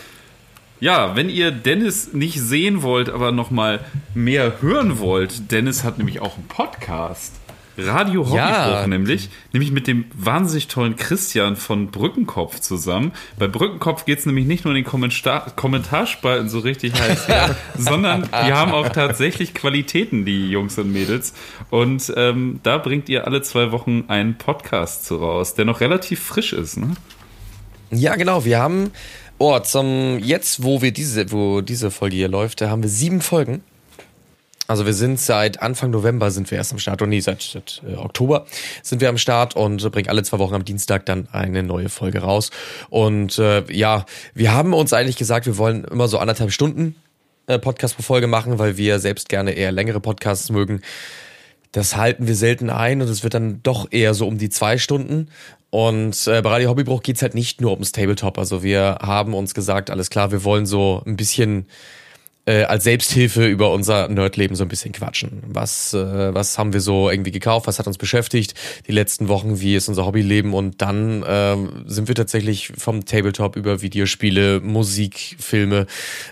Ja, wenn ihr Dennis nicht sehen wollt, aber noch mal mehr hören wollt, Dennis hat nämlich auch einen Podcast. Radio Hobbybruch Ja. nämlich, nämlich mit dem wahnsinnig tollen Christian von Brückenkopf zusammen. Bei Brückenkopf geht es nämlich nicht nur in den Kommentar Kommentarspalten so richtig heiß her, sondern die haben auch tatsächlich Qualitäten, die Jungs und Mädels. Und ähm, da bringt ihr alle zwei Wochen einen Podcast zu raus, der noch relativ frisch ist. Ne? Ja, genau. Wir haben, oh, zum jetzt, wo wir diese, wo diese Folge hier läuft, da haben wir sieben Folgen. Also wir sind seit Anfang November sind wir erst am Start, und nee, seit, seit äh, Oktober sind wir am Start und bringen alle zwei Wochen am Dienstag dann eine neue Folge raus. Und äh, ja, wir haben uns eigentlich gesagt, wir wollen immer so anderthalb Stunden äh, Podcast pro Folge machen, weil wir selbst gerne eher längere Podcasts mögen. Das halten wir selten ein und es wird dann doch eher so um die zwei Stunden. Und äh, bei Radio Hobbybruch geht's halt nicht nur ums Tabletop. Also wir haben uns gesagt, alles klar, wir wollen so ein bisschen äh, als Selbsthilfe über unser Nerdleben so ein bisschen quatschen. Was, äh, was haben wir so irgendwie gekauft? Was hat uns beschäftigt die letzten Wochen? Wie ist unser Hobbyleben? Und dann ähm, sind wir tatsächlich vom Tabletop über Videospiele, Musik, Filme,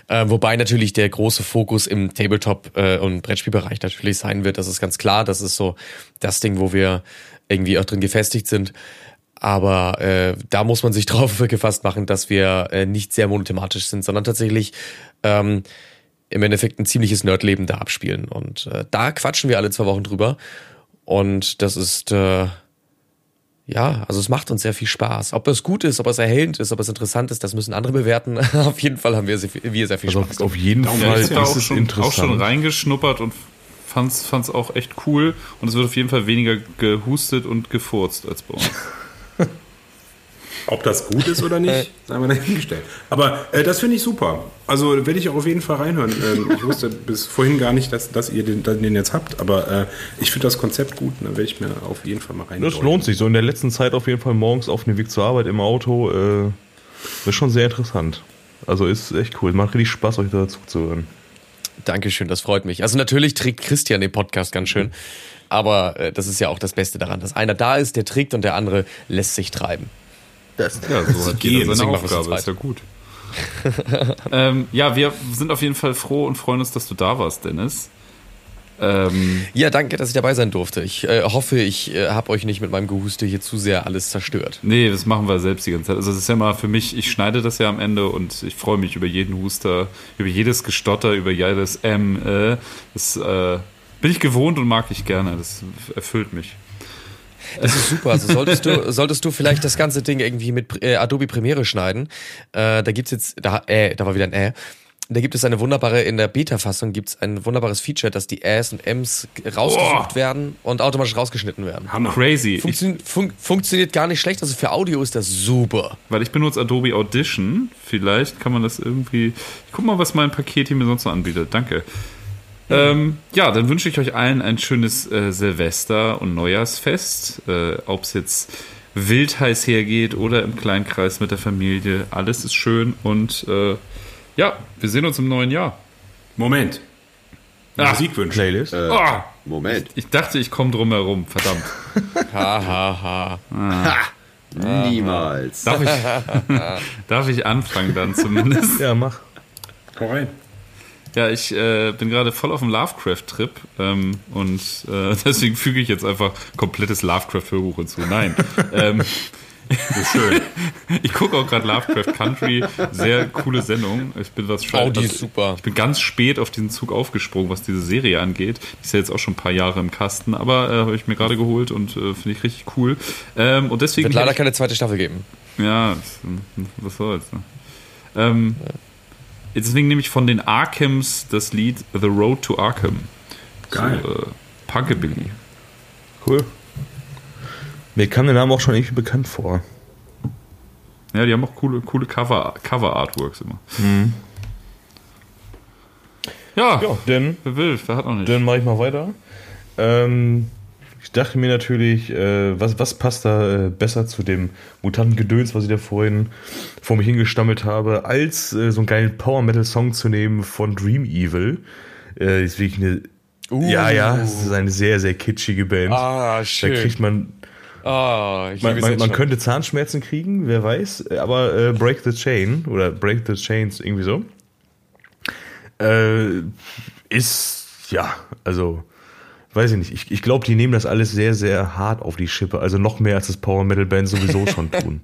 äh, wobei natürlich der große Fokus im Tabletop äh, und Brettspielbereich natürlich sein wird. Das ist ganz klar. Das ist so das Ding, wo wir irgendwie auch drin gefestigt sind. Aber äh, da muss man sich drauf gefasst machen, dass wir äh, nicht sehr monothematisch sind, sondern tatsächlich ähm, im Endeffekt ein ziemliches Nerdleben da abspielen. Und äh, da quatschen wir alle zwei Wochen drüber. Und das ist, äh, ja, also es macht uns sehr viel Spaß. Ob es gut ist, ob es erhellend ist, ob es interessant ist, das müssen andere bewerten. auf jeden Fall haben wir sehr viel, wir sehr viel Also Spaß. auf, auf jeden Ja, Fall ich habe ist auch es schon, auch schon reingeschnuppert und fand's, fand's auch echt cool. Und es wird auf jeden Fall weniger gehustet und gefurzt als bei uns. Ob das gut ist oder nicht, sei mal dahingestellt. Aber äh, das finde ich super. Also werde ich auch auf jeden Fall reinhören. Ähm, ich wusste bis vorhin gar nicht, dass, dass ihr den, den jetzt habt, aber äh, ich finde das Konzept gut und da werde ich mir auf jeden Fall mal rein. Das lohnt sich. So in der letzten Zeit auf jeden Fall morgens auf dem Weg zur Arbeit im Auto. Äh, das ist schon sehr interessant. Also ist echt cool. Macht richtig Spaß, euch dazu zu hören. Dankeschön, das freut mich. Also natürlich trägt Christian den Podcast ganz schön. Aber äh, das ist ja auch das Beste daran, dass einer da ist, der trägt und der andere lässt sich treiben. Ja, so hat jeder Deswegen seine Aufgabe, ist ja gut. ähm, ja, wir sind auf jeden Fall froh und freuen uns, dass du da warst, Dennis. Ähm, Ja, danke, dass ich dabei sein durfte. Ich äh, hoffe, ich äh, habe euch nicht mit meinem Gehuste hier zu sehr alles zerstört. nee, das machen wir selbst die ganze Zeit. Also, das ist ja mal für mich, ich schneide das ja am Ende und ich freue mich über jeden Huster, über jedes Gestotter, über jedes M. Äh, das äh, bin ich gewohnt und mag ich gerne. Das erfüllt mich. Das ist super. Also solltest du, solltest du vielleicht das ganze Ding irgendwie mit äh, Adobe Premiere schneiden. Äh, da gibt's jetzt, da, äh, da war wieder ein Äh. Da gibt es eine wunderbare, in der Beta-Fassung gibt es ein wunderbares Feature, dass die Äs und Ms rausgesucht Oh. werden und automatisch rausgeschnitten werden. Hammer. Crazy. Ich, Funktio fun funktioniert gar nicht schlecht, also für Audio ist das super. weil ich benutze Adobe Audition. Vielleicht kann man das irgendwie. Ich guck mal, was mein Paket hier mir sonst noch anbietet. Danke. Ähm, ja, dann wünsche ich euch allen ein schönes äh, Silvester- und Neujahrsfest. Äh, Ob es jetzt wild heiß hergeht oder im Kleinkreis mit der Familie. Alles ist schön und äh, ja, wir sehen uns im neuen Jahr. Moment. Ah. Musikwünsche. Playlist. Ah, Moment. ich dachte, ich komme drum herum. Verdammt. Ha, ha, ha. Niemals. Darf ich, darf ich anfangen dann zumindest? Ja, mach. Hau rein. Ja, ich äh, bin gerade voll auf dem Lovecraft-Trip ähm, und äh, deswegen füge ich jetzt einfach komplettes Lovecraft-Hörbuch hinzu. Nein. ähm, Schön. ich gucke auch gerade Lovecraft Country. Sehr coole Sendung. Ich bin was Oh, die ist super. Ich bin ganz spät auf diesen Zug aufgesprungen, was diese Serie angeht. Die ist ja jetzt auch schon ein paar Jahre im Kasten, aber äh, habe ich mir gerade geholt und äh, finde ich richtig cool. Ähm, und deswegen Wird leider hätte keine zweite Staffel geben. ich, ja, was soll's. Ne? Ähm, deswegen nehme ich von den Arkhams das Lied The Road to Arkham. Geil. So, äh, Punkabilly. Cool. Mir kam der Name auch schon irgendwie bekannt vor. Ja, die haben auch coole, coole Cover, Cover Artworks immer. Ja, Ja, denn wer will, wer hat noch nicht. Dann mache ich mal weiter. Ähm, ich dachte mir natürlich, äh, was, was passt da äh, besser zu dem Mutantengedöns, was ich da vorhin vor mich hingestammelt habe, als äh, so einen geilen Power-Metal-Song zu nehmen von Dream Evil. Äh, ist wirklich eine, ja, ja, es ist eine sehr, sehr kitschige Band. Ah, da schön. kriegt man, Ah, ich man, man, man könnte Zahnschmerzen kriegen, wer weiß, aber äh, Break the Chain oder Break the Chains, irgendwie so. Äh, ist, ja, also, weiß ich nicht. Ich, ich glaube, die nehmen das alles sehr, sehr hart auf die Schippe. Also noch mehr als das Power Metal Band sowieso schon tun.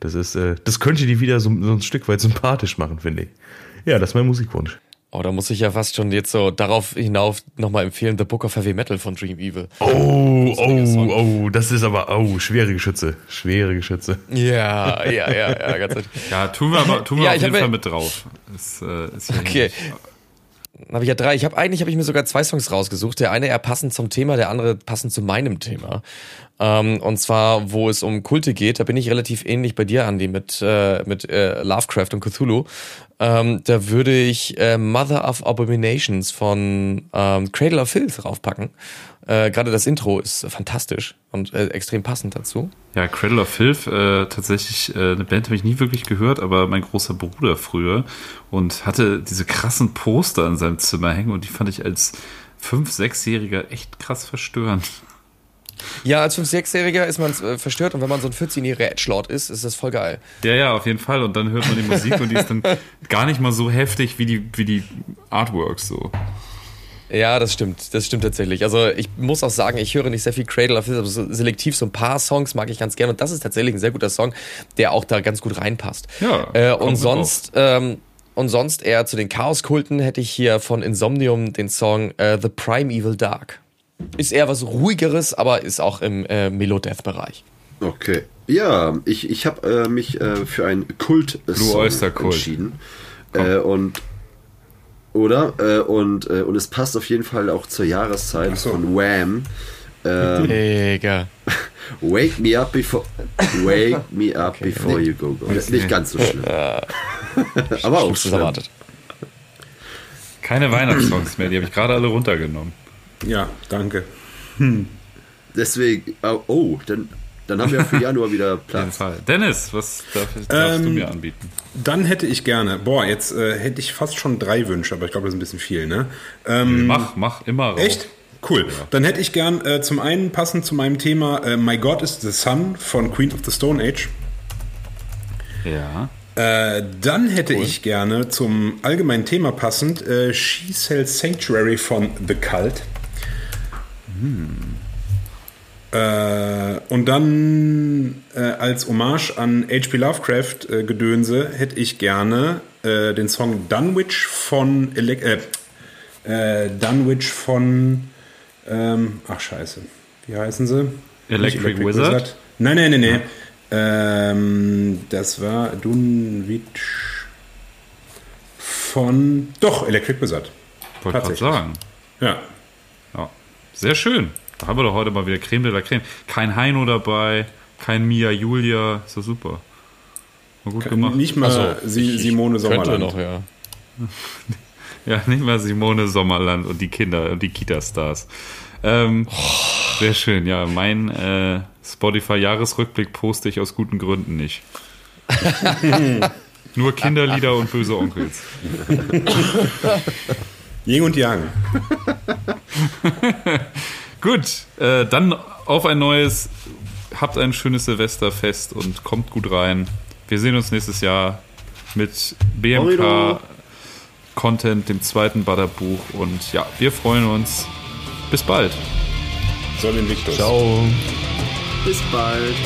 Das ist, äh, das könnte die wieder so, so ein Stück weit sympathisch machen, finde ich. Ja, das ist mein Musikwunsch. Oh, da muss ich ja fast schon jetzt so darauf hinauf nochmal empfehlen, The Book of Heavy Metal von Dream Evil. Oh, Song. oh, oh, das ist aber, oh, schwere Geschütze. Schwere Geschütze. Ja, ja, ja, ja, ganz ehrlich. Ja, tun wir, aber, tun wir Ja, auf jeden Fall mit drauf. Ist, äh, ist ja Okay. nicht- Dann habe ich ja drei. Ich habe eigentlich habe ich mir sogar zwei Songs rausgesucht. Der eine eher passend zum Thema, der andere passend zu meinem Thema. Ähm, und zwar, wo es um Kulte geht, da bin ich relativ ähnlich bei dir, Andy, mit äh, mit äh, Lovecraft und Cthulhu. Ähm, da würde ich äh, Mother of Abominations von ähm, Cradle of Filth raufpacken. Äh, Gerade das Intro ist fantastisch und äh, extrem passend dazu. Ja, Cradle of Filth, äh, tatsächlich äh, eine Band habe ich nie wirklich gehört, aber mein großer Bruder früher und hatte diese krassen Poster in seinem Zimmer hängen und die fand ich als 5-, 6-Jähriger echt krass verstörend. Ja, als 5-, 6-Jähriger ist man äh, verstört und wenn man so ein 14-jähriger Edgelord ist, ist das voll geil. Ja, ja, auf jeden Fall. Und dann hört man die Musik und die ist dann gar nicht mal so heftig wie die, wie die Artworks so. Ja, das stimmt. Das stimmt tatsächlich. Also ich muss auch sagen, ich höre nicht sehr viel Cradle of Filth, aber so selektiv so ein paar Songs mag ich ganz gerne. Und das ist tatsächlich ein sehr guter Song, der auch da ganz gut reinpasst. Ja, Äh, und sonst, ähm, und sonst eher zu den Chaoskulten hätte ich hier von Insomnium den Song äh, The Primeval Dark. Ist eher was ruhigeres, aber ist auch im äh, Melodeath-Bereich. Okay. Ja, ich, ich habe äh, mich äh, für ein kult Blue Oyster Cult. entschieden. Äh, und oder? Äh, und, äh, und es passt auf jeden Fall auch zur Jahreszeit so. von Wham. Ähm, Digga. Wake me up before Wake me up before you go go. Ist nicht ganz so schlimm. Aber auch schlimm. erwartet. Keine Weihnachtssongs mehr, die habe ich gerade alle runtergenommen. Ja, danke. Deswegen, oh, oh, dann, dann haben wir für Januar wieder Auf jeden Platz. Fall. Dennis, was darf, darfst du Ähm, mir anbieten? Dann hätte ich gerne, boah, jetzt äh, hätte ich fast schon drei Wünsche, aber ich glaube, das ist ein bisschen viel, ne? Ähm, Mach, mach immer raus. Echt? Cool. Dann hätte ich gern äh, zum einen passend zu meinem Thema äh, My God is the Sun von Queen of the Stone Age. Ja. Äh, dann hätte ich gerne zum allgemeinen Thema passend äh, She Sells Sanctuary von The Cult. Äh, und dann äh, als Hommage an H.P. Lovecraft äh, Gedönse hätte ich gerne äh, den Song Dunwich von Elec äh, Dunwich von ähm, ach scheiße, wie heißen sie? Electric Nicht Wizard? Nein, nein, nein, nein. Ähm, das war Dunwich von doch Electric Wizard. Wollte gerade sagen. Ja. Ja. Sehr schön. Da haben wir doch heute mal wieder Creme de la Creme. Kein Heino dabei, kein Mia Julia. Ist doch super. Mal gut gemacht. Nicht mal Also, Sie, Simone Könnte Sommerland. noch, ja. Ja, nicht mal Simone Sommerland und die Kinder und die Kita-Stars. Ähm, sehr schön, ja. Mein äh, Spotify-Jahresrückblick poste ich aus guten Gründen nicht. Nur Kinderlieder und böse Onkels. Yin und Yang. Gut, äh, dann auf ein neues. Habt ein schönes Silvesterfest und kommt gut rein. Wir sehen uns nächstes Jahr mit BMK. Content, dem zweiten Badderbuch. Und ja, wir freuen uns. Bis bald. Soll Invictus. Ciao. Bis bald.